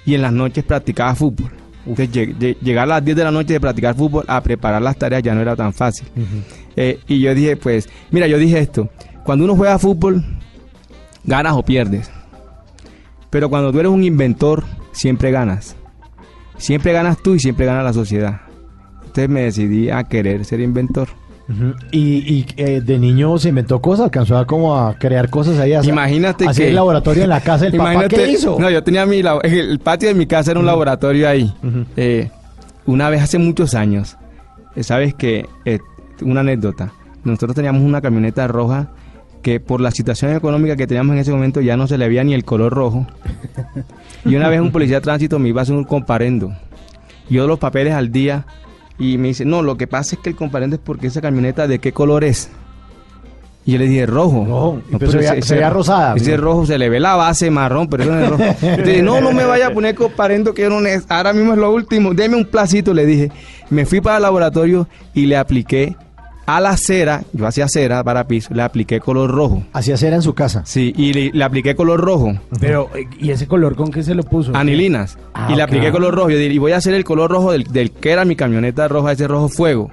y en las noches practicaba fútbol. Entonces, lleg- lleg- llegar a las 10 de la noche de practicar fútbol a preparar las tareas ya no era tan fácil. Eh, y yo dije, pues, mira, yo dije esto, cuando uno juega fútbol, ganas o pierdes. Pero cuando tú eres un inventor, siempre ganas. Siempre ganas tú y siempre gana la sociedad. Entonces me decidí a querer ser inventor. Y, y, eh, de niño se inventó cosas, alcanzó a como a crear cosas ahí. a- Imagínate hacer que el laboratorio en la casa del papá. Imagínate- ¿Qué hizo? No, yo tenía mi el patio de mi casa era un laboratorio ahí. Eh, una vez hace muchos años, eh, sabes que una anécdota. Nosotros teníamos una camioneta roja que por la situación económica que teníamos en ese momento ya no se le veía ni el color rojo. Y una vez un policía de tránsito me iba a hacer un comparendo. Yo los papeles al día y me dice, no, lo que pasa es que el comparendo es porque esa camioneta de qué color es. Y yo le dije, rojo. No, y pero se se veía rosada. Ese rojo, se le ve la base marrón, pero eso no es rojo. Entonces, no, no me vaya a poner comparendo que yo no neces- Ahora mismo es lo último. Deme un placito, le dije. Me fui para el laboratorio y le apliqué a la cera, yo hacía cera para piso, le apliqué color rojo. Hacía cera en su casa. Sí, y le, le apliqué color rojo. Pero, ¿y ese color con qué se lo puso? Anilinas. Ah, y le apliqué color rojo. Y voy a hacer el color rojo del, del que era mi camioneta roja, ese rojo fuego.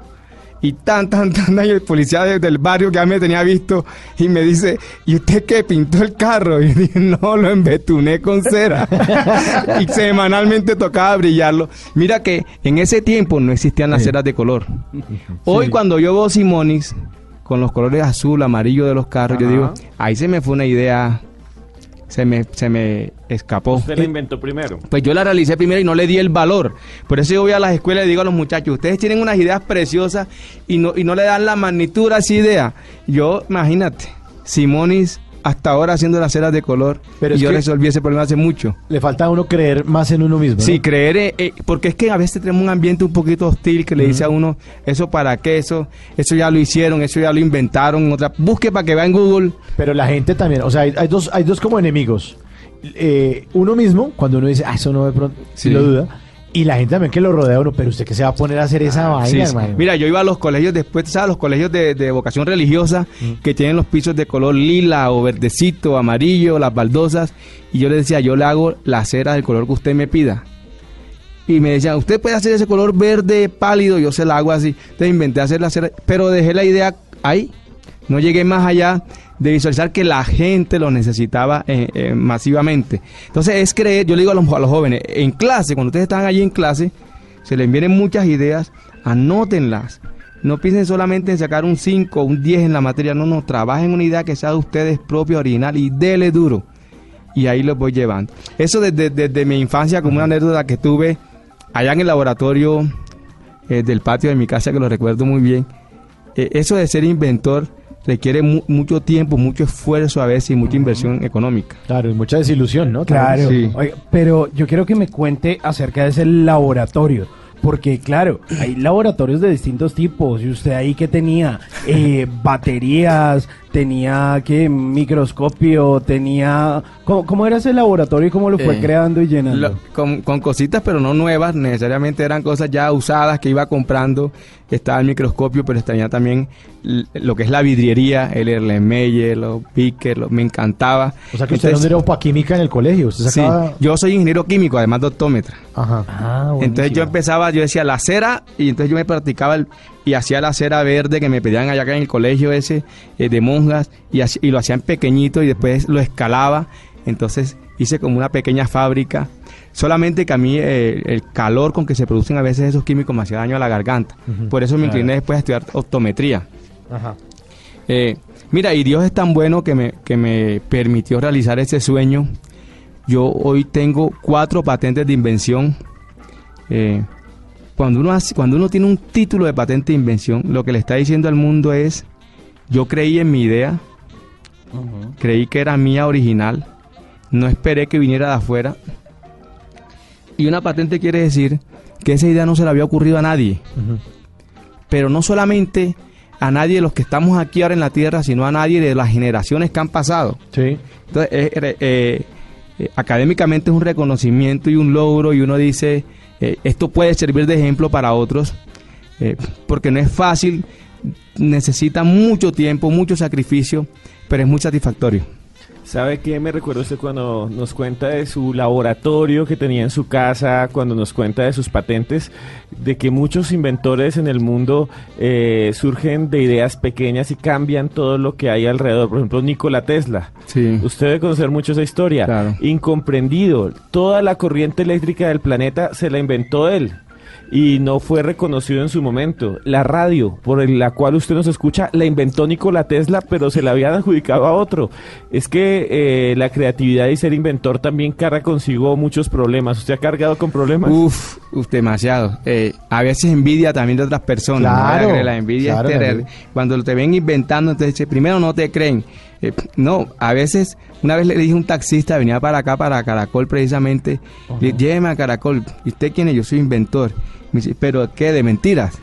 Y tan, tan, tan, y el policía de- del barrio que ya me tenía visto y me dice, ¿y usted qué pintó el carro? Y yo dije, no, lo embetuné con cera. y semanalmente tocaba brillarlo. Mira que en ese tiempo no existían las ceras de color. Hoy cuando yo veo Simonis con los colores azul, amarillo de los carros, yo digo, ahí se me fue una idea, se me, se me escapó. Usted la inventó primero. Pues yo la realicé primero y no le di el valor. Por eso yo voy a las escuelas y le digo a los muchachos, ustedes tienen unas ideas preciosas y no, y no le dan la magnitud a esa idea. Yo, imagínate, Simonis hasta ahora haciendo las ceras de color Pero y yo resolví ese problema hace mucho. Le falta a uno creer más en uno mismo. ¿no? Sí, creer, eh, eh, porque es que a veces tenemos un ambiente un poquito hostil que le dice a uno, eso para qué, eso, eso ya lo hicieron, eso ya lo inventaron, otra, busque para que vea en Google. Pero la gente también, o sea, hay, hay dos, hay dos como enemigos. Eh, uno mismo, cuando uno dice, ah, eso no de pronto, si Sí. lo duda. Y la gente también que lo rodea uno, pero usted que se va a poner a hacer esa vaina, Sí, sí. hermano. Mira, yo iba a los colegios después, ¿sabes? Los colegios de, de vocación religiosa que tienen los pisos de color lila o verdecito, amarillo, las baldosas. Y yo le decía, yo le hago la cera del color que usted me pida. Y me decían, usted puede hacer ese color verde pálido, yo se la hago así. Entonces inventé hacer la cera, pero dejé la idea ahí. No llegué más allá de visualizar que la gente lo necesitaba eh, eh, masivamente. Entonces es creer, yo le digo a los, a los jóvenes, en clase, cuando ustedes están allí en clase, se les vienen muchas ideas, anótenlas. No piensen solamente en sacar un 5 o un 10 en la materia, no, no, trabajen una idea que sea de ustedes propia, original y dele duro. Y ahí los voy llevando. Eso desde, desde mi infancia, como una anécdota que tuve allá en el laboratorio eh, del patio de mi casa, que lo recuerdo muy bien. Eh, eso de ser inventor requiere mu- mucho tiempo, mucho esfuerzo a veces y mucha inversión económica. Claro, y mucha desilusión, ¿no? Claro. Sí. Oiga, pero yo quiero que me cuente acerca de ese laboratorio. Porque, claro, hay laboratorios de distintos tipos. Y usted ahí que tenía Eh, baterías, tenía que microscopio, tenía. ¿Cómo, cómo era ese laboratorio y cómo lo fue Eh, creando y llenando? Lo- con, con cositas, pero no nuevas, necesariamente eran cosas ya usadas que iba comprando. Estaba el microscopio, pero tenía también lo que es la vidriería, el Erlenmeyer, los Picker, lo- me encantaba. O sea que usted no era para química en el colegio. Usted Sí, yo soy ingeniero químico, además de optómetra. Ajá. Ah, Entonces yo empezaba, yo decía la cera y entonces yo me practicaba el- y hacía la cera verde que me pedían allá acá en el colegio ese eh, de monjas y, y lo hacían pequeñito y después lo escalaba. Entonces hice como una pequeña fábrica. Solamente que a mí eh, el calor con que se producen a veces esos químicos me hacía daño a la garganta. Por eso me incliné después a estudiar optometría. Ajá. Eh, mira, y Dios es tan bueno que me, que me permitió realizar ese sueño. Yo hoy tengo cuatro patentes de invención. Eh, cuando, uno hace- cuando uno tiene un título de patente de invención, lo que le está diciendo al mundo es, yo creí en mi idea, creí que era mía original, no esperé que viniera de afuera. Y una patente quiere decir que esa idea no se le había ocurrido a nadie pero no solamente a nadie de los que estamos aquí ahora en la Tierra, sino a nadie de las generaciones que han pasado. Sí. Entonces, eh, eh, eh, académicamente es un reconocimiento y un logro y uno dice, eh, esto puede servir de ejemplo para otros, eh, porque no es fácil, necesita mucho tiempo, mucho sacrificio, pero es muy satisfactorio. ¿Sabe qué me recuerda usted cuando nos cuenta de su laboratorio que tenía en su casa, cuando nos cuenta de sus patentes, de que muchos inventores en el mundo eh, surgen de ideas pequeñas y cambian todo lo que hay alrededor? Por ejemplo, Nikola Tesla. Usted debe conocer mucho esa historia. Incomprendido. Toda la corriente eléctrica del planeta se la inventó él y no fue reconocido en su momento. La radio por la cual usted nos escucha la inventó Nikola Tesla, pero se la habían adjudicado a otro. Es que eh, la creatividad y ser inventor también carga consigo muchos problemas. ¿Usted ha cargado con problemas? Uf, uf, demasiado. Eh, a veces envidia también de otras personas. ¿no? Claro, La, la envidia claro, es terrible. Gabriel. Cuando te ven inventando, entonces primero no te creen. Eh, no, a veces, una vez le dije a un taxista, venía para acá, para Caracol precisamente, le dije, lléveme a Caracol. ¿Y usted quién es? Yo soy inventor. Me dice, ¿pero qué? ¿De mentiras?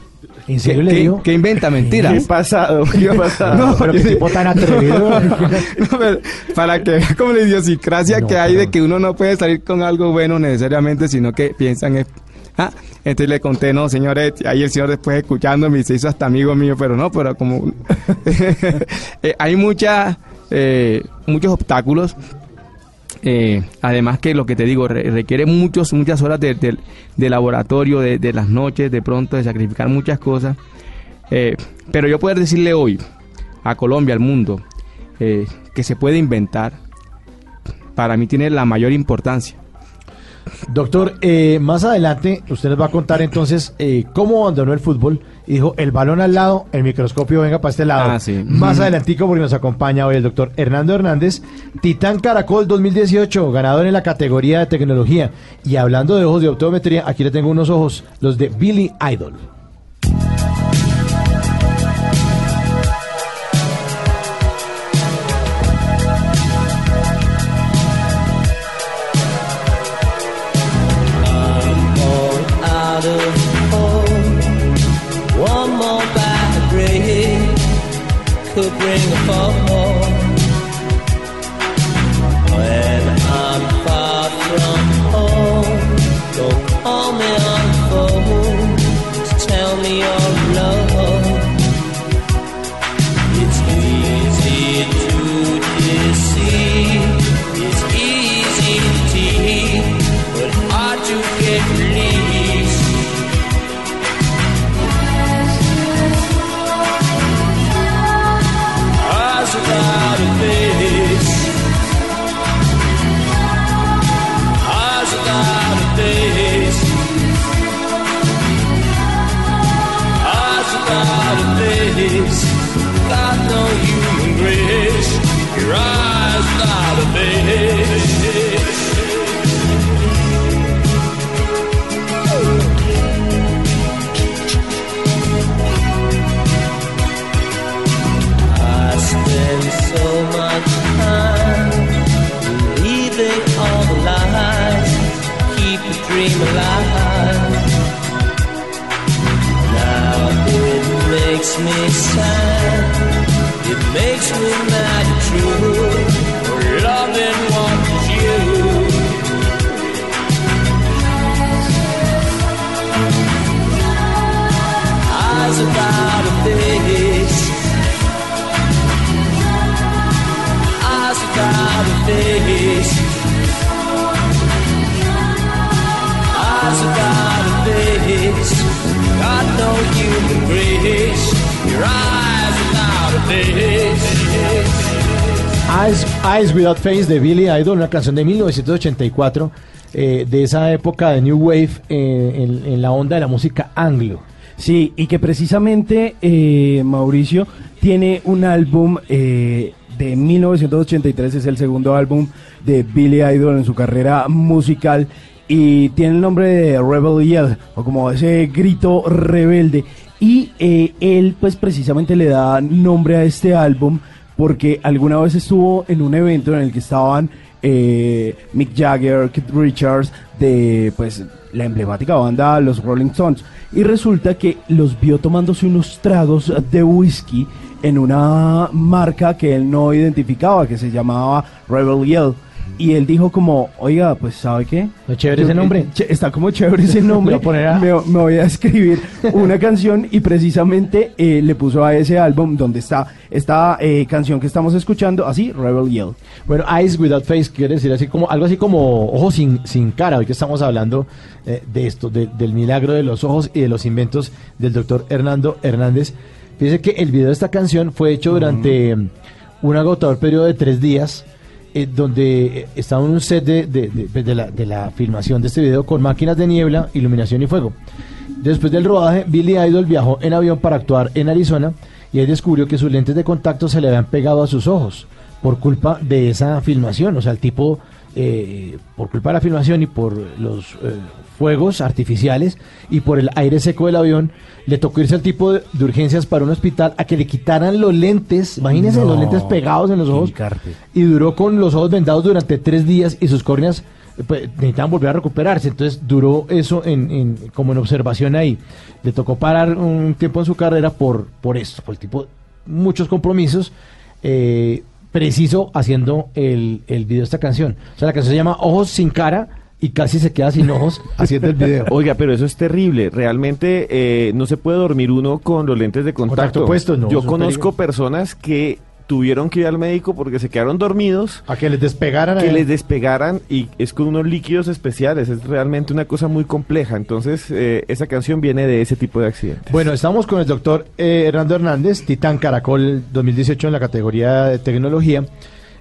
¿En serio ¿Qué, le qué- dijo? qué inventa mentiras? ¿Qué pasado? ¿Qué ha pasado? No, Pero qué tipo tan atrevido. No, pero para que vea como la idiosincrasia que hay de que uno no puede salir con algo bueno necesariamente, sino que piensan es... Ah, entonces le conté, no, señores, ahí el señor después escuchándome y se hizo hasta amigo mío, pero no, pero como... Eh, hay muchas, eh, muchos obstáculos. Eh, además que lo que te digo, re- requiere muchos, muchas horas de, de- de laboratorio, de, de las noches, de pronto, de sacrificar muchas cosas. Eh, pero yo poder decirle hoy a Colombia, al mundo, eh, que se puede inventar, para mí tiene la mayor importancia. Doctor, eh, más adelante usted nos va a contar entonces eh, cómo abandonó el fútbol y dijo el balón al lado, el microscopio venga para este lado. Ah, sí. Más adelantico porque nos acompaña hoy el doctor Hernando Hernández, Titán Caracol 2018, ganador en la categoría de tecnología. Y hablando de ojos de optometría, aquí le tengo unos ojos, los de Billy Idol. Bring a fall. Eyes, Eyes Without Face de Billy Idol, una canción de 1984, eh, de esa época de New Wave eh, en, en la onda de la música anglo. Sí, y que precisamente eh, Mauricio tiene un álbum eh, de 1983, es el segundo álbum de Billy Idol en su carrera musical y tiene el nombre de Rebel Yell, o como ese grito rebelde. Y eh, él pues precisamente le da nombre a este álbum porque alguna vez estuvo en un evento en el que estaban eh, Mick Jagger, Keith Richards, de pues la emblemática banda Los Rolling Stones. Y resulta que los vio tomándose unos tragos de whisky en una marca que él no identificaba, que se llamaba Rebel Yell. Y él dijo como, oiga, pues ¿sabe qué? chévere ese nombre. eh, che- está como chévere ese nombre. Me voy a poner a- me, me voy a escribir una canción y precisamente eh, le puso a ese álbum donde está esta eh, canción que estamos escuchando, así, Rebel Yell. Bueno, Eyes Without Face quiere decir así como algo así como ojos sin, sin cara. Hoy que estamos hablando eh, de esto, de- del milagro de los ojos y de los inventos del doctor Hernando Hernández. Fíjese que el video de esta canción fue hecho durante mm, un agotador periodo de tres días, eh, donde eh, estaba un set de, de- de la, de la filmación de este video con máquinas de niebla, iluminación y fuego. Después del rodaje, Billy Idol viajó en avión para actuar en Arizona y ahí descubrió que sus lentes de contacto se le habían pegado a sus ojos por culpa de esa filmación. O sea, el tipo, eh, por culpa de la filmación y por los eh, fuegos artificiales y por el aire seco del avión, le tocó irse al tipo de, de urgencias para un hospital a que le quitaran los lentes. Imagínense No. los lentes pegados en los ojos. Y duró con los ojos vendados durante tres días y sus córneas eh, pues, necesitaban volver a recuperarse. Entonces duró eso en, en- como en observación ahí. Le tocó parar un tiempo en su carrera por, por esto, por el tipo, muchos compromisos. eh, preciso haciendo el, el video de esta canción. O sea, la canción se llama Ojos sin cara y casi se queda sin ojos haciendo el video. Oiga, pero eso es terrible. Realmente eh, no se puede dormir uno con los lentes de contacto. Contacto puesto, no, Yo conozco personas que tuvieron que ir al médico porque se quedaron dormidos. A que les despegaran. Que les despegaran y es con unos líquidos especiales. Es realmente una cosa muy compleja. Entonces, eh, esa canción viene de ese tipo de accidentes. Bueno, estamos con el doctor eh, Hernando Hernández, Titán Caracol 2018 en la categoría de tecnología.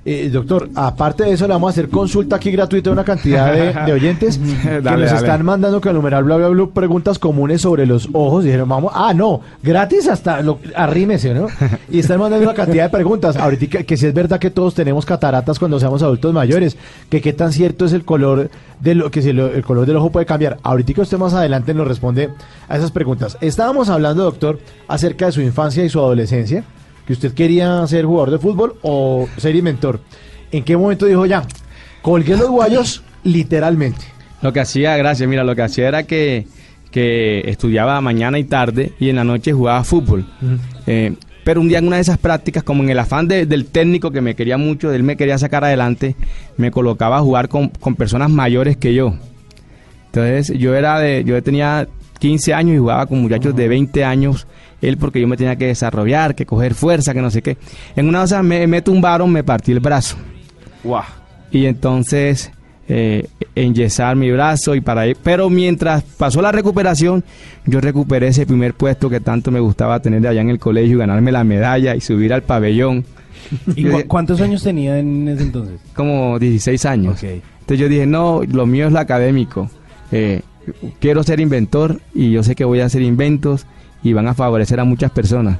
Eh, doctor, aparte de eso, le vamos a hacer consulta aquí gratuita a una cantidad de, de oyentes que Dale, nos dale. están mandando con el numeral bla bla bla preguntas comunes sobre los ojos. Y dijeron, vamos, ah, no, gratis hasta lo, arrímese, ¿no? Y están mandando una cantidad de preguntas. Ahorita que, que si es verdad que todos tenemos cataratas cuando seamos adultos mayores, que qué tan cierto es el color de lo que si lo- el color del ojo puede cambiar. Ahorita usted más adelante nos responde a esas preguntas. Estábamos hablando, doctor, acerca de su infancia y su adolescencia, que usted quería ser jugador de fútbol o ser inventor. ¿En qué momento dijo ya? Colgué los guayos literalmente. Lo que hacía, gracias, mira, lo que hacía era que, que estudiaba mañana y tarde y en la noche jugaba fútbol. Eh, pero un día en una de esas prácticas, como en el afán de- del técnico que me quería mucho, él me quería sacar adelante, me colocaba a jugar con, con personas mayores que yo. Entonces yo era de, yo tenía 15 años y jugaba con muchachos de 20 años, él porque yo me tenía que desarrollar, que coger fuerza, que no sé qué. En una de esas me, me tumbaron, me partí el brazo. Y entonces eh, enyesar mi brazo y para ir. Pero mientras pasó la recuperación, yo recuperé ese primer puesto que tanto me gustaba tener de allá en el colegio, y ganarme la medalla y subir al pabellón. ¿Y cu- cuántos años tenía en ese entonces? como 16 años. Entonces yo dije, no, lo mío es lo académico. Eh, quiero ser inventor y yo sé que voy a hacer inventos y van a favorecer a muchas personas.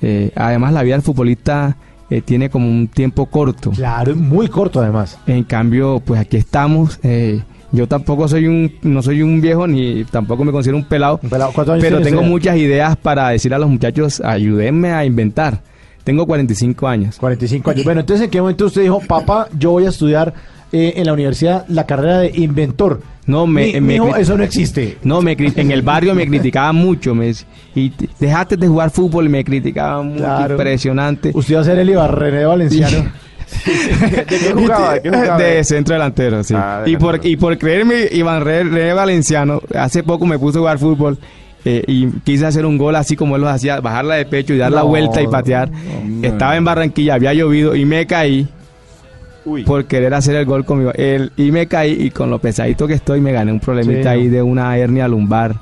Eh, además, la vida del futbolista eh, tiene como un tiempo corto. Claro, muy corto además. En cambio, pues aquí estamos. eh, yo tampoco soy un, no soy un viejo ni tampoco me considero un pelado. ¿cuántos años pero tengo usted? muchas ideas para decir a los muchachos, ayúdenme a inventar. Tengo 45 años. 45 años. Bueno, entonces, ¿en qué momento usted dijo, papá, yo voy a estudiar eh, en la universidad la carrera de inventor? No, me, Mi- me mijo, cri- eso no existe. No, me en el barrio me criticaban mucho. Me, y te- dejaste de jugar fútbol y me criticaban mucho. Claro. Impresionante. Usted va a ser el Ibarrené Valenciano. ¿De qué jugaba? ¿De qué jugaba? De centro delantero, sí. Ah, de y, por, y por creerme Iván Re- René Valenciano, hace poco me puse a jugar fútbol eh, y quise hacer un gol así como él lo hacía, bajarla de pecho y dar la vuelta y patear. Estaba en Barranquilla, había llovido y me caí por querer hacer el gol conmigo. El, y me caí y con lo pesadito que estoy me gané un problemita Sí, ahí no. de una hernia lumbar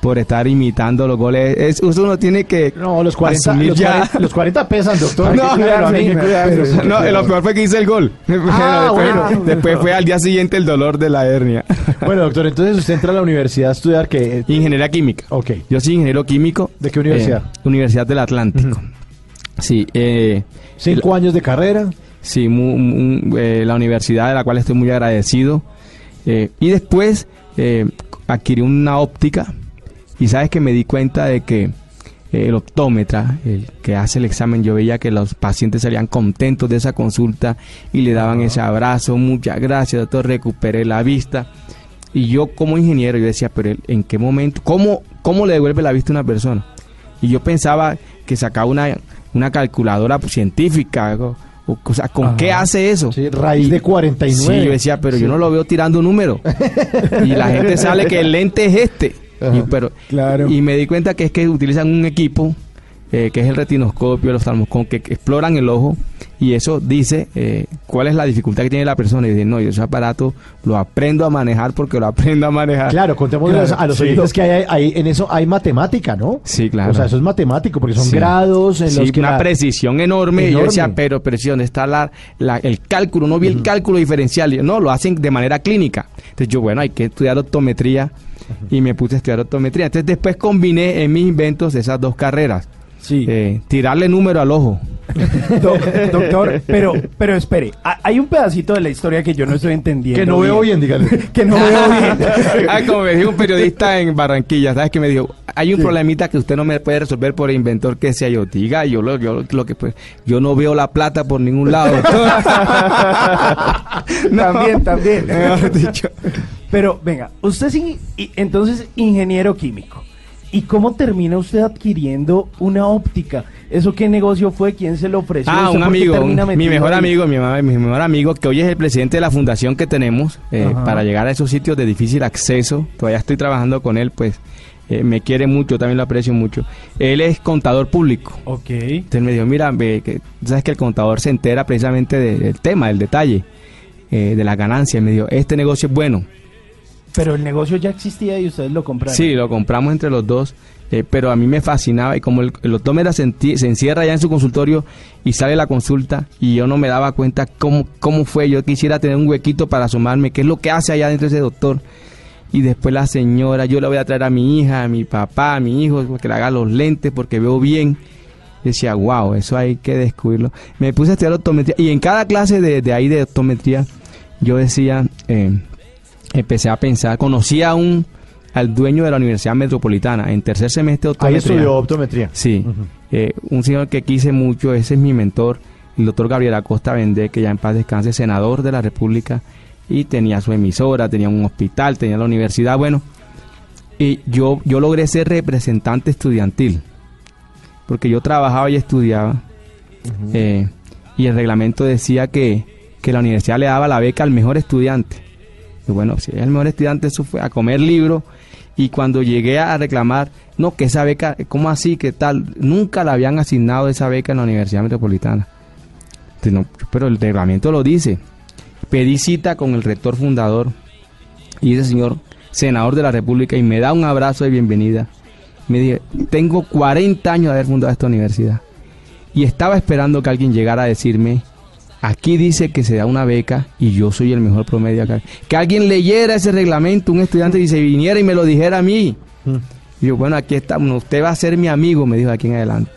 por estar imitando los goles. Es, uno tiene que No, los 40, asumir los ya. 40, los 40 pesan, doctor. No, cuidarse, que no, lo peor fue que hice el gol. Ah, después, bueno. después fue al día siguiente el dolor de la hernia. Bueno, doctor, entonces usted entra a la universidad a estudiar que... Ingeniería química. Ok. Yo soy ingeniero químico. ¿De qué universidad? Eh, universidad del Atlántico. Sí. Eh, Cinco años de carrera. Sí, mu- mu- eh, la universidad de la cual estoy muy agradecido. Eh, y después eh, adquirí una óptica y sabes que me di cuenta de que eh, el optómetra, el que hace el examen, yo veía que los pacientes salían contentos de esa consulta y le daban ese abrazo, muchas gracias, doctor, recuperé la vista. Y yo como ingeniero, yo decía, pero ¿en qué momento? ¿Cómo, cómo le devuelve la vista a una persona? Y yo pensaba que sacaba una, una calculadora pues, científica, O, o sea, ¿con qué hace eso? raíz de 49. Sí, yo decía, pero yo Sí. no lo veo tirando número. y la gente sale que el lente es este. Y, pero, y me di cuenta que es que utilizan un equipo eh, que es el retinoscopio, el oftalmoscón, que, que exploran el ojo y eso dice eh, cuál es la dificultad que tiene la persona. Y dice, no, yo ese aparato lo aprendo a manejar porque lo aprendo a manejar. Claro, contemos a los Sí. oyentes que hay, hay- en eso hay matemática, ¿no? Sí, claro. O sea, eso es matemático, porque son Sí. grados en Sí, los que una la- precisión enorme. Y yo decía, pero presión, está la, la- el cálculo, no vi el cálculo diferencial. Y yo, no, lo hacen de manera clínica. Entonces yo, bueno, hay que estudiar optometría y me puse a estudiar optometría. Entonces después combiné en mis inventos esas dos carreras. Eh, tirarle número al ojo. Doc- doctor, pero, pero espere, ha- hay un pedacito de la historia que yo no estoy entendiendo. Que no veo bien, dígale. que no veo bien. Ah, como me dijo un periodista en Barranquilla, ¿sabes qué me dijo? Hay un problemita que usted no me puede resolver por inventor que sea yo. Diga, yo lo, yo lo que pues, yo no veo la plata por ningún lado. También, también. Pero venga, usted es in- entonces ingeniero químico. ¿Y cómo termina usted adquiriendo una óptica? ¿Eso qué negocio fue? ¿Quién se lo ofreció? Ah, ¿Usted un amigo, un- mi mejor ahí? amigo, mi, mamá- mi mejor amigo, que hoy es el presidente de la fundación que tenemos eh, para llegar a esos sitios de difícil acceso. Todavía estoy trabajando con él, pues eh, me quiere mucho, también lo aprecio mucho. Él es contador público. Ok. Entonces me dijo, mira, ve, que, sabes que el contador se entera precisamente de- del tema, del detalle, eh, de la ganancia. Me dijo, este negocio es bueno. Pero el negocio ya existía y ustedes lo compraron. Sí, lo compramos entre los dos, eh, pero a mí me fascinaba y como el, el se, encierra ya en su consultorio y sale la consulta y yo no me daba cuenta cómo, cómo fue, yo quisiera tener un huequito para asomarme, qué es lo que hace allá dentro ese doctor. Y después la señora, yo le voy a traer a mi hija, a mi papá, a mi hijo, que le haga los lentes porque veo bien. Decía, wow, eso hay que descubrirlo. Me puse a estudiar optometría y en cada clase de, de ahí de optometría yo decía, eh, empecé a pensar, conocí a un al dueño de la Universidad Metropolitana en tercer semestre de Ahí estudió optometría. Sí, eh, un señor que quise mucho, ese es mi mentor, el doctor Gabriel Acosta Vendé, que ya en paz descanse, senador de la República, y tenía su emisora, tenía un hospital, tenía la universidad, bueno, y yo, yo logré ser representante estudiantil, porque yo trabajaba y estudiaba, eh, y el reglamento decía que, que la universidad le daba la beca al mejor estudiante. Y bueno, si es el mejor estudiante, eso a comer libro. Y cuando llegué a reclamar, no, que esa beca, ¿cómo así? ¿Qué tal? Nunca la habían asignado esa beca en la Universidad Metropolitana. Pero el reglamento lo dice. Pedí cita con el rector fundador y ese señor, senador de la República, y me da un abrazo de bienvenida. Me dije, tengo 40 años de haber fundado esta universidad. Y estaba esperando que alguien llegara a decirme, aquí dice que se da una beca y yo soy el mejor promedio acá. Que alguien leyera ese reglamento, un estudiante, y se viniera y me lo dijera a mí. Y yo, bueno, aquí está, usted va a ser mi amigo, me dijo de aquí en adelante.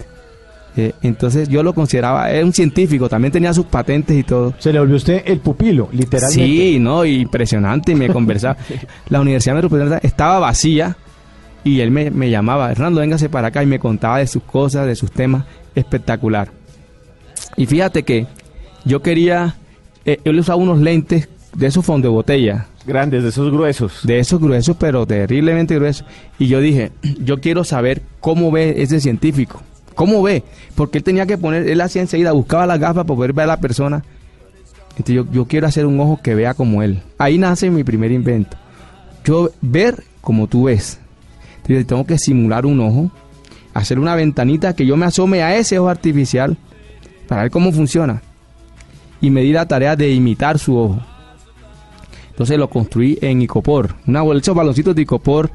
Eh, entonces yo lo consideraba, era un científico, también tenía sus patentes y todo. Se le volvió usted el pupilo, literalmente. Sí, no, impresionante, y me conversaba. La Universidad Metropolitana estaba vacía y él me, me llamaba, Hernando, véngase para acá y me contaba de sus cosas, de sus temas, espectacular. Y fíjate que yo quería, eh, él usaba unos lentes de esos fondos de botella. Grandes, de esos gruesos. De esos gruesos, pero terriblemente gruesos. Y yo dije, yo quiero saber cómo ve ese científico. ¿Cómo ve? Porque él tenía que poner, él hacía enseguida, buscaba las gafas para poder ver a la persona. Entonces yo, yo quiero hacer un ojo que vea como él. Ahí nace mi primer invento. Yo ver como tú ves. Entonces tengo que simular un ojo, hacer una ventanita que yo me asome a ese ojo artificial para ver cómo funciona. Y me di la tarea de imitar su ojo. Entonces lo construí en icopor, una bolsa, esos baloncitos de icopor.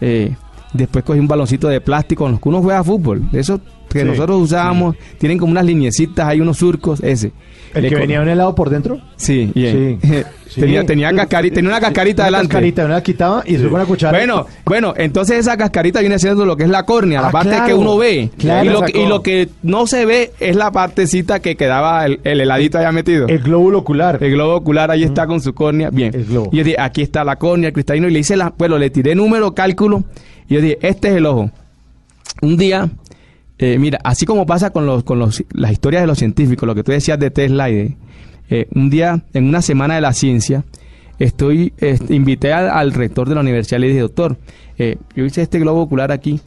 eh, después cogí un baloncito de plástico con los que uno juega fútbol. Esos que Sí, nosotros usábamos, tienen como unas lineecitas, hay unos surcos, ese. ¿El que co- venía un helado por dentro? Sí, bien. Sí. tenía, tenía, cascarita, tenía una cascarita Una cascarita, una la quitaba y después con la cuchara. Bueno, bueno, entonces esa cascarita viene siendo lo que es la córnea, la Ah, parte claro. que uno ve. Claro. y, lo que, y lo que no se ve es la partecita que quedaba el, el heladito allá metido. El glóbulo ocular. El globo ocular ahí está con su córnea. Bien. Y yo dije, aquí está la córnea, el cristalino. Y le hice la, bueno, le tiré número, cálculo. Y yo dije, este es el ojo. Un día, eh, mira, así como pasa con los, con los, las historias de los científicos, lo que tú decías de Tesla y de, eh, un día, en una semana de la ciencia, estoy, este, invité al, al rector de la universidad y le dije, doctor, eh, yo hice este globo ocular aquí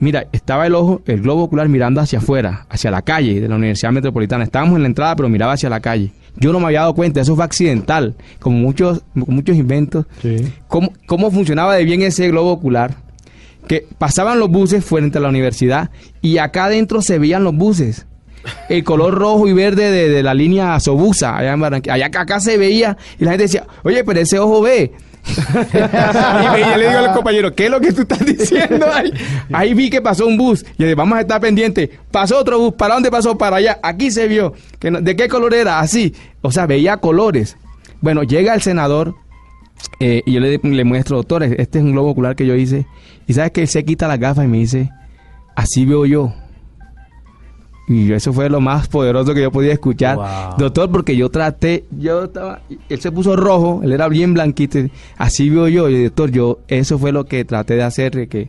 Mira, estaba el ojo, el globo ocular mirando hacia afuera, hacia la calle de la Universidad Metropolitana. Estábamos en la entrada, pero miraba hacia la calle. Yo no me había dado cuenta, eso fue accidental, como muchos, muchos inventos. ¿Cómo, ¿Cómo funcionaba de bien ese globo ocular? Que pasaban los buses frente a la universidad y acá adentro se veían los buses. El color rojo y verde de, de la línea Sobusa, allá en Barranquilla. Allá acá se veía y la gente decía, oye, pero ese ojo ve. y yo le digo al compañero, ¿qué es lo que tú estás diciendo ahí? Ahí vi que pasó un bus. Y yo dije, vamos a estar pendientes. Pasó otro bus. ¿Para dónde pasó? Para allá. Aquí se vio. Que no- ¿De qué color era? Así. O sea, veía colores. Bueno, llega el senador eh, y yo le, le muestro, doctor, este es un globo ocular que yo hice. Y sabes que él se quita las gafas y me dice, así veo yo. Y eso fue lo más poderoso que yo podía escuchar. Doctor, porque yo traté, yo estaba, él se puso rojo, él era bien blanquito. Así veo yo. Y doctor, yo, eso fue lo que traté de hacer. que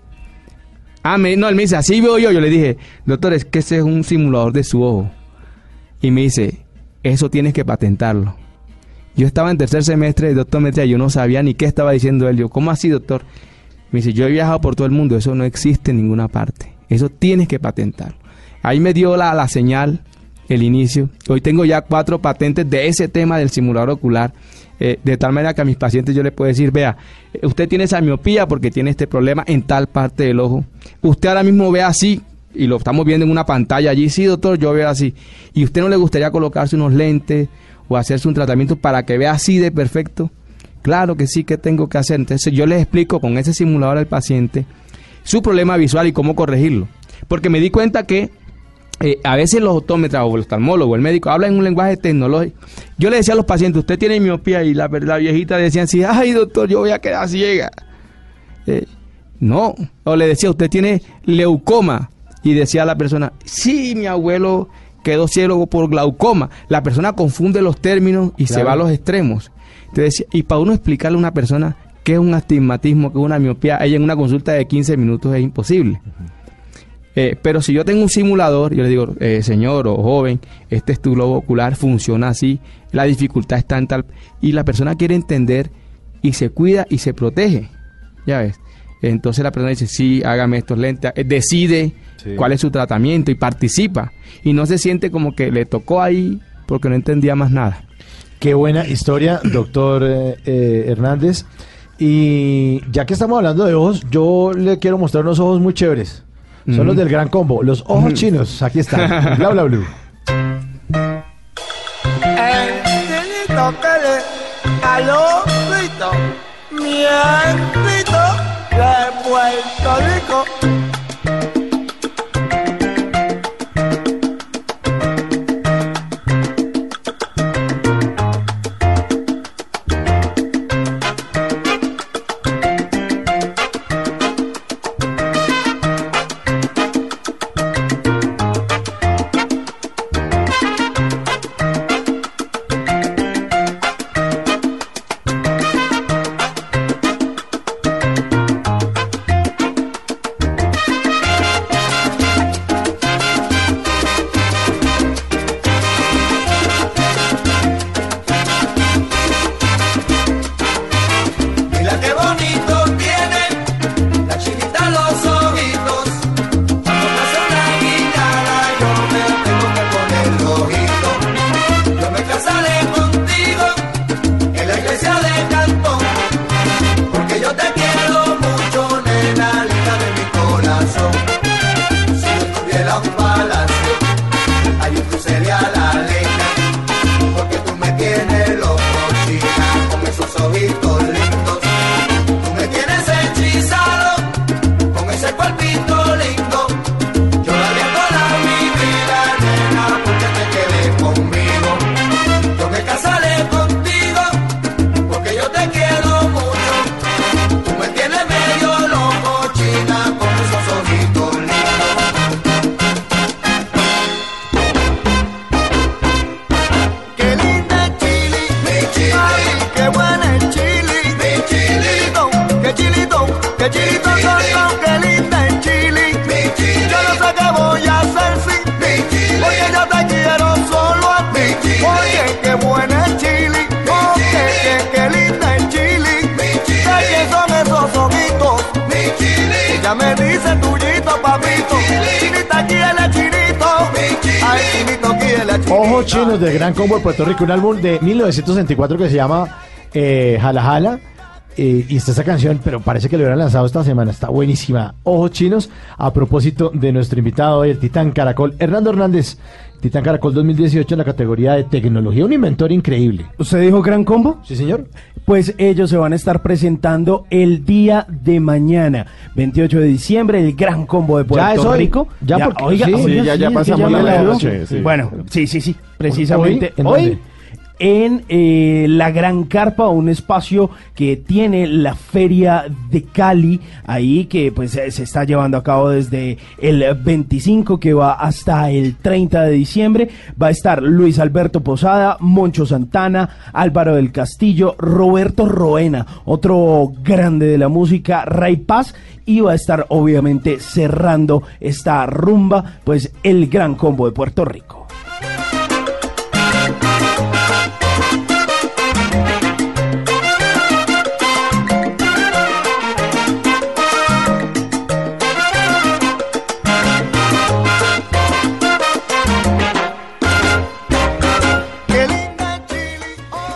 Ah, me- no, él me dice, así veo yo. Yo le dije, doctor, es que ese es un simulador de su ojo. Y me dice, eso tienes que patentarlo. Yo estaba en tercer semestre de doctometría, yo no sabía ni qué estaba diciendo él. Yo, ¿cómo así, doctor? Me dice, yo he viajado por todo el mundo, eso no existe en ninguna parte. Eso tienes que patentarlo. Ahí me dio la, la señal, el inicio. Hoy tengo ya cuatro patentes de ese tema del simulador ocular. eh, de tal manera que a mis pacientes yo les puedo decir, vea, eh, usted tiene esa miopía porque tiene este problema en tal parte del ojo. Usted ahora mismo ve así, y lo estamos viendo en una pantalla allí, sí, doctor, yo veo así. ¿Y usted no le gustaría colocarse unos lentes o hacerse un tratamiento para que vea así de perfecto? Claro que sí, que tengo que hacer? Entonces yo les explico con ese simulador al paciente su problema visual y cómo corregirlo. Porque me di cuenta que eh, a veces los optómetras o el oftalmólogo, el médico, hablan en un lenguaje tecnológico. Yo le decía a los pacientes, usted tiene miopía y la, la viejita decía así, ay doctor, yo voy a quedar ciega. Eh, no, o le decía, usted tiene leucoma y decía la persona, sí, mi abuelo quedó ciego por glaucoma. La persona confunde los términos y se va a los extremos. Entonces, y para uno explicarle a una persona qué es un astigmatismo, qué es una miopía, ella en una consulta de 15 minutos es imposible. Eh, pero si yo tengo un simulador, yo le digo, eh, señor o joven, este es tu globo ocular, funciona así, la dificultad está en tal... Y la persona quiere entender y se cuida y se protege. Ya ves. Entonces la persona dice, sí, hágame estos lentes, eh, decide Sí. cuál es su tratamiento y participa. Y no se siente como que le tocó ahí porque no entendía más nada. Qué buena historia, doctor eh, eh, Hernández. Y ya que estamos hablando de ojos, yo le quiero mostrar unos ojos muy chéveres. Son los del gran combo, los ojos chinos. Aquí están. Bla, bla, blue. El grito que le aló grito, mi grito de Puerto Rico. 1964 que se llama eh, Jala Jala. eh, y está esa canción, pero parece que lo hubieran lanzado esta semana. Está buenísima. Ojos chinos. A propósito de nuestro invitado hoy, el Titán Caracol, Hernando Hernández. Titán Caracol 2018 en la categoría de tecnología. Un inventor increíble. ¿Usted dijo Gran Combo? Sí, señor. Pues ellos se van a estar presentando el día de mañana, 28 de diciembre, el Gran Combo de Puerto Ya es hoy. Rico. Ya porque- oiga, sí, oiga, sí, ya- pasamos la sí. Bueno, sí, sí, sí, precisamente ¿Hoy? ¿En hoy. En eh, la Gran Carpa, un espacio que tiene la Feria de Cali, ahí que pues eh, se está llevando a cabo desde el 25 que va hasta el 30 de diciembre. Va a estar Luis Alberto Posada, Moncho Santana, Álvaro del Castillo, Roberto Roena, otro grande de la música, Ray Paz, y va a estar obviamente cerrando esta rumba, pues el Gran Combo de Puerto Rico.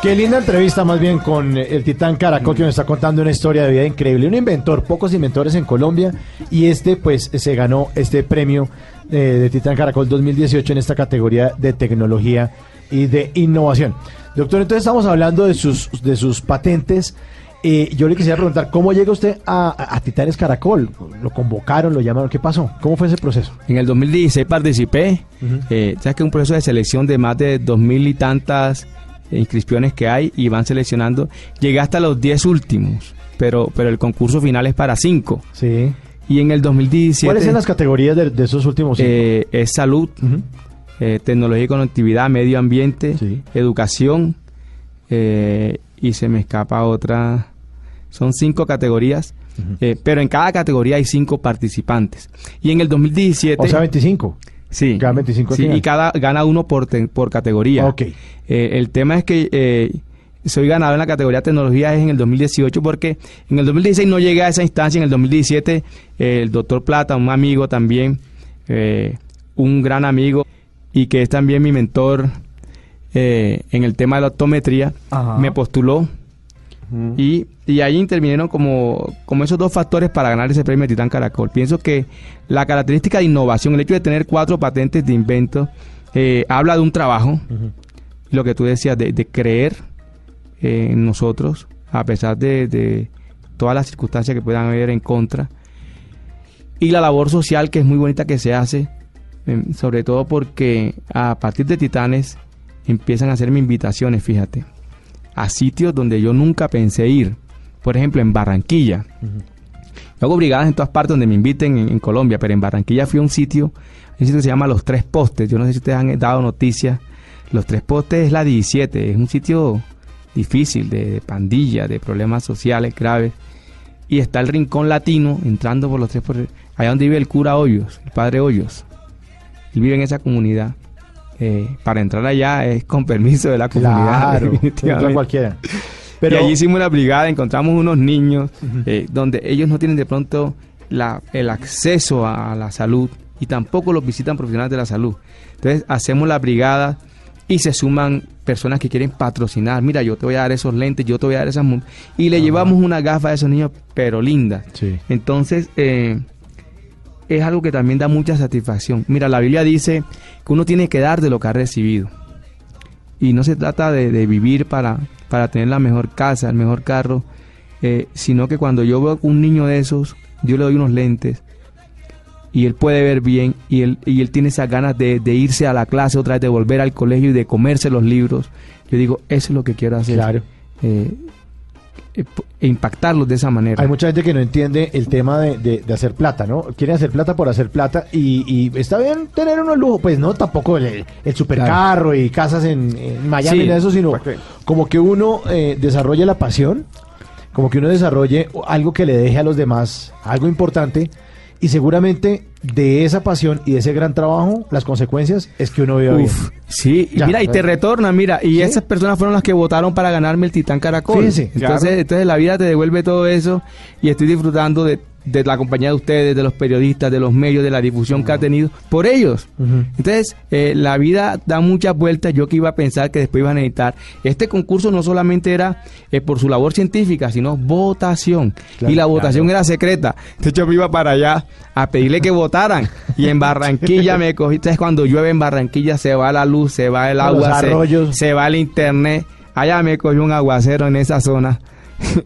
Qué linda entrevista más bien con el Titán Caracol que nos está contando una historia de vida increíble. Un inventor, pocos inventores en Colombia y este pues se ganó este premio eh, de Titán Caracol 2018 en esta categoría de tecnología y de innovación. Doctor, entonces estamos hablando de sus, de sus patentes. Eh, yo le quisiera preguntar, ¿cómo llega usted a, Titanes Caracol? ¿Lo convocaron, lo llamaron? ¿Qué pasó? ¿Cómo fue ese proceso? En el 2016 participé. Ujú. eh, Sabes que un proceso de selección de más de dos mil y tantas inscripciones que hay y van seleccionando. Llegué hasta los 10 últimos, pero, pero el concurso final es para 5. Sí. Y en el 2017 ¿Cuáles son las categorías de, de esos últimos cinco? eh, es salud, eh, tecnología y conectividad, medio ambiente, educación eh, y se me escapa otra. Son cinco categorías, eh, pero en cada categoría hay cinco participantes. Y en el 2017... o sea, 25. Sí. Cada 25 al Sí, final. y cada gana uno por, te- por categoría. Ok. Eh, el tema es que eh, soy ganador en la categoría tecnología es en el 2018 porque en el 2016 no llegué a esa instancia. En el 2017 eh, el doctor Plata, un amigo también, eh, un gran amigo y que es también mi mentor eh, en el tema de la optometría, Ajá. me postuló y, y ahí intervinieron como, como esos dos factores para ganar ese premio de Titán Caracol. Pienso que la característica de innovación, el hecho de tener cuatro patentes de invento, eh, habla de un trabajo, lo que tú decías, de, de creer eh, en nosotros, a pesar de, de todas las circunstancias que puedan haber en contra. Y la labor social que es muy bonita que se hace, eh, sobre todo porque a partir de Titanes empiezan a hacerme invitaciones, fíjate, a sitios donde yo nunca pensé ir. Por ejemplo, en Barranquilla. Yo hago brigadas en todas partes donde me inviten en, en Colombia, pero en Barranquilla fui a un sitio, un sitio que se llama Los Tres Postes. Yo no sé si ustedes han dado noticias. Los Tres Postes es la 17, es un sitio difícil de, de pandilla, de problemas sociales graves. Y está el Rincón Latino entrando por los Tres Postes, allá donde vive el cura Hoyos, el padre Hoyos. Él vive en esa comunidad. Eh, para entrar allá es con permiso de la comunidad. Claro, cualquiera. Pero... Y allí hicimos la brigada, encontramos unos niños eh, donde ellos no tienen de pronto la- el acceso a la salud y tampoco los visitan profesionales de la salud. Entonces hacemos la brigada y se suman personas que quieren patrocinar. Mira, yo te voy a dar esos lentes, yo te voy a dar esas... mu-". Y le llevamos una gafa a esos niños, pero lindas. Entonces, eh, es algo que también da mucha satisfacción. Mira, la Biblia dice que uno tiene que dar de lo que ha recibido. Y no se trata de, de vivir para, para tener la mejor casa, el mejor carro, eh, sino que cuando yo veo un niño de esos, yo le doy unos lentes y él puede ver bien y él, y él tiene esas ganas de, de irse a la clase otra vez, de volver al colegio y de comerse los libros. Yo digo, eso es lo que quiero hacer. Claro. Eh, eh, e impactarlos de esa manera. Hay mucha gente que no entiende el tema de, de- de hacer plata, ¿no? Quieren hacer plata por hacer plata y, y está bien tener unos lujos, pues no tampoco el, el supercarro y casas en, en Miami, Sí. ni eso, sino como que uno eh, desarrolle la pasión, como que uno desarrolle algo que le deje a los demás algo importante y seguramente de esa pasión y de ese gran trabajo, las consecuencias es que uno viva Uf, bien. Sí, y Ya. mira, y te retorna, mira, y esas personas fueron las que votaron para ganarme el Titán Caracol. Fíjese, entonces, claro. entonces la vida te devuelve todo eso y estoy disfrutando de de la compañía de ustedes, de los periodistas, de los medios, de la difusión que ha tenido, por ellos. Entonces, eh, la vida da muchas vueltas. Yo que iba a pensar que después iban a necesitar. Este concurso no solamente era eh, por su labor científica, sino votación. Claro, y la votación claro. era secreta. Entonces yo me iba para allá a pedirle que votaran. Y en Barranquilla me cogí. Entonces cuando llueve en Barranquilla se va la luz, se va el agua, se, se va el internet. Allá me cogió un aguacero en esa zona.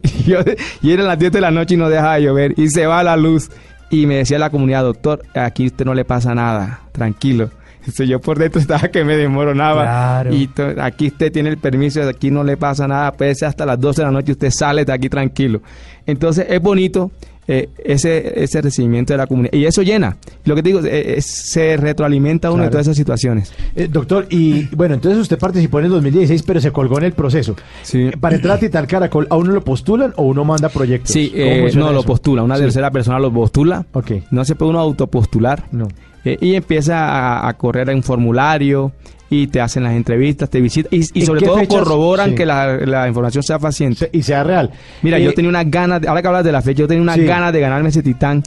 Y, yo- y eran las 10 de la noche y no dejaba de llover. Y se va la luz. Y me decía la comunidad, doctor, aquí a usted no le pasa nada, tranquilo. Entonces yo por dentro estaba que me desmoronaba. Claro. Y aquí usted tiene el permiso, aquí no le pasa nada, puede ser hasta las 12 de la noche, usted sale de aquí tranquilo. Entonces es bonito eh, ese, ese recibimiento de la comunidad. Y eso llena. Lo que te digo, eh, es- se retroalimenta uno de Claro. todas esas situaciones. Eh, doctor, y bueno, entonces usted participó en el 2016, pero se colgó en el proceso. Sí. Para entrar a Tital Caracol, ¿a uno lo postulan o uno manda proyectos? Sí, ¿Cómo eh, no, lo postula, una Sí. tercera persona lo postula. Ok. No se puede uno autopostular. No. Eh, y empieza a, a correr un formulario y te hacen las entrevistas, te visitan y, y ¿En sobre todo fechas? corroboran Sí. que la, la información sea paciente. Y sea real. Mira, Eh, yo tenía unas ganas, ahora que hablas de la fecha, yo tenía unas Sí. ganas de ganarme ese titán.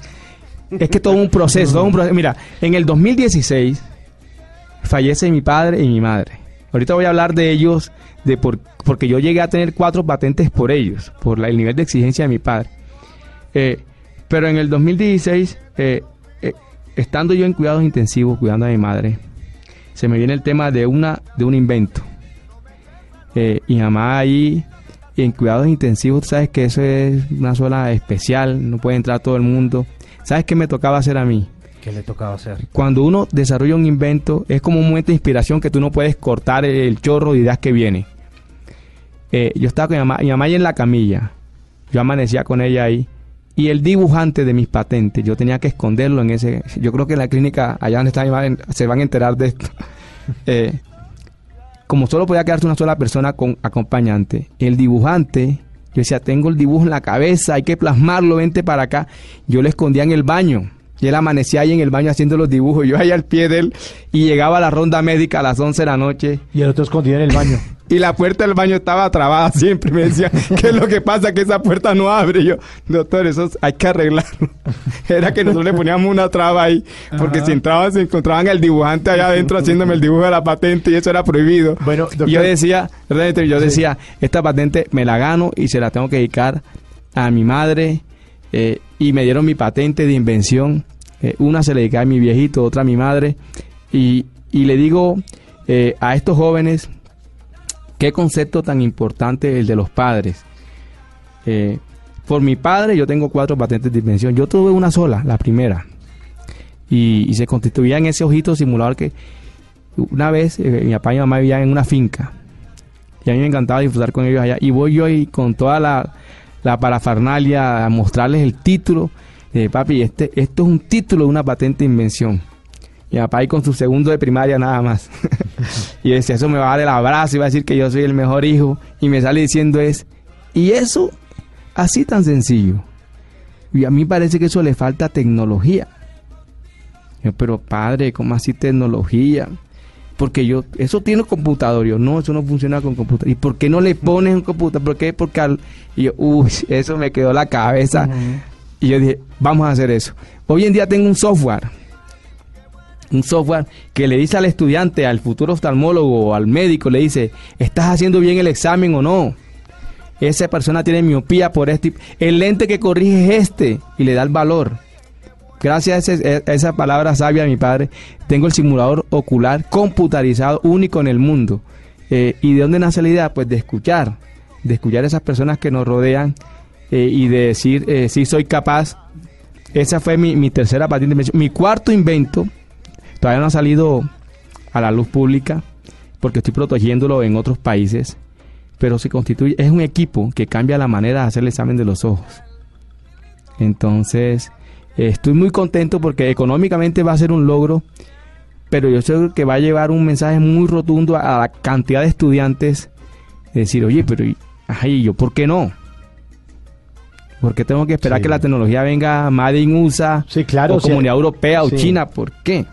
Es que todo un proceso, todo un proceso. Mira, en el 2016 fallece mi padre y mi madre. Ahorita voy a hablar de ellos, de por, porque yo llegué a tener cuatro patentes por ellos, por la- el nivel de exigencia de mi padre. Eh, pero en el 2016, eh, eh, estando yo en cuidados intensivos, cuidando a mi madre, se me viene el tema de, una, de un invento. Eh, y mamá ahí en cuidados intensivos, tú sabes que eso es una zona especial, no puede entrar todo el mundo. ¿Sabes qué me tocaba hacer a mí? ¿Qué le tocaba hacer? Cuando uno desarrolla un invento, es como un momento de inspiración que tú no puedes cortar el chorro de ideas que viene. Eh, yo estaba con mi mamá, mi mamá ahí en la camilla, yo amanecía con ella ahí, y el dibujante de mis patentes, yo tenía que esconderlo en ese. Yo creo que en la clínica, allá donde está mi madre, se van a enterar de esto. Eh, como solo podía quedarse una sola persona con acompañante, el dibujante, yo decía, tengo el dibujo en la cabeza, hay que plasmarlo, vente para acá. Yo lo escondía en el baño. Y él amanecía ahí en el baño haciendo los dibujos, yo ahí al pie de él, y llegaba a la ronda médica a las 11 de la noche. Y el otro escondido en el baño. Y la puerta del baño estaba trabada siempre. Me decía, ¿qué es lo que pasa? Que esa puerta no abre. Y yo, doctor, eso hay que arreglarlo. Era que nosotros le poníamos una traba ahí. Porque Ajá. si entraban, se encontraban el dibujante allá adentro haciéndome el dibujo de la patente y eso era prohibido. Bueno, Y yo decía, yo decía, esta patente me la gano y se la tengo que dedicar a mi madre. eh, y me dieron mi patente de invención. Eh, una se la dediqué a mi viejito, otra a mi madre. Y, y le digo eh, a estos jóvenes, qué concepto tan importante el de los padres. Eh, por mi padre yo tengo cuatro patentes de invención. Yo tuve una sola, la primera. Y, se constituía en ese ojito simulador que una vez eh, mi papá y mi mamá vivían en una finca. Y a mí me encantaba disfrutar con ellos allá. Y voy yo y con toda la, la parafernalia a mostrarles el título. de papi, este, esto es un título de una patente de invención. Y mi papá ahí con su segundo de primaria nada más. y decía, eso me va a dar el abrazo y va a decir que yo soy el mejor hijo. Y me sale diciendo es, y eso, así tan sencillo. Y a mí parece que eso le falta tecnología. Yo, pero padre, ¿cómo así tecnología? Porque yo, eso tiene computador. Yo, no, eso no funciona con computador. ¿Y por qué no le pones un computador? ¿Por qué? Porque al... Y yo, uy, eso me quedó la cabeza. Y yo dije, vamos a hacer eso. Hoy en día tengo un software. Un software que le dice al estudiante, al futuro oftalmólogo o al médico, le dice, ¿estás haciendo bien el examen o no? Esa persona tiene miopía por este. El lente que corrige es este y le da el valor. Gracias a, a esa palabra sabia de mi padre, tengo el simulador ocular computarizado único en el mundo. Eh, ¿Y de dónde nace la idea? Pues de escuchar, de escuchar a esas personas que nos rodean eh, y de decir, eh, sí soy capaz. Esa fue mi, mi tercera patente. Mi cuarto invento todavía no ha salido a la luz pública porque estoy protegiéndolo en otros países, pero se constituye, es un equipo que cambia la manera de hacer el examen de los ojos. Entonces, estoy muy contento porque económicamente va a ser un logro, pero yo sé que va a llevar un mensaje muy rotundo a, la cantidad de estudiantes. de decir, oye, pero ¿y- ay, yo por qué no? ¿Por qué tengo que esperar Sí. que la tecnología venga Made in USA claro, o o sea, Comunidad Europea o sí. China? ¿Por qué?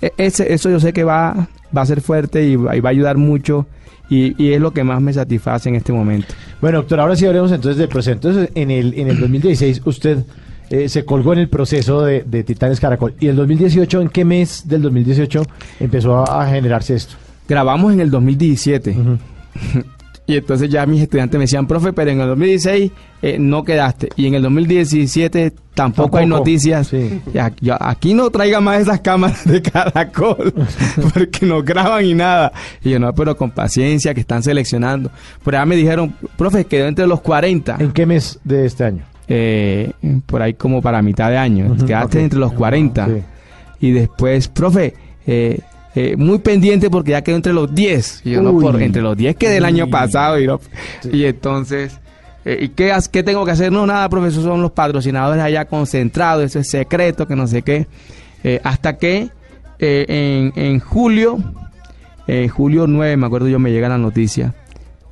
E- ese- eso yo sé que va, va a ser fuerte y va, y va a ayudar mucho y, y es lo que más me satisface en este momento. Bueno, doctor, ahora sí hablemos entonces del proceso. Entonces, en el, en el 2016, usted eh, se colgó en el proceso de, de Titanes Caracol. ¿Y el 2018, en qué mes del 2018 empezó a, a generarse esto? Grabamos en el 2017. Y entonces ya mis estudiantes me decían, profe, pero en el 2016 eh, no quedaste. Y en el 2017 tampoco, hay noticias. Ya- aquí no traiga más esas cámaras de caracol, porque no graban y nada. Y yo, no, pero con paciencia, que están seleccionando. Por allá me dijeron, profe, quedó entre los 40. ¿En qué mes de este año? Eh, por ahí como para mitad de año. Quedaste entre los 40. Sí. Y después, profe, eh, eh, muy pendiente porque ya quedó entre los 10. Y yo, no, Uy. por entre los 10 que del año pasado. Y, no- y entonces, eh, ¿y qué, tengo que hacer? No, nada, profesor, son los patrocinadores allá concentrados, eso es secreto, que no sé qué. Eh, hasta que en, en julio, julio 9, me acuerdo yo, me llega la noticia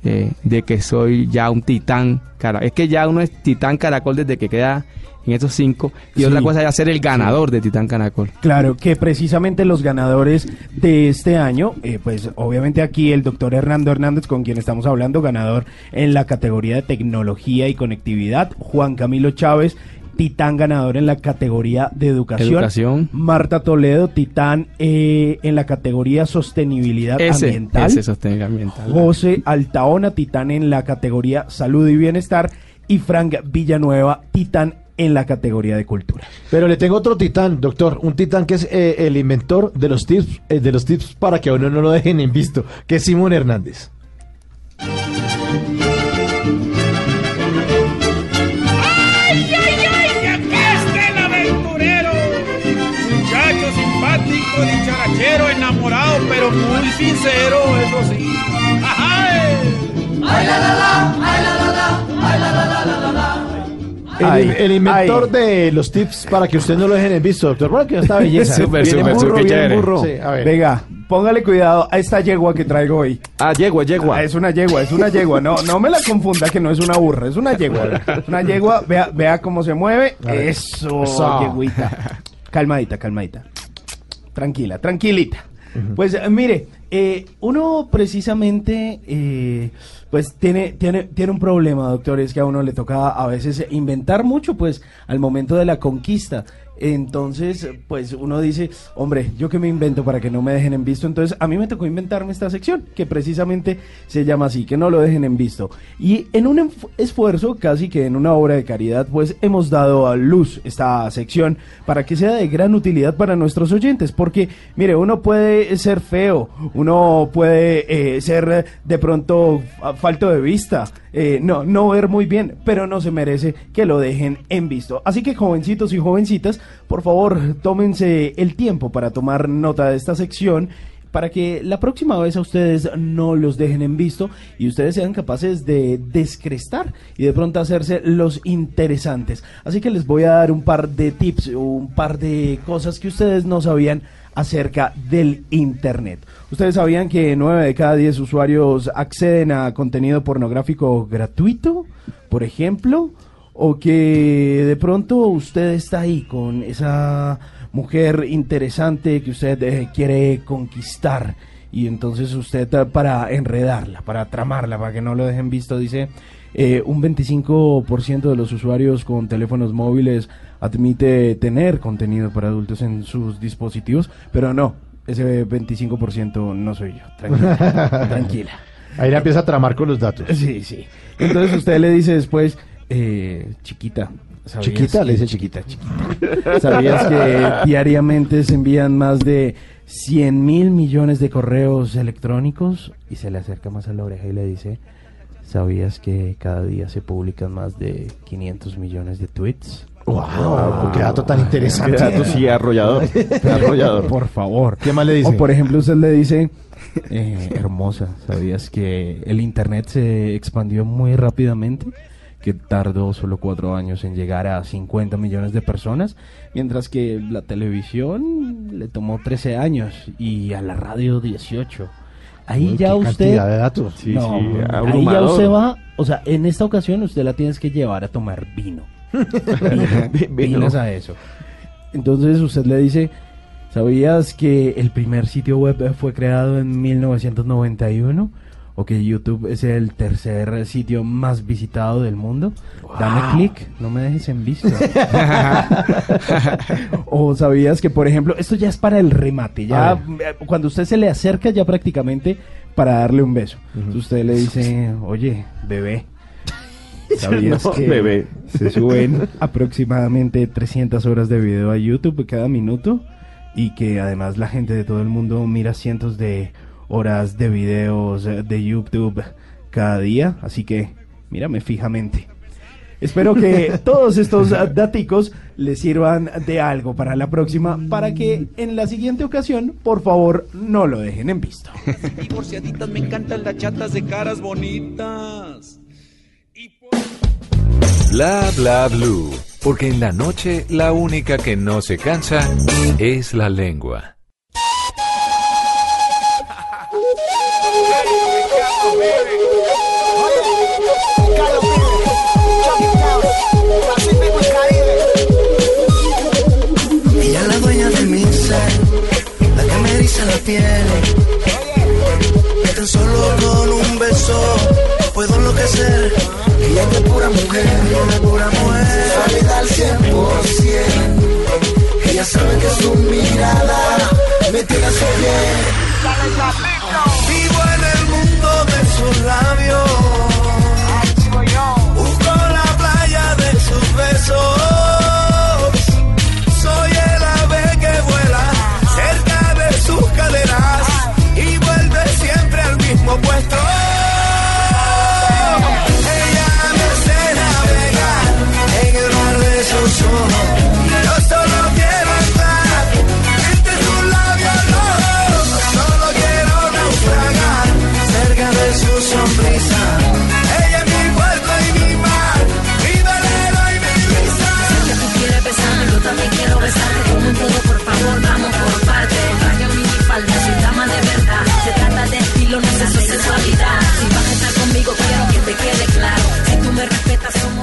de que soy ya un titán. Cara. Es que ya uno es titán caracol desde que queda en esos cinco. Y Sí. otra cosa es ser el ganador de titán caracol. Claro, que precisamente los ganadores de este año, eh, pues obviamente aquí el doctor Hernando Hernández, con quien estamos hablando, ganador en la categoría de tecnología y conectividad, Juan Camilo Chávez, titán ganador en la categoría de educación, Educación. Marta Toledo, titán eh, en la categoría sostenibilidad Ese, ambiental, ese sostenibilidad ambiental. José Altaona, titán en la categoría salud y bienestar, y Frank Villanueva, titán en la categoría de cultura. Pero le tengo otro titán, doctor, un titán que es eh, el inventor de los tips, eh, de los tips para que a uno no lo dejen en visto, que es Simón Hernández. ¡Ay, ay, ay! ¡Que aquí está el aventurero! Muchacho simpático, dicharachero, enamorado, pero muy sincero, eso sí. ¡Ay! ¡Ay, la, la, la! ¡Ay, la, la, Ay, el inventor ay. de los tips para que usted no lo dejen en visto, doctor. Bueno, que esta belleza. Súper, Viene súper, burro, viene burro. Sí, a ver. Venga, póngale cuidado a esta yegua que traigo hoy. Ah, yegua, yegua. Ah, es una yegua, es una yegua. No, no me la confunda que no es una burra, es una yegua. Una yegua, vea, vea cómo se mueve. Eso, Eso. yegüita. Calmadita, calmadita. Tranquila, tranquilita. Pues eh, mire, eh, uno precisamente eh, pues tiene, tiene, tiene un problema, doctor, es que a uno le toca a veces inventar mucho pues al momento de la conquista. Entonces, pues uno dice, hombre, yo que me invento para que no me dejen en visto. Entonces, a mí me tocó inventarme esta sección, que precisamente se llama así, que no lo dejen en visto. Y en un esfuerzo, casi que en una obra de caridad, pues hemos dado a luz esta sección para que sea de gran utilidad para nuestros oyentes. Porque, mire, uno puede ser feo, uno puede eh, ser de pronto fa- falto de vista, eh, no, no ver muy bien, pero no se merece que lo dejen en visto. Así que jovencitos y jovencitas, por favor, tómense el tiempo para tomar nota de esta sección para que la próxima vez a ustedes no los dejen en visto y ustedes sean capaces de descrestar y de pronto hacerse los interesantes. Así que les voy a dar un par de tips, un par de cosas que ustedes no sabían acerca del Internet. ¿Ustedes sabían que 9 de cada 10 usuarios acceden a contenido pornográfico gratuito, por ejemplo? O que de pronto usted está ahí con esa mujer interesante que usted eh, quiere conquistar y entonces usted eh, para enredarla, para tramarla, para que no lo dejen visto, dice eh, un 25% de los usuarios con teléfonos móviles admite tener contenido para adultos en sus dispositivos, pero no, ese 25% no soy yo. Tranquila. tranquila. Ahí le empieza a tramar con los datos. Sí, sí. Entonces usted le dice después, eh, chiquita. ¿sabías Chiquita, le dice chiquita, chiquita. ¿Sabías que diariamente se envían más de 100 mil millones de correos electrónicos? Y se le acerca más a la oreja y le dice, ¿sabías que cada día se publican más de 500 millones de tweets? Wow, qué dato tan interesante. Qué dato, sí, arrollador. Arrollador. Por favor. ¿Qué más le dice? O por ejemplo, usted le dice, eh, hermosa, ¿sabías que el Internet se expandió muy rápidamente? Que tardó solo cuatro años en llegar a 50 millones de personas, mientras que la televisión le tomó 13 años y a la radio 18. Ahí Uy, ya qué usted... cantidad de datos. Sí, No, sí, ahí ya usted va, o sea, en esta ocasión usted la tienes que llevar a tomar vino. Vino. Vinos a eso. Entonces usted le dice, ¿sabías que el primer sitio web fue creado en 1991? O que YouTube es el tercer sitio más visitado del mundo, dame clic, no me dejes en visto. o sabías que, por ejemplo, esto ya es para el remate, ya A eh, cuando usted se le acerca ya prácticamente para darle un beso. Entonces Usted le dice, oye, bebé. ¿Sabías No, que bebé. se suben aproximadamente 300 horas de video a YouTube cada minuto? Y que además la gente de todo el mundo mira cientos de horas de videos eh, de YouTube cada día. Así que mírame fijamente. Espero que todos estos daticos les sirvan de algo para la próxima, para que en la siguiente ocasión, por favor, no lo dejen en visto. Divorciaditas, me encantan las chatas de caras bonitas. Bla bla blue, porque en la noche la única que no se cansa es la lengua. Piel. Que tan solo con un beso puedo enloquecer. Ella es de pura mujer, ella es de pura mujer. Sexualidad al 100%. Ella sabe que su mirada me tiene a piel. Vivo en el mundo de sus labios. Busco la playa de sus besos.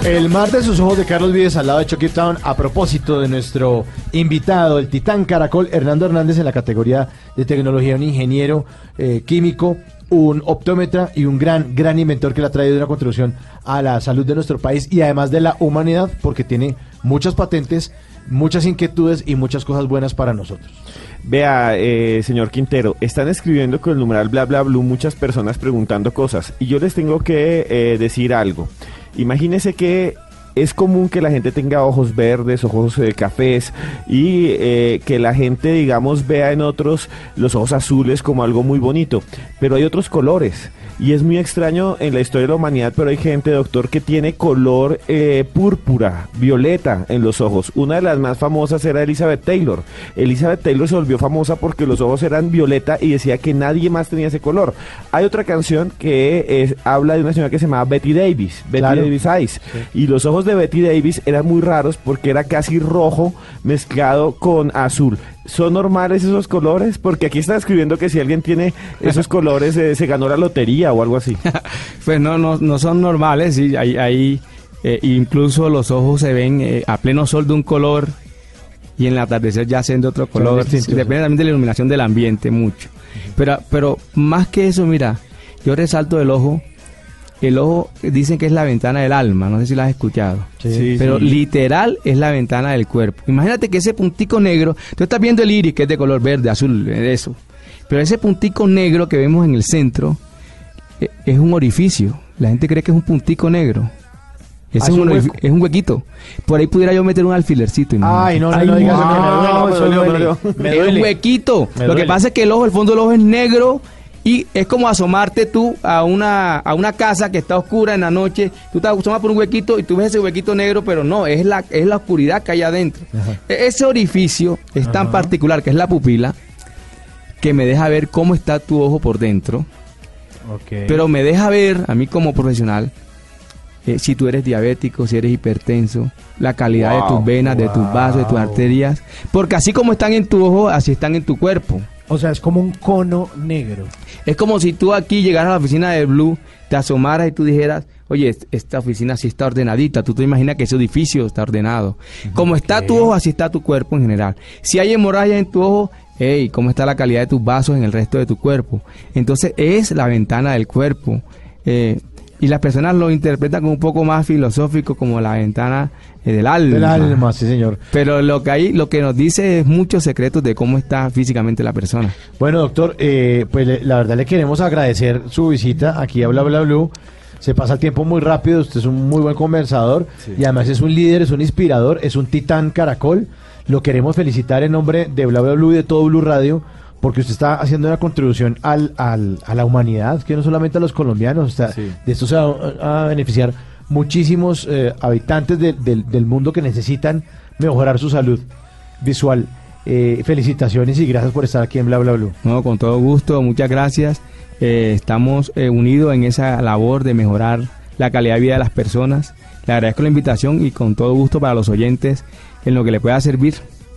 El mar de sus ojos de Carlos Vives al lado de Chucky Town a propósito de nuestro invitado, el titán caracol Hernando Hernández en la categoría de tecnología, un ingeniero eh, químico, un optómetra y un gran, gran inventor que le ha traído una contribución a la salud de nuestro país y además de la humanidad porque tiene muchas patentes, muchas inquietudes y muchas cosas buenas para nosotros. Vea, eh, señor Quintero, están escribiendo con el numeral bla bla blue muchas personas preguntando cosas y yo les tengo que eh, decir algo. Imagínese que es común que la gente tenga ojos verdes, ojos eh, cafés y eh, que la gente, digamos, vea en otros los ojos azules como algo muy bonito, pero hay otros colores. Y es muy extraño en la historia de la humanidad, pero hay gente, doctor, que tiene color eh, púrpura, violeta en los ojos. Una de las más famosas era Elizabeth Taylor. Elizabeth Taylor se volvió famosa porque los ojos eran violeta y decía que nadie más tenía ese color. Hay otra canción que es- habla de una señora que se llamaba Betty Davis, Betty Claro. Davis Eyes. Y los ojos de Betty Davis eran muy raros porque era casi rojo mezclado con azul. ¿Son normales esos colores? Porque aquí está escribiendo que si alguien tiene esos colores eh, se ganó la lotería o algo así. Pues no, no, no son normales, sí, hay, hay, eh, incluso los ojos se ven eh, a pleno sol de un color y en el atardecer ya hacen de otro color. Depende también de la iluminación del ambiente mucho. Pero, pero más que eso, mira, yo resalto el ojo. El ojo dicen que es la ventana del alma, no sé si lo has escuchado. Sí, pero sí. literal es la ventana del cuerpo. Imagínate que ese puntico negro, tú estás viendo el iris que es de color verde, azul, eh, eso. Pero ese puntico negro que vemos en el centro eh, es un orificio. La gente cree que es un puntico negro. Ese es, es un un es un huequito. Por ahí pudiera yo meter un alfilercito. imagínate. Ay, no, no, no digas eso, que me duele, no, me dolió, me duele. Me Es duele. un huequito. Lo que duele. pasa es que el ojo, el fondo del ojo es negro y es como asomarte tú a una, a una casa que está oscura en la noche. Tú te asomas por un huequito y tú ves ese huequito negro, pero no, es la, es la oscuridad que hay adentro. E- Ese orificio es tan particular que es la pupila que me deja ver cómo está tu ojo por dentro. Pero me deja ver, a mí como profesional, eh, si tú eres diabético, si eres hipertenso, la calidad de tus venas, de tus vasos, de tus arterias. Porque así como están en tu ojo, así están en tu cuerpo. O sea, es como un cono negro. Es como si tú aquí llegaras a la oficina de Blue, te asomaras y tú dijeras, oye, est- esta oficina sí está ordenadita. Tú te imaginas que ese edificio está ordenado. Como está tu ojo, así está tu cuerpo en general. Si hay hemorragia en tu ojo, hey, ¿cómo está la calidad de tus vasos en el resto de tu cuerpo? Entonces es la ventana del cuerpo. Eh, y las personas lo interpretan como un poco más filosófico, como la ventana eh, del alma. Del alma, sí, señor. Pero lo que hay, lo que nos dice es muchos secretos de cómo está físicamente la persona. Bueno, doctor, eh, pues le- la verdad le queremos agradecer su visita aquí a Bla Bla Blue. Se pasa el tiempo muy rápido, usted es un muy buen conversador y además es un líder, es un inspirador, es un titán caracol. Lo queremos felicitar en nombre de Bla Bla Blue y de todo Blue Radio porque usted está haciendo una contribución al, al- a la humanidad, que no solamente a los colombianos, sea, de esto se va a beneficiar muchísimos eh, habitantes de- del- del mundo que necesitan mejorar su salud visual. Eh, felicitaciones y gracias por estar aquí en Bla Bla Blue. No, con todo gusto, muchas gracias. Eh, estamos eh, unidos en esa labor de mejorar la calidad de vida de las personas. Le agradezco la invitación y con todo gusto para los oyentes en lo que le pueda servir.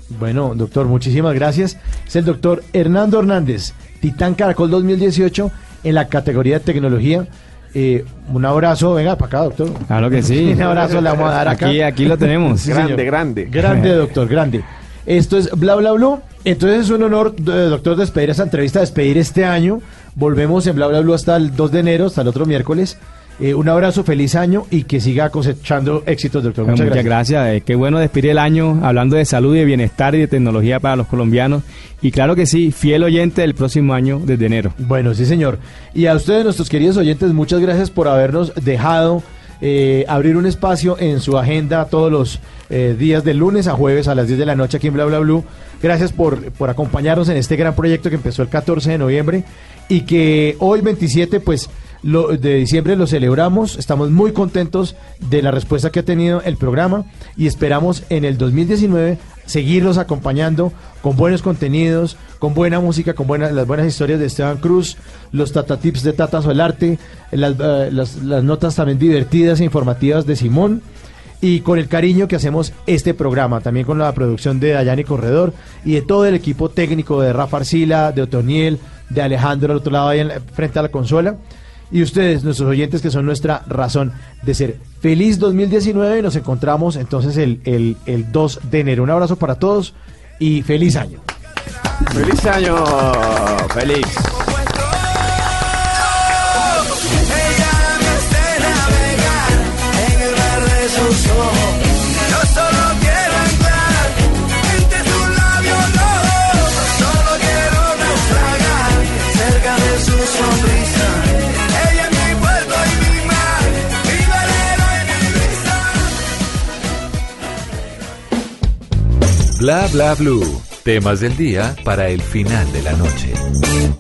Bueno, doctor, muchísimas gracias. Es el doctor Hernando Hernández, Titán Caracol 2018 en la categoría de tecnología. Eh, un abrazo, venga para acá, doctor. Claro que sí. Un abrazo le vamos a dar acá. Aquí, aquí lo tenemos. Sí, señor. Grande, doctor, grande. Esto es Bla Bla Blue. Entonces es un honor, eh, doctor, despedir esta entrevista, despedir este año. Volvemos en Bla Bla Blue hasta el 2 de enero, hasta el otro miércoles. Eh, un abrazo, feliz año y que siga cosechando éxitos, doctor. Muchas, Muchas, gracias. gracias. Eh, qué bueno despedir el año hablando de salud y de bienestar y de tecnología para los colombianos. Y claro que sí, fiel oyente del próximo año desde enero. Bueno, sí, señor. Y a ustedes, nuestros queridos oyentes, muchas gracias por habernos dejado eh, abrir un espacio en su agenda todos los eh, días de lunes a jueves a las 10 de la noche aquí en Bla Bla Blue. Gracias por, por acompañarnos en este gran proyecto que empezó el 14 de noviembre y que hoy 27, pues, de diciembre lo celebramos. Estamos muy contentos de la respuesta que ha tenido el programa y esperamos en el 2019 seguirlos acompañando con buenos contenidos, con buena música, con buenas, las buenas historias de Esteban Cruz, los Tata Tips de Tata Solarte, las, eh, las, las notas también divertidas e informativas de Simón y con el cariño que hacemos este programa, también con la producción de Dayani Corredor y de todo el equipo técnico de Rafa Arcila, de Otoniel, de Alejandro al otro lado ahí en frente a la consola. Y ustedes, nuestros oyentes, que son nuestra razón de ser. Feliz 2019 y nos encontramos entonces el, el, el 2 de enero. Un abrazo para todos y feliz año. ¡Feliz año! ¡Feliz! Bla bla blue. Temas del día para el final de la noche.